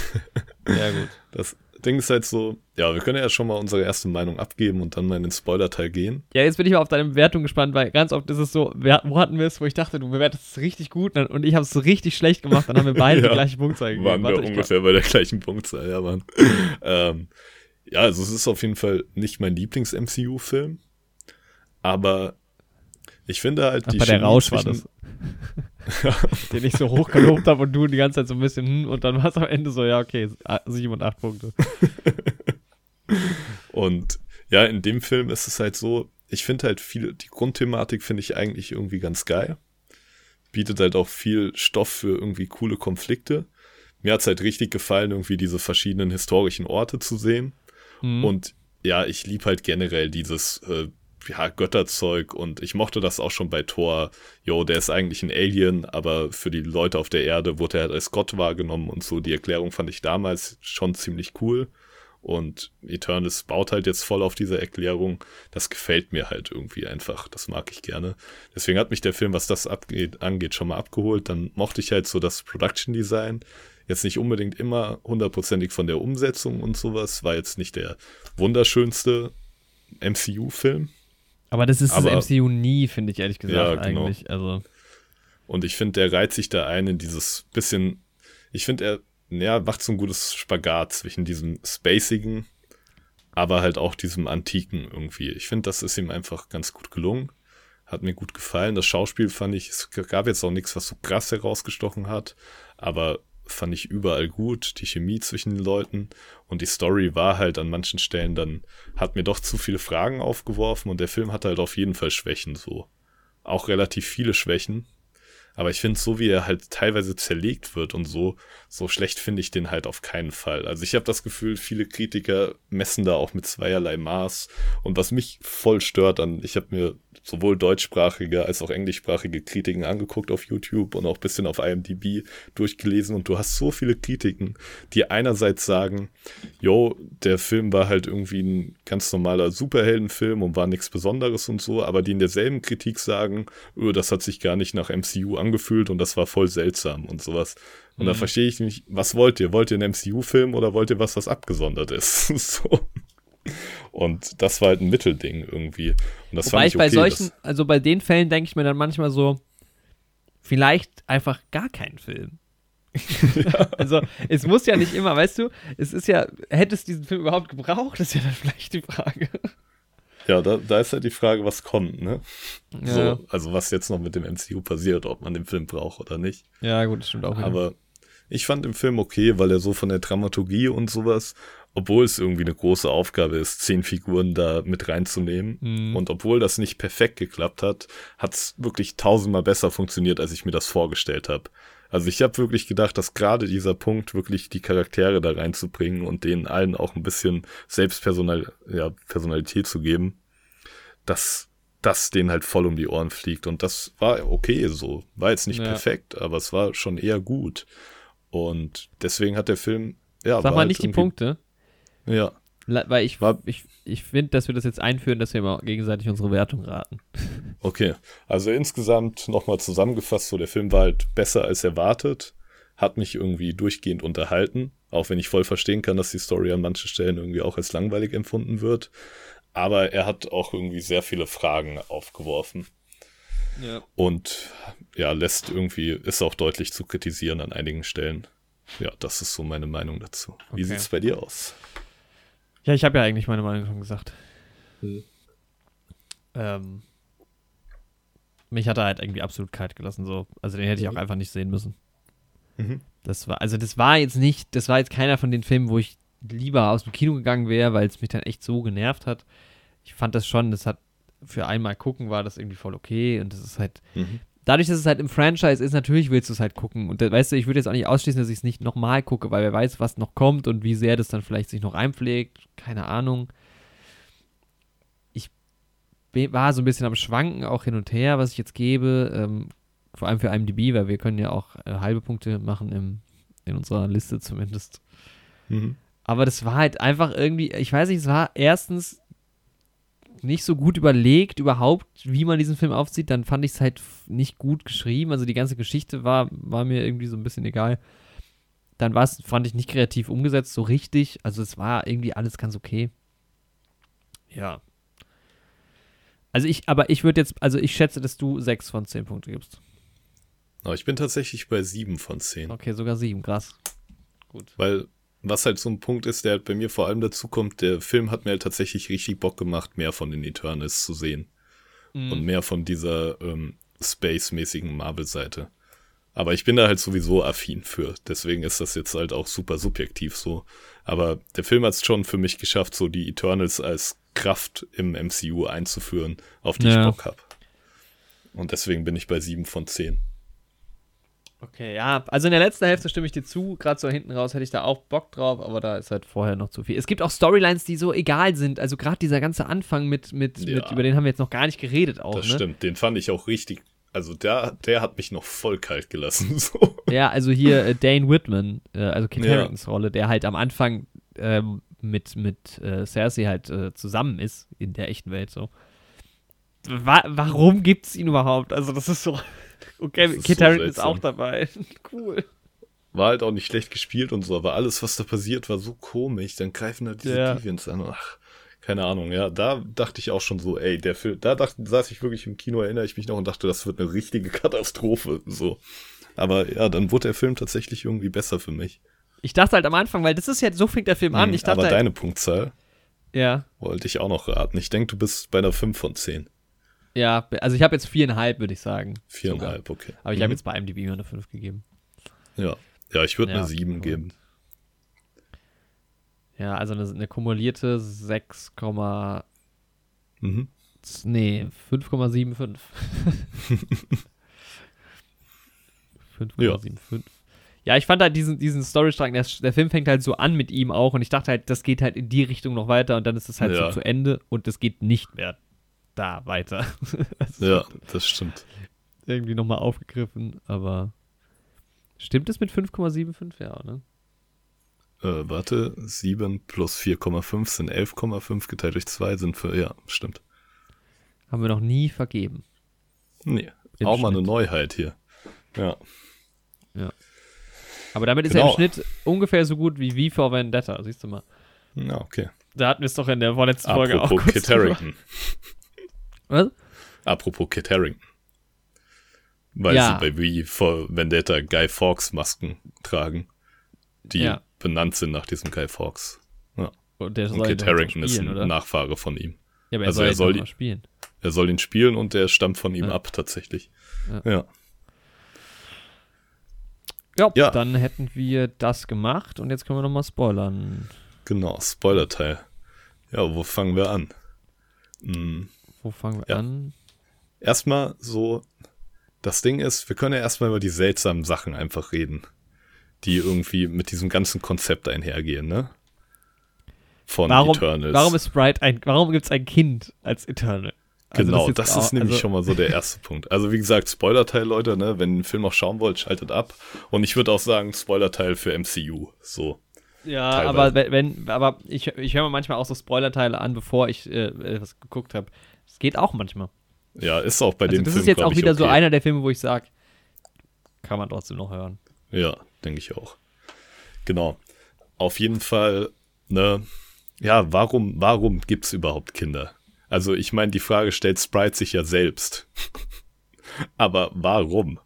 Sehr gut. Das Ding ist halt so, ja, wir können ja schon mal unsere erste Meinung abgeben und dann mal in den Spoiler-Teil gehen. Ja, jetzt bin ich mal auf deine Bewertung gespannt, weil ganz oft ist es so, wer, wo hatten wir es, wo ich dachte, du bewertest es richtig gut und ich habe es richtig schlecht gemacht, dann haben wir beide Ja. die gleiche Punktzahl gegeben. Waren wir Warte, ungefähr bei der gleichen Punktzahl, ja, Mann. ähm, ja, also es ist auf jeden Fall nicht mein Lieblings-MCU-Film, aber ich finde halt Ach, die bei der Rausch war das. Den ich so hoch gelobt habe und du die ganze Zeit so ein bisschen, hm, und dann war es am Ende so, ja, okay, ah, sieben und acht Punkte. Und ja, in dem Film ist es halt so, ich finde halt viel, die Grundthematik finde ich eigentlich irgendwie ganz geil. Bietet halt auch viel Stoff für irgendwie coole Konflikte. Mir hat's halt richtig gefallen, irgendwie diese verschiedenen historischen Orte zu sehen. Mhm. Und ja, ich lieb halt generell dieses äh, ja, Götterzeug und ich mochte das auch schon bei Thor. Jo, der ist eigentlich ein Alien, aber für die Leute auf der Erde wurde er halt als Gott wahrgenommen und so. Die Erklärung fand ich damals schon ziemlich cool. Und Eternals baut halt jetzt voll auf diese Erklärung. Das gefällt mir halt irgendwie einfach. Das mag ich gerne. Deswegen hat mich der Film, was das abgeht, angeht, schon mal abgeholt. Dann mochte ich halt so das Production Design. Jetzt nicht unbedingt immer hundertprozentig von der Umsetzung und sowas. War jetzt nicht der wunderschönste MCU-Film. Aber das ist aber- das MCU nie, finde ich ehrlich gesagt, Ja, genau. eigentlich. Also, Und ich finde, der reiht sich da ein in dieses bisschen, ich finde, er ja, macht so ein gutes Spagat zwischen diesem spacigen, aber halt auch diesem antiken irgendwie. Ich finde, das ist ihm einfach ganz gut gelungen. Hat mir gut gefallen. Das Schauspiel fand ich, es gab jetzt auch nichts, was so krass herausgestochen hat, aber fand ich überall gut. Die Chemie zwischen den Leuten und die Story war halt an manchen Stellen dann, hat mir doch zu viele Fragen aufgeworfen und der Film hat halt auf jeden Fall Schwächen so. Auch relativ viele Schwächen. Aber ich finde, so wie er halt teilweise zerlegt wird und so, so schlecht finde ich den halt auf keinen Fall. Also ich habe das Gefühl, viele Kritiker messen da auch mit zweierlei Maß. Und was mich voll stört an, ich habe mir sowohl deutschsprachige als auch englischsprachige Kritiken angeguckt auf YouTube und auch ein bisschen auf IMDb durchgelesen. Und du hast so viele Kritiken, die einerseits sagen, yo, der Film war halt irgendwie ein ganz normaler Superheldenfilm und war nichts Besonderes und so, aber die in derselben Kritik sagen, öh, das hat sich gar nicht nach MCU angefühlt und das war voll seltsam und sowas. Und da Mhm. verstehe ich nicht, was wollt ihr? Wollt ihr einen MCU-Film oder wollt ihr was, was abgesondert ist? so. Und das war halt ein Mittelding irgendwie. Und das wobei fand ich ich bei okay. solchen, also bei den Fällen denke ich mir dann manchmal so, vielleicht einfach gar keinen Film. Also, es muss ja nicht immer, weißt du, es ist ja, hätte es diesen Film überhaupt gebraucht, ist ja dann vielleicht die Frage. ja, da, da ist halt die Frage, was kommt, ne? Ja, So, also was jetzt noch mit dem MCU passiert, ob man den Film braucht oder nicht. ja gut, das stimmt auch. wieder. Aber ich fand den Film okay, weil er so von der Dramaturgie und sowas, obwohl es irgendwie eine große Aufgabe ist, zehn Figuren da mit reinzunehmen. Mhm. Und obwohl das nicht perfekt geklappt hat, hat es wirklich tausendmal besser funktioniert, als ich mir das vorgestellt habe. Also ich habe wirklich gedacht, dass gerade dieser Punkt, wirklich die Charaktere da reinzubringen und denen allen auch ein bisschen Selbstpersonal, ja, Personalität zu geben, dass das denen halt voll um die Ohren fliegt. Und das war okay so. War jetzt nicht Ja. perfekt, aber es war schon eher gut. Und deswegen hat der Film, ja, Sag mal halt nicht die Punkte, Ja, weil ich, War- ich, ich finde, dass wir das jetzt einführen, dass wir mal gegenseitig unsere Wertung raten. Okay, also insgesamt nochmal zusammengefasst, so der Film war halt besser als erwartet, hat mich irgendwie durchgehend unterhalten, auch wenn ich voll verstehen kann, dass die Story an manchen Stellen irgendwie auch als langweilig empfunden wird. Aber er hat auch irgendwie sehr viele Fragen aufgeworfen Ja. und ja, lässt irgendwie, ist auch deutlich zu kritisieren an einigen Stellen. ja, das ist so meine Meinung dazu. Wie Okay. sieht's bei dir aus? Ja, ich habe ja eigentlich meine Meinung schon gesagt. Hm. Ähm, mich hat er halt irgendwie absolut kalt gelassen, so. Also den hätte ich auch einfach nicht sehen müssen. Mhm. Das war, also das war jetzt nicht, das war jetzt keiner von den Filmen, wo ich lieber aus dem Kino gegangen wäre, weil es mich dann echt so genervt hat. Ich fand das schon, das hat für einmal gucken war das irgendwie voll okay und das ist halt, Mhm. Dadurch, dass es halt im Franchise ist, natürlich willst du es halt gucken. Und weißt du, ich würde jetzt auch nicht ausschließen, dass ich es nicht nochmal gucke, weil wer weiß, was noch kommt und wie sehr das dann vielleicht sich noch einpflegt. Keine Ahnung. Ich war so ein bisschen am Schwanken, auch hin und her, was ich jetzt gebe. Ähm, vor allem für IMDb, weil wir können ja auch äh, halbe Punkte machen im, in unserer Liste zumindest. Mhm. Aber das war halt einfach irgendwie, ich weiß nicht, es war erstens nicht so gut überlegt überhaupt, wie man diesen Film aufzieht. Dann fand ich es halt nicht gut geschrieben. Also die ganze Geschichte war, war mir irgendwie so ein bisschen egal. Dann war es, fand ich nicht kreativ umgesetzt, so richtig. Also es war irgendwie alles ganz okay. Ja. Also ich, aber ich würde jetzt, also ich schätze, dass du sechs von zehn Punkte gibst. Aber ich bin tatsächlich bei sieben von zehn. Okay, sogar sieben, krass. Gut. Weil, was halt so ein Punkt ist, der halt bei mir vor allem dazu kommt, der Film hat mir halt tatsächlich richtig Bock gemacht, mehr von den Eternals zu sehen. Mhm. Und mehr von dieser ähm, Space-mäßigen Marvel-Seite. Aber ich bin da halt sowieso affin für. Deswegen ist das jetzt halt auch super subjektiv so. Aber der Film hat es schon für mich geschafft, so die Eternals als Kraft im MCU einzuführen, auf die Ja. ich Bock habe. Und deswegen bin ich bei sieben von zehn. Okay, ja, also in der letzten Hälfte stimme ich dir zu. Gerade so hinten raus hätte ich da auch Bock drauf, aber da ist halt vorher noch zu viel. Es gibt auch Storylines, die so egal sind. Also gerade dieser ganze Anfang mit, mit, Ja. mit, über den haben wir jetzt noch gar nicht geredet auch, Das ne? stimmt, den fand ich auch richtig. Also der, der hat mich noch voll kalt gelassen. So. Ja, also hier äh, Dane Whitman, äh, also Kit Ja. Haringtons Rolle, der halt am Anfang ähm, mit, mit äh, Cersei halt äh, zusammen ist in der echten Welt so. Wa warum gibt's ihn überhaupt? Also das ist so. Okay, Kit so ist auch dabei. cool. War halt auch nicht schlecht gespielt und so, aber alles, was da passiert, war so komisch. Dann greifen da diese Ja. Deviants an. Ach, keine Ahnung, ja. Da dachte ich auch schon so, ey, der Film, da dachte, saß ich wirklich im Kino, erinnere ich mich noch und dachte, das wird eine richtige Katastrophe. So. Aber ja, dann wurde der Film tatsächlich irgendwie besser für mich. Ich dachte halt am Anfang, weil das ist ja, so fängt der Film an. Mhm, Ich dachte aber halt, deine Punktzahl ja. wollte ich auch noch raten. Ich denke, du bist bei einer 5 von 10. Ja, also ich habe jetzt viereinhalb, würde ich sagen. Viereinhalb, okay. Aber ich Mhm. habe jetzt bei IMDb nur eine 5 gegeben. Ja, ja ich würde Ja, eine 7 cool. geben. Ja, also eine, eine kumulierte 6, Mhm. nee, 5,75. 5,75. Ja. ich fand halt diesen, diesen Storystrang, der, der Film fängt halt so an mit ihm auch und ich dachte halt, das geht halt in die Richtung noch weiter und dann ist es halt Ja. so zu Ende und es geht nicht mehr da weiter. Das Ja, das stimmt. Irgendwie nochmal aufgegriffen, aber stimmt es mit 5,75? Ja, ne? Äh, warte, 7 plus 4,5 sind 11,5 geteilt durch 2 sind für, ja, stimmt. Haben wir noch nie vergeben. Nee, Im auch mal eine Schnitt. Neuheit hier. Ja, Aber damit ist er im Genau. Schnitt ungefähr so gut wie V for Vendetta, siehst du mal. ja okay. Da hatten wir es doch in der vorletzten Folge auch Apropos kurz Kit drüber. Was? Apropos Kit Harington. Weil Ja. sie bei V for Vendetta Guy Fawkes Masken tragen, die Ja. benannt sind nach diesem Guy Fawkes. Und der Und soll ihn Kit Harington ist ein oder? Nachfahre von ihm. Ja, aber er also soll, er ihn soll doch die- mal spielen. Er soll ihn spielen und der stammt von ihm Ja. ab, tatsächlich. Ja. ja. Ja, Ja. dann hätten wir das gemacht und jetzt können wir nochmal spoilern. Genau, Spoiler-Teil. Ja, wo fangen wir an? Hm, Wo fangen wir Ja. an? erstmal so, das Ding ist, wir können ja erstmal über die seltsamen Sachen einfach reden, die irgendwie mit diesem ganzen Konzept einhergehen, ne? Von Warum, Eternals. warum ist Sprite ein, warum gibt es ein Kind als Eternal? Also genau, jetzt das ist, auch- nämlich also, schon mal so der erste Punkt. Also wie gesagt, Spoiler-Teil, Leute, ne? Wenn ihr den Film auch schauen wollt, schaltet ab. Und ich würde auch sagen, Spoiler-Teil für MCU. So. Ja, teilweise. aber wenn, aber ich, ich höre mir manchmal auch so Spoilerteile an, bevor ich äh, etwas geguckt habe. Das geht auch manchmal. Ja, ist auch bei Also dem das Film. ist jetzt auch wieder so okay. einer der Filme, wo ich sage, kann man trotzdem noch hören. Ja, denke ich auch. Genau. Auf jeden Fall, ne, ja, warum, warum gibt's überhaupt Kinder? Also, ich meine, die Frage stellt Sprite sich ja selbst. Aber warum?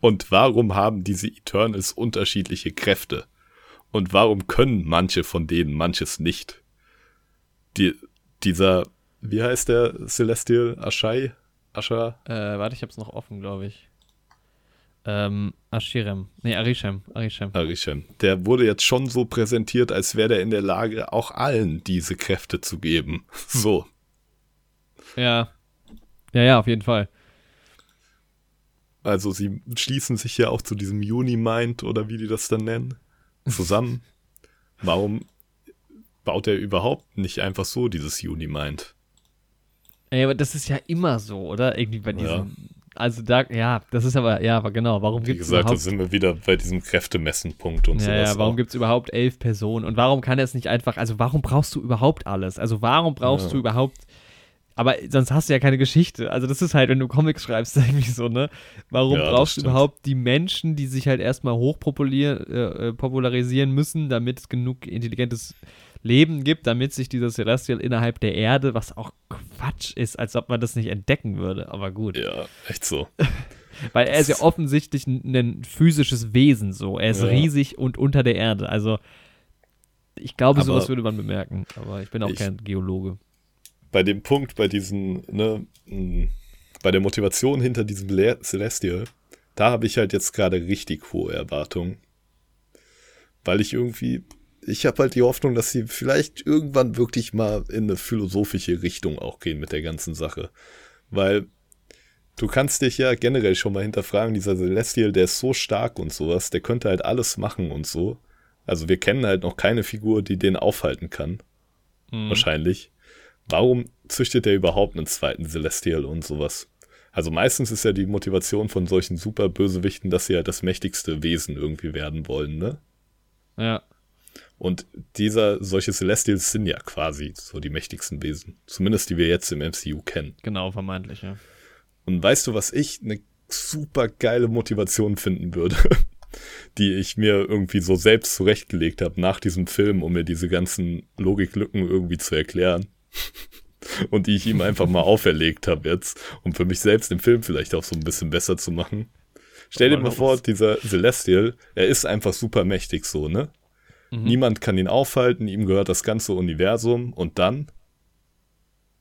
Und warum haben diese Eternals unterschiedliche Kräfte? Und warum können manche von denen manches nicht? Die, dieser, wie heißt der Celestial Ashai? Asha? Äh, warte, ich hab's noch offen, glaube ich. Ähm, Ashirem. Nee, Arishem. Arishem. Arishem. Der wurde jetzt schon so präsentiert, als wäre der in der Lage, auch allen diese Kräfte zu geben. So. Ja. Ja, ja, auf jeden Fall. Also sie schließen sich ja auch zu diesem Unimind oder wie die das dann nennen, zusammen. Warum baut er überhaupt nicht einfach so dieses Unimind? Ey, aber das ist ja immer so, oder? Irgendwie bei diesen. Ja. Also da, ja, das ist aber, ja, aber genau, warum gibt es Wie gesagt, da sind wir wieder bei diesem Kräftemessenpunkt und ja, sowas. Ja, warum gibt es überhaupt elf Personen? Und warum kann er es nicht einfach, also warum brauchst du überhaupt alles? Also warum brauchst ja. du überhaupt aber sonst hast du ja keine Geschichte. Also das ist halt, wenn du Comics schreibst, irgendwie so, ne? Warum ja, brauchst du überhaupt die Menschen, die sich halt erstmal hochpopularisieren äh, müssen, damit es genug intelligentes Leben gibt, damit sich dieser Celestial innerhalb der Erde, was auch Quatsch ist, als ob man das nicht entdecken würde. Aber gut. Ja, echt so. Weil er ist ja offensichtlich ein, ein physisches Wesen so. Er ist ja. riesig und unter der Erde. Also ich glaube, aber sowas würde man bemerken. Aber ich bin auch ich, kein Geologe bei dem Punkt, bei diesen, ne, bei der Motivation hinter diesem Le Celestial, da habe ich halt jetzt gerade richtig hohe Erwartungen. Weil ich irgendwie, ich habe halt die Hoffnung, dass sie vielleicht irgendwann wirklich mal in eine philosophische Richtung auch gehen mit der ganzen Sache. Weil du kannst dich ja generell schon mal hinterfragen, dieser Celestial, der ist so stark und sowas, der könnte halt alles machen und so. Also wir kennen halt noch keine Figur, die den aufhalten kann. Mhm. Wahrscheinlich warum züchtet er überhaupt einen zweiten Celestial und sowas? Also meistens ist ja die Motivation von solchen super Bösewichten, dass sie ja das mächtigste Wesen irgendwie werden wollen, ne? Ja. Und dieser, solche Celestials sind ja quasi so die mächtigsten Wesen. Zumindest die wir jetzt im MCU kennen. Genau, vermeintlich, ja. Und weißt du, was ich eine super geile Motivation finden würde? die ich mir irgendwie so selbst zurechtgelegt habe nach diesem Film, um mir diese ganzen Logiklücken irgendwie zu erklären. und die ich ihm einfach mal auferlegt habe jetzt, um für mich selbst den Film vielleicht auch so ein bisschen besser zu machen. Stell dir mal vor, dieser Celestial, er ist einfach super mächtig so, ne? Mhm. Niemand kann ihn aufhalten, ihm gehört das ganze Universum und dann?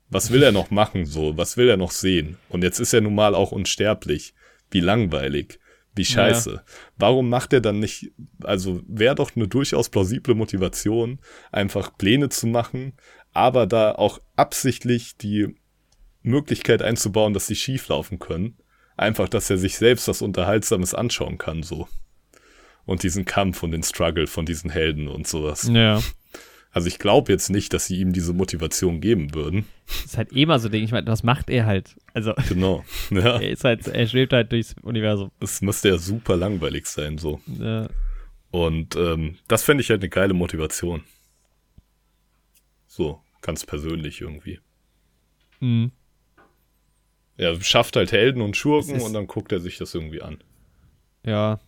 Was will er noch machen so? Was will er noch sehen? Und jetzt ist er nun mal auch unsterblich. Wie langweilig. Wie scheiße. Ja. Warum macht er dann nicht, also wäre doch eine durchaus plausible Motivation, einfach Pläne zu machen, aber da auch absichtlich die Möglichkeit einzubauen, dass sie schief laufen können. Einfach, dass er sich selbst was Unterhaltsames anschauen kann, so. Und diesen Kampf und den Struggle von diesen Helden und sowas. Ja. Also ich glaube jetzt nicht, dass sie ihm diese Motivation geben würden. Das ist halt immer so Ding. Ich meine, was macht er halt? Also genau. Ja. er halt, er schwebt halt durchs Universum. Es müsste ja super langweilig sein so. Ja. Und ähm, das fände ich halt eine geile Motivation. So ganz persönlich irgendwie. Mhm. Er schafft halt Helden und Schurken und dann guckt er sich das irgendwie an. Ja.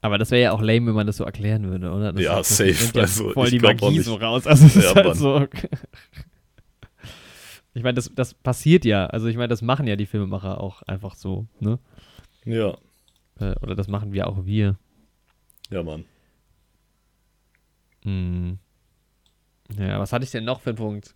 Aber das wäre ja auch lame, wenn man das so erklären würde, oder? Das ja, safe. Ja also, voll die Magie so raus. Also es ja, ist halt so. ich meine, das, das passiert ja. Also ich meine, das machen ja die Filmemacher auch einfach so, ne? Ja. Äh, oder das machen wir auch wir. Ja, Mann. Hm. Ja, was hatte ich denn noch für einen Punkt?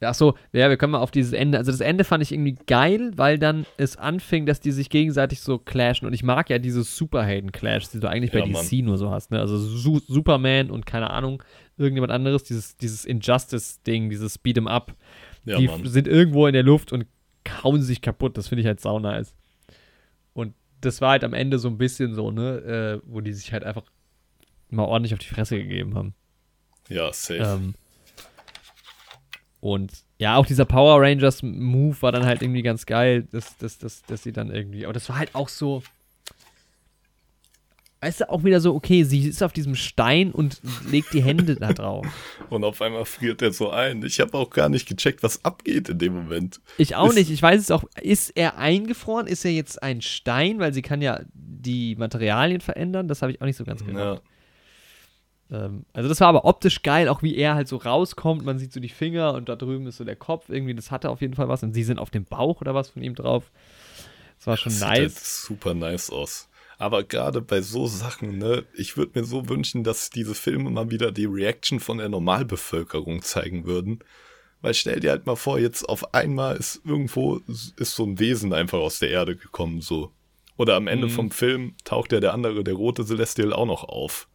Ach so, ja, wir können mal auf dieses Ende. Also das Ende fand ich irgendwie geil, weil dann es anfing, dass die sich gegenseitig so clashen. Und ich mag ja diese Superhelden-Clash, die du eigentlich ja, bei DC Mann. nur so hast. Ne? Also Su Superman und keine Ahnung, irgendjemand anderes. Dieses, dieses Injustice-Ding, dieses Beat'em Up. Ja, die Mann. sind irgendwo in der Luft und kauen sich kaputt. Das finde ich halt sau nice. Und das war halt am Ende so ein bisschen so, ne, äh, wo die sich halt einfach mal ordentlich auf die Fresse gegeben haben. Ja, safe. Ähm, und ja, auch dieser Power Rangers Move war dann halt irgendwie ganz geil, dass, dass, dass, dass sie dann irgendwie. Aber das war halt auch so. Weißt du, auch wieder so, okay, sie ist auf diesem Stein und legt die Hände da drauf. Und auf einmal friert er so ein. Ich habe auch gar nicht gecheckt, was abgeht in dem Moment. Ich auch ist nicht. Ich weiß es auch. Ist er eingefroren? Ist er jetzt ein Stein? Weil sie kann ja die Materialien verändern. Das habe ich auch nicht so ganz genau. Ja. Ähm, also das war aber optisch geil, auch wie er halt so rauskommt. Man sieht so die Finger und da drüben ist so der Kopf. Irgendwie, das hatte auf jeden Fall was. Und sie sind auf dem Bauch oder was von ihm drauf. Das war schon das nice. Sieht halt super nice aus. Aber gerade bei so Sachen, ne, ich würde mir so wünschen, dass diese Filme mal wieder die Reaction von der Normalbevölkerung zeigen würden. Weil stell dir halt mal vor, jetzt auf einmal ist irgendwo ist so ein Wesen einfach aus der Erde gekommen, so. Oder am Ende Mhm. vom Film taucht ja der andere, der rote Celestial auch noch auf.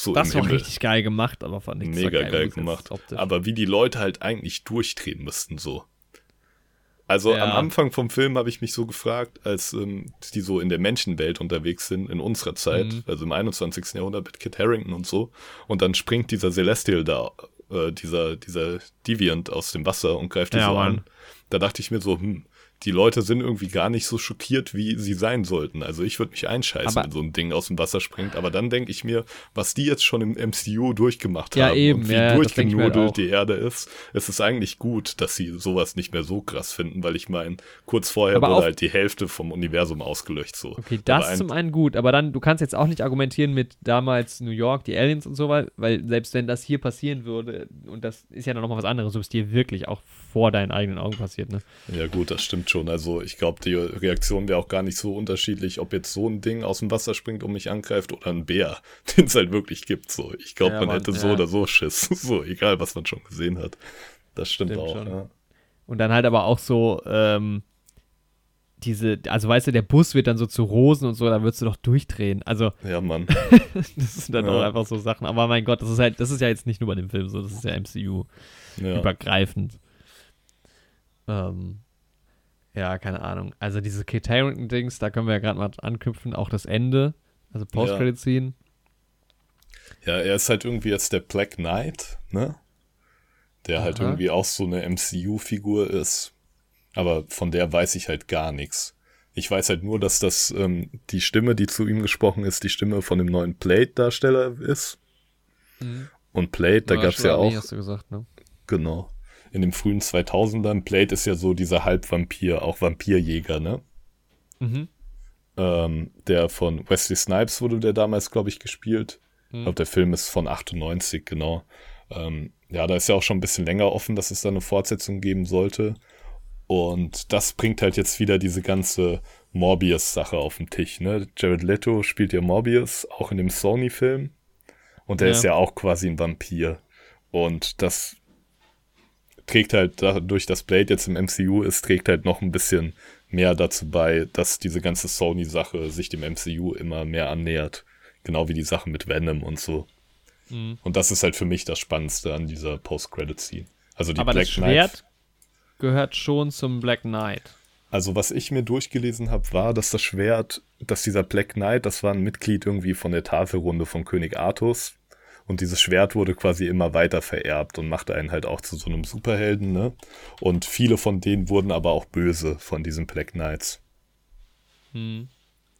So Das war Himmel. richtig geil gemacht, aber fand ich Mega geil umgesetzt, gemacht. Aber wie die Leute halt eigentlich durchdrehen müssten, so. Also Ja. am Anfang vom Film habe ich mich so gefragt, als ähm, die so in der Menschenwelt unterwegs sind, in unserer Zeit, Mhm. also im 21. Jahrhundert mit Kit Harrington und so, und dann springt dieser Celestial da, äh, dieser, dieser Deviant aus dem Wasser und greift die Ja, so Mann. an. Da dachte ich mir so, hm, die Leute sind irgendwie gar nicht so schockiert, wie sie sein sollten. Also ich würde mich einscheißen, Aber- wenn so ein Ding aus dem Wasser springt. Aber dann denke ich mir, was die jetzt schon im MCU durchgemacht Ja, haben eben, und wie ja, halt durchgenudelt die Erde ist, es ist eigentlich gut, dass sie sowas nicht mehr so krass finden, weil ich meine, kurz vorher Aber wurde halt die Hälfte vom Universum ausgelöscht. So. Okay, das ein- zum einen gut, aber dann, du kannst jetzt auch nicht argumentieren mit damals New York, die Aliens und so, weil, weil selbst wenn das hier passieren würde, und das ist ja dann nochmal was anderes, so ist dir wirklich auch vor deinen eigenen Augen passiert, ne? Ja gut, das stimmt schon. Also ich glaube, die Reaktion wäre auch gar nicht so unterschiedlich, ob jetzt so ein Ding aus dem Wasser springt und mich angreift oder ein Bär, den es halt wirklich gibt. So, ich glaube, Ja, man Mann, hätte so ja. oder so Schiss. So, egal, was man schon gesehen hat. Das stimmt, Stimmt auch. Ja. Und dann halt aber auch so, ähm, diese, also weißt du, der Bus wird dann so zu Rosen und so, da würdest du doch durchdrehen. Also, ja, Mann. das sind dann auch einfach so Sachen. Aber mein Gott, das ist halt, das ist ja jetzt nicht nur bei dem Film so, das ist ja MCU übergreifend. Ähm, ja, keine Ahnung. Also diese Kate Harrington-Dings, da können wir ja gerade mal anknüpfen, auch das Ende, also Post-Credit-Scene. ja, er ist halt irgendwie jetzt der Black Knight, ne? Der halt Aha. irgendwie auch so eine MCU-Figur ist. Aber von der weiß ich halt gar nichts. Ich weiß halt nur, dass das ähm, die Stimme, die zu ihm gesprochen ist, die Stimme von dem neuen Plate-Darsteller ist. Und Plate, da gab's ja auch, hast du gesagt, ne? genau, in den frühen 2000ern, Plate ist ja so dieser Halbvampir, auch Vampirjäger, ne? Mhm. Ähm, der von Wesley Snipes wurde der damals, glaube ich, gespielt. Ich Mhm. glaube, der Film ist von 98, genau. Ähm, ja, da ist ja auch schon ein bisschen länger offen, dass es da eine Fortsetzung geben sollte. Und das bringt halt jetzt wieder diese ganze Morbius-Sache auf den Tisch, ne? Jared Leto spielt ja Morbius, auch in dem Sony-Film. Und der Ja. ist ja auch quasi ein Vampir. Und das trägt halt dadurch, dass Blade jetzt im MCU ist, trägt halt noch ein bisschen mehr dazu bei, dass diese ganze Sony-Sache sich dem MCU immer mehr annähert. Genau wie die Sache mit Venom und so. Mhm. Und das ist halt für mich das Spannendste an dieser Post-Credit-Scene. Also die Aber Black das Knight. Schwert gehört schon zum Black Knight. Also was ich mir durchgelesen habe, war, dass das Schwert, dass dieser Black Knight, das war ein Mitglied irgendwie von der Tafelrunde von König Artus. Und dieses Schwert wurde quasi immer weiter vererbt und machte einen halt auch zu so einem Superhelden, ne? Und viele von denen wurden aber auch böse von diesen Black Knights. Mhm.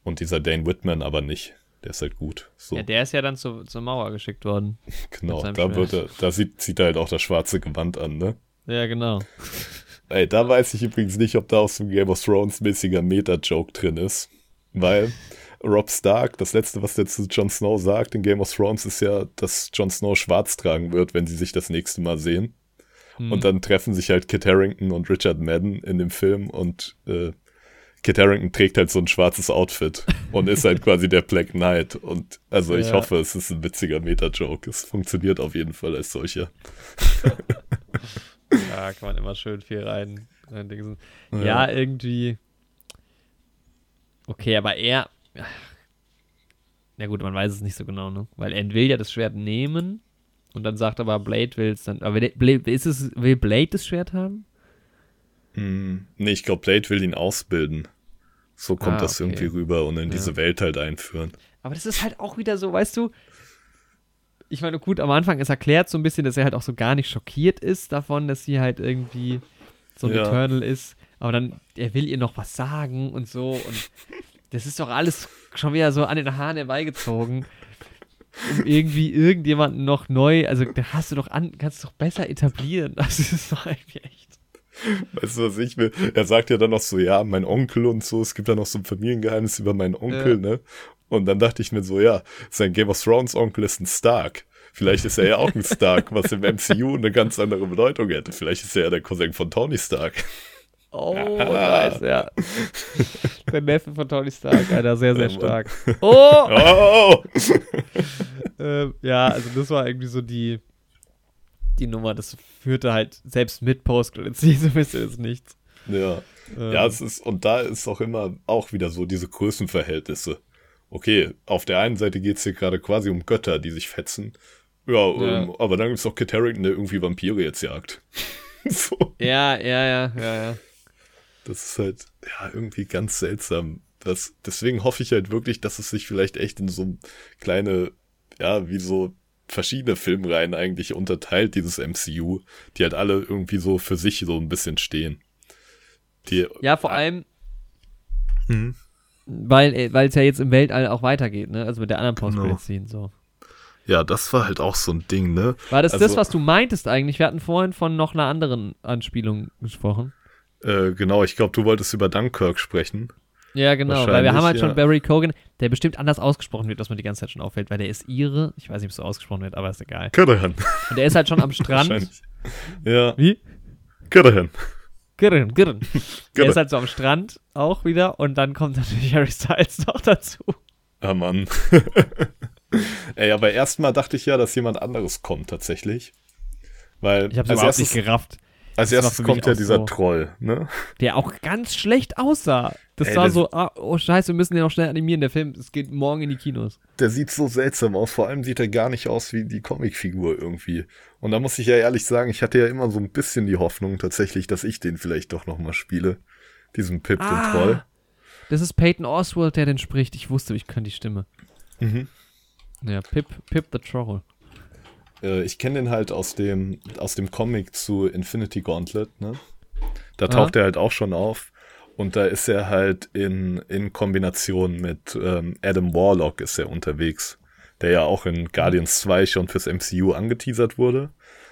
Und dieser Dane Whitman aber nicht. Der ist halt gut. So, Ja, der ist ja dann zu, zur Mauer geschickt worden. genau. Da, wird er, da sieht, zieht er halt auch das schwarze Gewand an, ne? Ja, genau. Ey, da weiß ich übrigens nicht, ob da so ein Game of Thrones mäßiger Meta-Joke drin ist. Weil Rob Stark, das letzte, was der zu Jon Snow sagt in Game of Thrones, ist ja, dass Jon Snow schwarz tragen wird, wenn sie sich das nächste Mal sehen. Hm. Und dann treffen sich halt Kit Harrington und Richard Madden in dem Film und äh, Kit Harrington trägt halt so ein schwarzes Outfit und ist halt quasi der Black Knight. Und also ich Ja. hoffe, es ist ein witziger Meta-Joke. Es funktioniert auf jeden Fall als solcher. Ja, kann man immer schön viel rein. rein dingsen. ja. irgendwie. Okay, aber er. Na gut, man weiß es nicht so genau, ne? Weil er will ja das Schwert nehmen und dann sagt aber Blade will es dann. Aber will, Blade- ist es, will Blade das Schwert haben? Hm, nee, ich glaube, Blade will ihn ausbilden. So kommt Ah, das okay. irgendwie rüber und in Ja. diese Welt halt einführen. Aber das ist halt auch wieder so, weißt du, ich meine, gut, am Anfang ist erklärt so ein bisschen, dass er halt auch so gar nicht schockiert ist davon, dass sie halt irgendwie so ein Ja. Eternal ist. Aber dann, er will ihr noch was sagen und so. Und das ist doch alles schon wieder so an den Haaren herbeigezogen. Um irgendwie irgendjemanden noch neu, also da hast du doch an, kannst du doch besser etablieren. Das ist doch eigentlich echt. Weißt du, was ich will? Er sagt ja dann noch so, ja, mein Onkel und so, es gibt da noch so ein Familiengeheimnis über meinen Onkel, Ja. ne? Und dann dachte ich mir so, ja, sein Game of Thrones Onkel ist ein Stark. Vielleicht ist er ja auch ein Stark, was im MCU eine ganz andere Bedeutung hätte. Vielleicht ist er ja der Cousin von Tony Stark. Oh, nice, ja. Der Neffe von Tony Stark, Alter, sehr, sehr stark. Oh! oh! ähm, ja, also das war irgendwie so die, die Nummer. Das führte halt selbst mit Post-Credits so bisschen ins Nichts. Ja. Ähm. Ja, es ist, und da ist auch immer auch wieder so diese Größenverhältnisse. Okay, auf der einen Seite geht es hier gerade quasi um Götter, die sich fetzen. Ja, ja. Ähm, aber dann gibt es auch Kit Harington, der irgendwie Vampire jetzt jagt. so. Ja, ja, ja, ja, ja. Das ist halt, ja, irgendwie ganz seltsam. Das, deswegen hoffe ich halt wirklich, dass es sich vielleicht echt in so kleine, ja, wie so verschiedene Filmreihen eigentlich unterteilt, dieses MCU, die halt alle irgendwie so für sich so ein bisschen stehen. Die, ja, vor allem, hm. weil es ja jetzt im Weltall auch weitergeht, ne? Also mit der anderen Post-Credit-Scene, so. Ja, das war halt auch so ein Ding, ne? War das also, das, was du meintest eigentlich? Wir hatten vorhin von noch einer anderen Anspielung gesprochen. Äh, genau, ich glaube, du wolltest über Dunkirk sprechen. Ja, genau, weil wir haben halt ja. schon Barry Cogan, der bestimmt anders ausgesprochen wird, dass man die ganze Zeit schon auffällt, weil der ist ihre, ich weiß nicht, ob es so ausgesprochen wird, aber ist egal. Curran. Und der ist halt schon am Strand. Ja. Wie? Curran. Girren, Girren. Der ist halt so am Strand auch wieder und dann kommt natürlich Harry Styles noch dazu. Ah, Mann. Ey, aber erstmal dachte ich ja, dass jemand anderes kommt tatsächlich. Weil ich hab's überhaupt nicht gerafft. Als erstes kommt ja dieser so, Troll, ne? Der auch ganz schlecht aussah. Das Ey, war so, ah, oh scheiße, wir müssen den noch schnell animieren, der Film, es geht morgen in die Kinos. Der sieht so seltsam aus, vor allem sieht er gar nicht aus wie die Comicfigur irgendwie. Und da muss ich ja ehrlich sagen, ich hatte ja immer so ein bisschen die Hoffnung tatsächlich, dass ich den vielleicht doch nochmal spiele. Diesen Pip, ah, den Troll. Das ist Peyton Oswald, der den spricht. Ich wusste, ich kann die Stimme. Mhm. Ja, Pip, Pip the Troll. Äh, ich kenne den halt aus dem, aus dem Comic zu Infinity Gauntlet, ne? Da taucht ah. er halt auch schon auf. Und da ist er halt in, in Kombination mit ähm, Adam Warlock ist er unterwegs, der ja auch in Guardians 2 schon fürs MCU angeteasert wurde.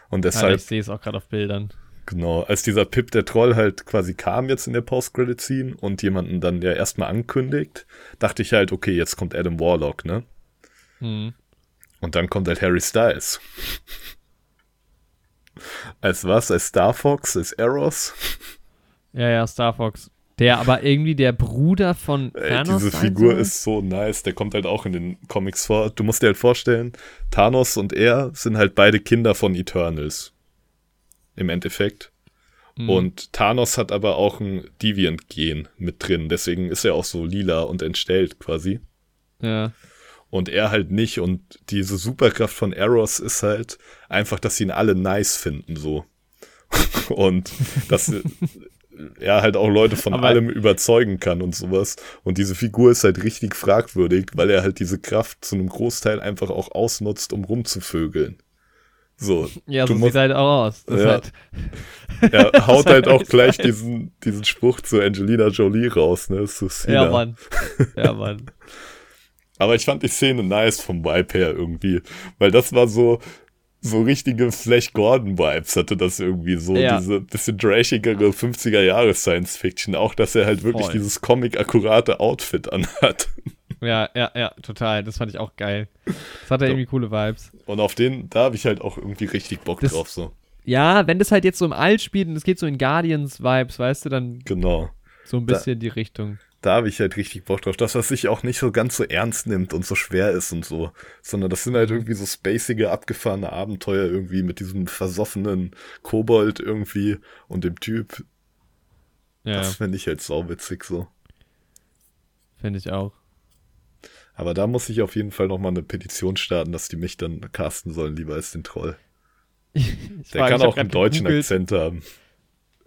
Und deshalb. Ja, ich sehe es auch gerade auf Bildern. Genau, als dieser Pip der Troll halt quasi kam jetzt in der Post-Credit-Scene und jemanden dann ja erstmal ankündigt, dachte ich halt, okay, jetzt kommt Adam Warlock, ne? Mhm. Und dann kommt halt Harry Styles. als was? Als Star Fox? Als Eros? Ja, ja, Star Fox. Der aber irgendwie der Bruder von Thanos Ey, Diese Figur soll? ist so nice. Der kommt halt auch in den Comics vor. Du musst dir halt vorstellen, Thanos und er sind halt beide Kinder von Eternals. Im Endeffekt. Mhm. Und Thanos hat aber auch ein Deviant-Gen mit drin. Deswegen ist er auch so lila und entstellt quasi. Ja und er halt nicht. Und diese Superkraft von Eros ist halt einfach, dass sie ihn alle nice finden, so. und dass er halt auch Leute von Aber allem überzeugen kann und sowas. Und diese Figur ist halt richtig fragwürdig, weil er halt diese Kraft zu einem Großteil einfach auch ausnutzt, um rumzuvögeln. So. Ja, so sieht halt auch aus. Das ja. Halt er haut halt auch gleich diesen, diesen Spruch zu Angelina Jolie raus, ne? Suicida. Ja, Mann. Ja, Mann. Aber ich fand die Szene nice vom Vibe her irgendwie, weil das war so, so richtige Flash Gordon Vibes hatte das irgendwie so, ja. diese bisschen trashigere 50er Jahre Science Fiction, auch dass er halt wirklich Voll. dieses Comic-akkurate Outfit anhat. Ja, ja, ja, total. Das fand ich auch geil. Das hatte irgendwie coole Vibes. Und auf den, da habe ich halt auch irgendwie richtig Bock das, drauf, so. Ja, wenn das halt jetzt so im All spielt und es geht so in Guardians-Vibes, weißt du, dann. Genau. So ein bisschen da, die Richtung da habe ich halt richtig Bock drauf. Das, was sich auch nicht so ganz so ernst nimmt und so schwer ist und so, sondern das sind halt irgendwie so spacige, abgefahrene Abenteuer irgendwie mit diesem versoffenen Kobold irgendwie und dem Typ. Ja. Das finde ich halt sauwitzig so. Finde ich auch. Aber da muss ich auf jeden Fall nochmal eine Petition starten, dass die mich dann casten sollen, lieber als den Troll. Der frage, kann auch einen deutschen. Akzent haben.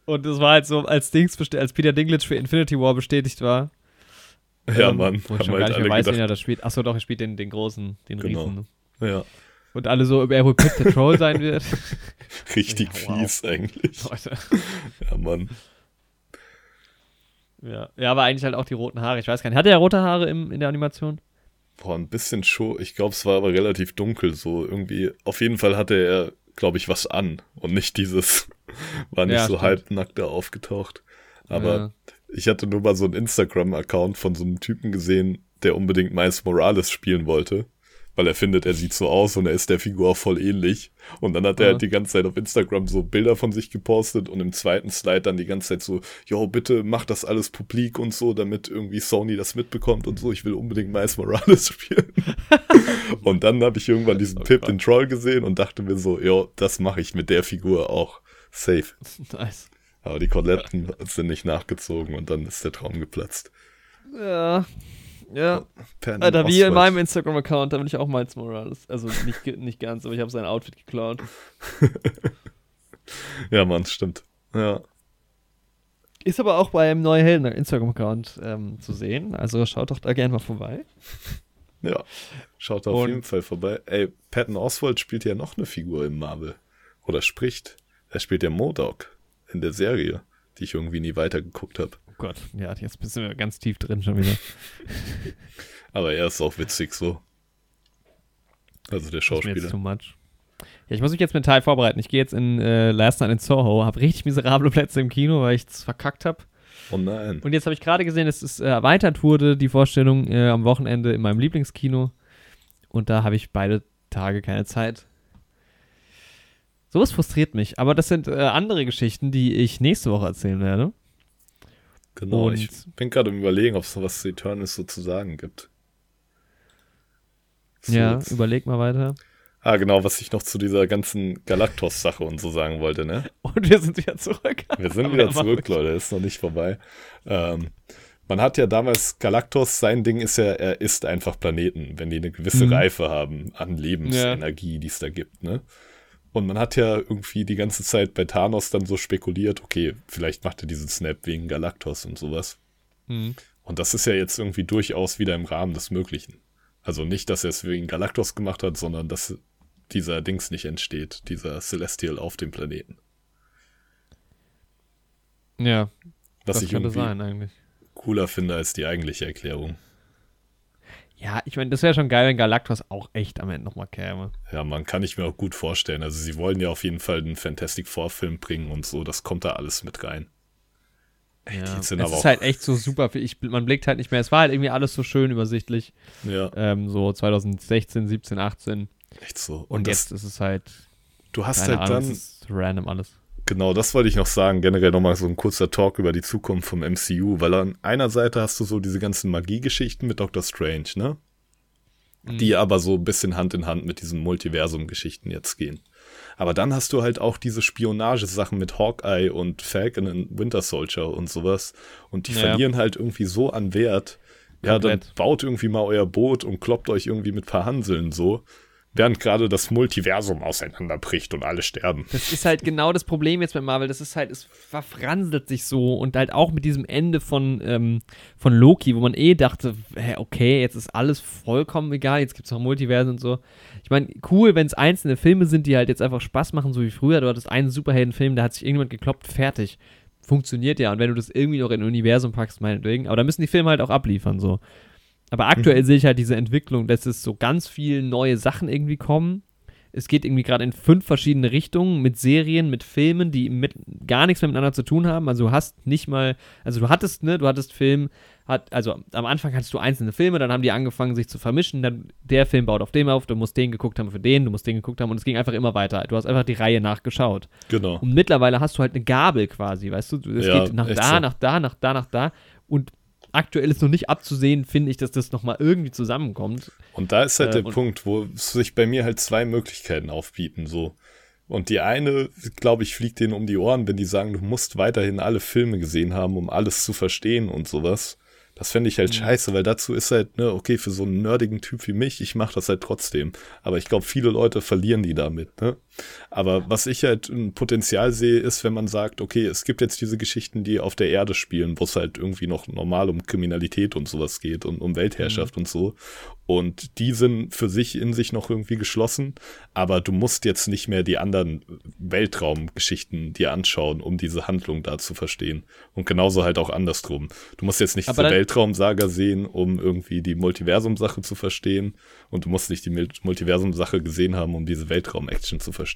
Und das war halt so, als Dings, als Peter Dinklage für Infinity War bestätigt war. Ja, ähm, Mann. Wo ich schon halt gar nicht mehr weiß, wen er das spielt. Achso, doch, er spielt den, den großen, den genau. Riesen. Ja. Und alle so, ob er wohl Pip the Troll sein wird. Richtig ja, wow. fies eigentlich. Leute. Ja, Mann. Ja. ja, aber eigentlich halt auch die roten Haare. Ich weiß gar nicht. Hatte er rote Haare im, in der Animation? Boah, ein bisschen schon. Ich glaube, es war aber relativ dunkel. So irgendwie. Auf jeden Fall hatte er, glaube ich, was an. Und nicht dieses War nicht ja, so stimmt. halbnackt da aufgetaucht. Aber ja. ich hatte nur mal so einen Instagram-Account von so einem Typen gesehen, der unbedingt Miles Morales spielen wollte. weil er findet, er sieht so aus und er ist der Figur auch voll ähnlich. Und dann hat er Ja. halt die ganze Zeit auf Instagram so Bilder von sich gepostet und im zweiten Slide dann die ganze Zeit so, jo, bitte mach das alles publik und so, damit irgendwie Sony das mitbekommt und so. Ich will unbedingt Miles Morales spielen. und dann habe ich irgendwann diesen Oh Pip, den Troll gesehen und dachte mir so, jo, das mache ich mit der Figur auch. Safe. Nice. Aber die Koteletten sind nicht nachgezogen und dann ist der Traum geplatzt. Ja. Ja. Patton Alter, wie in meinem Instagram-Account, da bin ich auch Miles Morales. Also nicht, nicht ganz, aber ich habe sein Outfit geklaut. Ja, Mann, stimmt. Ja. Ist aber auch beim Neue Helden Instagram-Account ähm, zu sehen. Also schaut doch da gerne mal vorbei. Ja. Schaut auf Und- jeden Fall vorbei. Ey, Patton Oswald spielt ja noch eine Figur im Marvel. Oder spricht. Er spielt ja Modok in der Serie, die ich irgendwie nie weitergeguckt habe. Oh Gott, ja, jetzt bist du ganz tief drin schon wieder. Aber er ist auch witzig so. Also der Das ist mir jetzt Schauspieler. too much. Ja, ich muss mich jetzt mental vorbereiten. Ich gehe jetzt in äh, Last Night in Soho, habe richtig miserable Plätze im Kino, weil ich es verkackt habe. Oh nein. Und jetzt habe ich gerade gesehen, dass es äh, erweitert wurde, die Vorstellung äh, am Wochenende in meinem Lieblingskino. Und da habe ich beide Tage keine Zeit. Sowas frustriert mich. Aber das sind äh, andere Geschichten, die ich nächste Woche erzählen werde. Genau. Und- ich bin gerade im Überlegen, ob es was zu Eternals so zu sagen gibt. So, ja, jetzt- überleg mal weiter. Ah, genau, was ich noch zu dieser ganzen Galactos-Sache und so sagen wollte, ne? Und wir sind wieder zurück. Wir sind wieder ja, zurück, Leute, ist noch nicht vorbei. Ähm, man hat ja damals Galactos, sein Ding ist ja, er isst einfach Planeten, wenn die eine gewisse Mhm. Reife haben an Lebensenergie, die es da gibt, ne? Und man hat ja irgendwie die ganze Zeit bei Thanos dann so spekuliert, okay, vielleicht macht er diesen Snap wegen Galactos und sowas. Mhm. Und das ist ja jetzt irgendwie durchaus wieder im Rahmen des Möglichen. Also nicht, dass er es wegen Galactos gemacht hat, sondern dass dieser Dings nicht entsteht, dieser Celestial auf dem Planeten. Ja, Was das ich könnte irgendwie sein eigentlich. cooler finde als die eigentliche Erklärung. Ja, ich meine, das wäre schon geil, wenn Galactus auch echt am Ende nochmal käme. Ja, man kann ich mir auch gut vorstellen. Also sie wollen ja auf jeden Fall einen Fantastic Four Film bringen und so, das kommt da alles mit rein. Ja. die Es sind ist aber auch- halt echt so super. viel- Ich, man blickt halt nicht mehr. Es war halt irgendwie alles so schön übersichtlich. Ja, Ähm, so 2016, 17, 18. echt so. Und, das, jetzt ist es halt, du hast halt Ahnung, dann, es ist random alles. Genau, das wollte ich noch sagen, generell nochmal so ein kurzer Talk über die Zukunft vom MCU, weil an einer Seite hast du so diese ganzen Magiegeschichten mit Doctor Strange, ne? Die aber so ein bisschen Hand in Hand mit diesen Multiversum-Geschichten jetzt gehen. Aber dann hast du halt auch diese Spionagesachen mit Hawkeye und Falcon und Winter Soldier und sowas. Und die Ja. verlieren halt irgendwie so an Wert. Ja, dann Komplett. baut irgendwie mal euer Boot und kloppt euch irgendwie mit paar Hanseln so. Während gerade das Multiversum auseinanderbricht und alle sterben. Das ist halt genau das Problem jetzt bei Marvel. Das ist halt, es verfranselt sich so und halt auch mit diesem Ende von, ähm, von Loki, wo man eh dachte, hä, okay, jetzt ist alles vollkommen egal, jetzt gibt es noch Multiversen und so. Ich meine, cool, wenn es einzelne Filme sind, die halt jetzt einfach Spaß machen, so wie früher. Du hattest einen Superheldenfilm, da hat sich irgendjemand gekloppt, fertig. Funktioniert ja. Und wenn du das irgendwie noch in ein Universum packst, meinetwegen. Aber da müssen die Filme halt auch abliefern, so. Aber aktuell sehe ich halt diese Entwicklung, dass es so ganz viel neue Sachen irgendwie kommen. Es geht irgendwie gerade in fünf verschiedene Richtungen mit Serien, mit Filmen, die mit gar nichts mehr miteinander zu tun haben. Also du hast nicht mal, also du hattest, ne, du hattest Film, hat, also am Anfang hattest du einzelne Filme, dann haben die angefangen, sich zu vermischen, dann der Film baut auf dem auf, du musst den geguckt haben für den, du musst den geguckt haben und es ging einfach immer weiter. Du hast einfach die Reihe nachgeschaut. Genau. Und mittlerweile hast du halt eine Gabel quasi, weißt du? Es Ja, geht nach da, so. nach da, nach da, nach da. Und aktuell ist noch nicht abzusehen, finde ich, dass das nochmal irgendwie zusammenkommt. Und da ist halt Äh, der Punkt, wo sich bei mir halt zwei Möglichkeiten aufbieten, so. Und die eine, glaube ich, fliegt denen um die Ohren, wenn die sagen, du musst weiterhin alle Filme gesehen haben, um alles zu verstehen und sowas. Das fände ich Mhm. halt scheiße, weil dazu ist halt, ne, okay, für so einen nerdigen Typ wie mich, ich mache das halt trotzdem. Aber ich glaube, viele Leute verlieren die damit, ne? Aber was ich halt ein Potenzial sehe, ist, wenn man sagt, okay, es gibt jetzt diese Geschichten, die auf der Erde spielen, wo es halt irgendwie noch normal um Kriminalität und sowas geht und um Weltherrschaft und so. Und die sind für sich in sich noch irgendwie geschlossen, aber du musst jetzt nicht mehr die anderen Weltraumgeschichten dir anschauen, um diese Handlung da zu verstehen. Und genauso halt auch andersrum. Du musst jetzt nicht Aber diese Weltraumsaga sehen, um irgendwie die Multiversum-Sache zu verstehen. Und du musst nicht die Multiversum-Sache gesehen haben, um diese Weltraum-Action zu verstehen.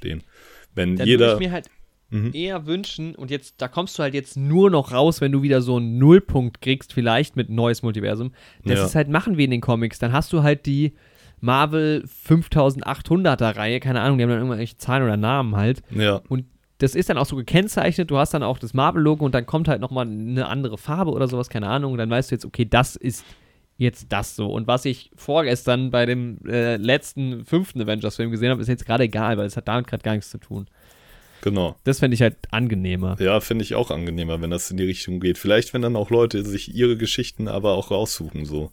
Wenn Dann jeder. würde ich mir halt Mhm. eher wünschen, und jetzt, da kommst du halt jetzt nur noch raus, wenn du wieder so einen Nullpunkt kriegst, vielleicht mit neues Multiversum, dass Ja. es halt machen wie in den Comics. Dann hast du halt die Marvel 5800er Reihe, keine Ahnung, die haben dann irgendwelche Zahlen oder Namen halt. Ja. Und das ist dann auch so gekennzeichnet, du hast dann auch das Marvel-Logo und dann kommt halt nochmal eine andere Farbe oder sowas, keine Ahnung, und dann weißt du jetzt, okay, das ist jetzt das so. Und was ich vorgestern bei dem äh, letzten fünften Avengers-Film gesehen habe, ist jetzt gerade egal, weil es hat damit gerade gar nichts zu tun. Genau. Das fände ich halt angenehmer. Ja, finde ich auch angenehmer, wenn das in die Richtung geht. Vielleicht, wenn dann auch Leute sich ihre Geschichten aber auch raussuchen, so.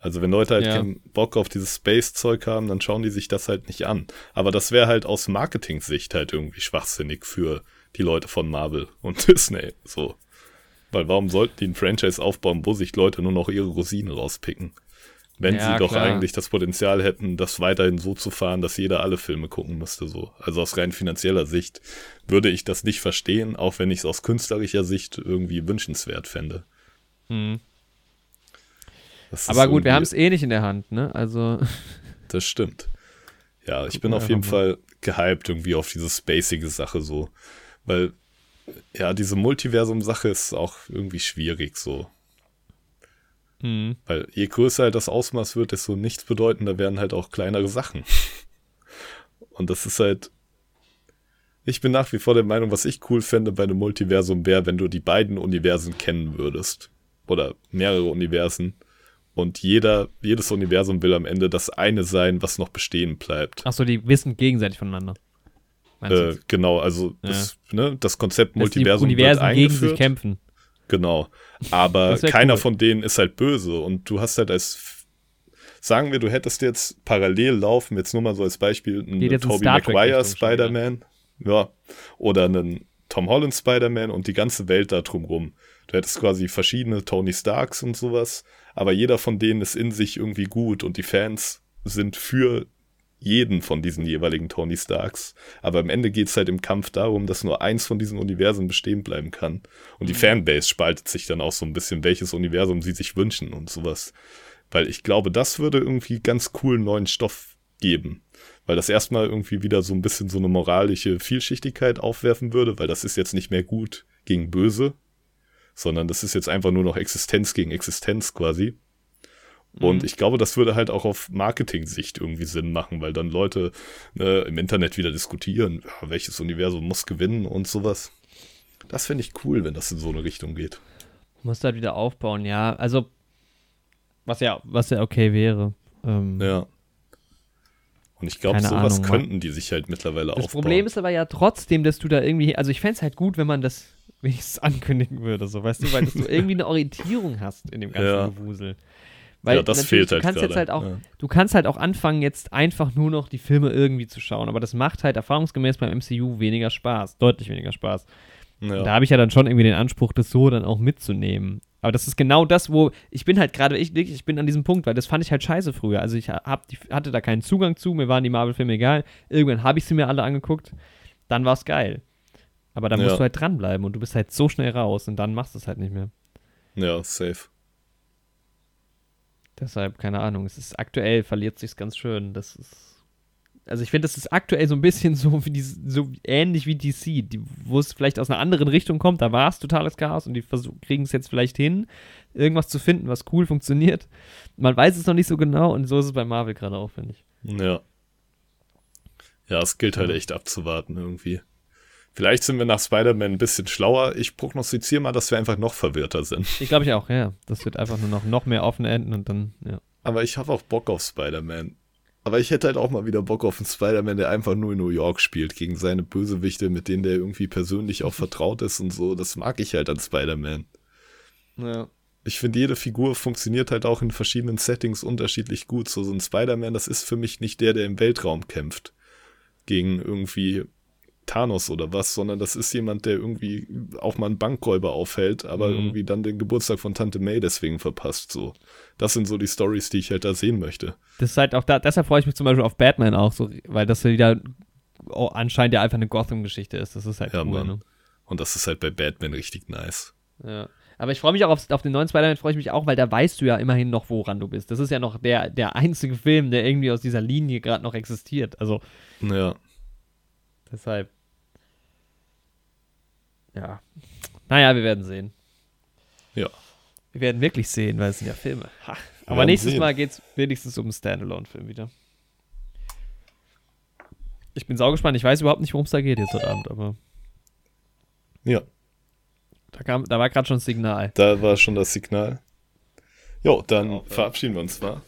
Also wenn Leute halt Ja. keinen Bock auf dieses Space-Zeug haben, dann schauen die sich das halt nicht an. Aber das wäre halt aus Marketing-Sicht halt irgendwie schwachsinnig für die Leute von Marvel und Disney, so. Weil warum sollten die ein Franchise aufbauen, wo sich Leute nur noch ihre Rosinen rauspicken? Wenn Ja, sie doch klar. eigentlich das Potenzial hätten, das weiterhin so zu fahren, dass jeder alle Filme gucken müsste, so. Also aus rein finanzieller Sicht würde ich das nicht verstehen, auch wenn ich es aus künstlerischer Sicht irgendwie wünschenswert fände. Hm. Aber gut, wir haben es eh nicht in der Hand, ne? Also, Das stimmt. Ja, ich bin auf jeden Fall gehypt irgendwie auf diese spacige Sache so. Weil, ja, diese Multiversum-Sache ist auch irgendwie schwierig so. hm. Weil je größer halt das Ausmaß wird, desto nichtsbedeutender werden halt auch kleinere Sachen. Und das ist halt. Ich bin nach wie vor der Meinung, was ich cool fände bei einem Multiversum wäre, wenn du die beiden Universen kennen würdest. Oder mehrere Universen. Und jeder, jedes Universum will am Ende das eine sein, was noch bestehen bleibt. Achso, die wissen gegenseitig voneinander. Äh, genau, also das, ne, das Konzept Dass die Multiversum wird Universen gegen eingeführt. sich kämpfen. Genau. Aber keiner cool. von denen ist halt böse. Und du hast halt als, sagen wir, du hättest jetzt parallel laufen, jetzt nur mal so als Beispiel, einen Tobey Trek Maguire Spider-Man. Ja. Oder einen Tom Holland Spider-Man und die ganze Welt da drumrum. Du hättest quasi verschiedene Tony Starks und sowas. Aber jeder von denen ist in sich irgendwie gut und die Fans sind für jeden von diesen jeweiligen Tony Starks. Aber am Ende geht es halt im Kampf darum, dass nur eins von diesen Universen bestehen bleiben kann. Und die Fanbase spaltet sich dann auch so ein bisschen, welches Universum sie sich wünschen und sowas. Weil ich glaube, das würde irgendwie ganz coolen neuen Stoff geben. Weil das erstmal irgendwie wieder so ein bisschen so eine moralische Vielschichtigkeit aufwerfen würde, weil das ist jetzt nicht mehr gut gegen böse, sondern das ist jetzt einfach nur noch Existenz gegen Existenz quasi. Und Mhm. ich glaube, das würde halt auch auf Marketing-Sicht irgendwie Sinn machen, weil dann Leute äh, im Internet wieder diskutieren, ja, welches Universum muss gewinnen und sowas. Das finde ich cool, wenn das in so eine Richtung geht. Muss da wieder aufbauen, ja. Also, was ja, was ja okay wäre. Ähm, Ja. Und ich glaube, sowas Ahnung, könnten die sich halt mittlerweile Das aufbauen. Problem ist aber ja trotzdem, dass du da irgendwie, also ich fände es halt gut, wenn man das wenigstens ankündigen würde, so, weißt du, weil dass du irgendwie eine Orientierung hast in dem ganzen Ja. Gewusel. Weil ja, das fehlt du halt kannst gerade. jetzt halt auch, ja. du kannst halt auch anfangen, jetzt einfach nur noch die Filme irgendwie zu schauen, aber das macht halt erfahrungsgemäß beim MCU weniger Spaß, deutlich weniger Spaß. Ja. Da habe ich ja dann schon irgendwie den Anspruch, das so dann auch mitzunehmen. Aber das ist genau das, wo ich bin halt gerade, ich, ich bin an diesem Punkt, weil das fand ich halt scheiße früher. Also ich hab, die, hatte da keinen Zugang zu, mir waren die Marvel-Filme egal. Irgendwann habe ich sie mir alle angeguckt, dann war es geil. Aber dann Ja. musst du halt dranbleiben und du bist halt so schnell raus und dann machst du es halt nicht mehr. ja, safe. Deshalb, keine Ahnung, es ist aktuell, verliert sich's ganz schön. Das ist. Also ich finde, das ist aktuell so ein bisschen so wie die, so ähnlich wie DC, die, wo es vielleicht aus einer anderen Richtung kommt, da war es totales Chaos und die kriegen es jetzt vielleicht hin, irgendwas zu finden, was cool funktioniert. Man weiß es noch nicht so genau und so ist es bei Marvel gerade auch, finde ich. Ja. Ja, es gilt halt echt abzuwarten irgendwie. Vielleicht sind wir nach Spider-Man ein bisschen schlauer. Ich prognostiziere mal, dass wir einfach noch verwirrter sind. Ich glaube ich auch, ja. Das wird einfach nur noch, noch mehr offen enden und dann, ja. Aber ich habe auch Bock auf Spider-Man. Aber ich hätte halt auch mal wieder Bock auf einen Spider-Man, der einfach nur in New York spielt, gegen seine Bösewichte, mit denen der irgendwie persönlich auch vertraut ist und so. Das mag ich halt an Spider-Man. Ja. Ich finde, jede Figur funktioniert halt auch in verschiedenen Settings unterschiedlich gut. So, so ein Spider-Man, das ist für mich nicht der, der im Weltraum kämpft. Gegen irgendwie Thanos oder was, sondern das ist jemand, der irgendwie auch mal einen Bankräuber aufhält, aber Mhm. irgendwie dann den Geburtstag von Tante May deswegen verpasst. So, das sind so die Stories, die ich halt da sehen möchte. Das ist halt auch da, deshalb freue ich mich zum Beispiel auf Batman auch so, weil das wieder oh, anscheinend ja einfach eine Gotham-Geschichte ist. Das ist halt Ja, cool, ne? Und das ist halt bei Batman richtig nice. Ja. Aber ich freue mich auch auf, auf den neuen Spider-Man, freue ich mich auch, weil da weißt du ja immerhin noch, woran du bist. Das ist ja noch der, der einzige Film, der irgendwie aus dieser Linie gerade noch existiert. Also Ja, deshalb. Ja. Naja, wir werden sehen. ja. Wir werden wirklich sehen, weil es sind ja Filme. Ha. Aber nächstes sehen. Mal geht es wenigstens um einen Standalone-Film wieder. Ich bin saugespannt. Ich weiß überhaupt nicht, worum es da geht jetzt heute Abend, aber Ja, da, kam, da war gerade schon ein Signal. da war schon das Signal. Jo, dann Genau, verabschieden wir uns, wa?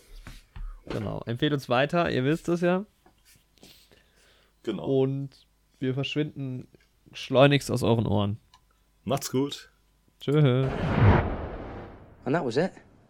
Genau. Empfehlt uns weiter, ihr wisst es ja. Genau. Und wir verschwinden schleunigst aus euren Ohren. Macht's gut. Tschö. And that was it.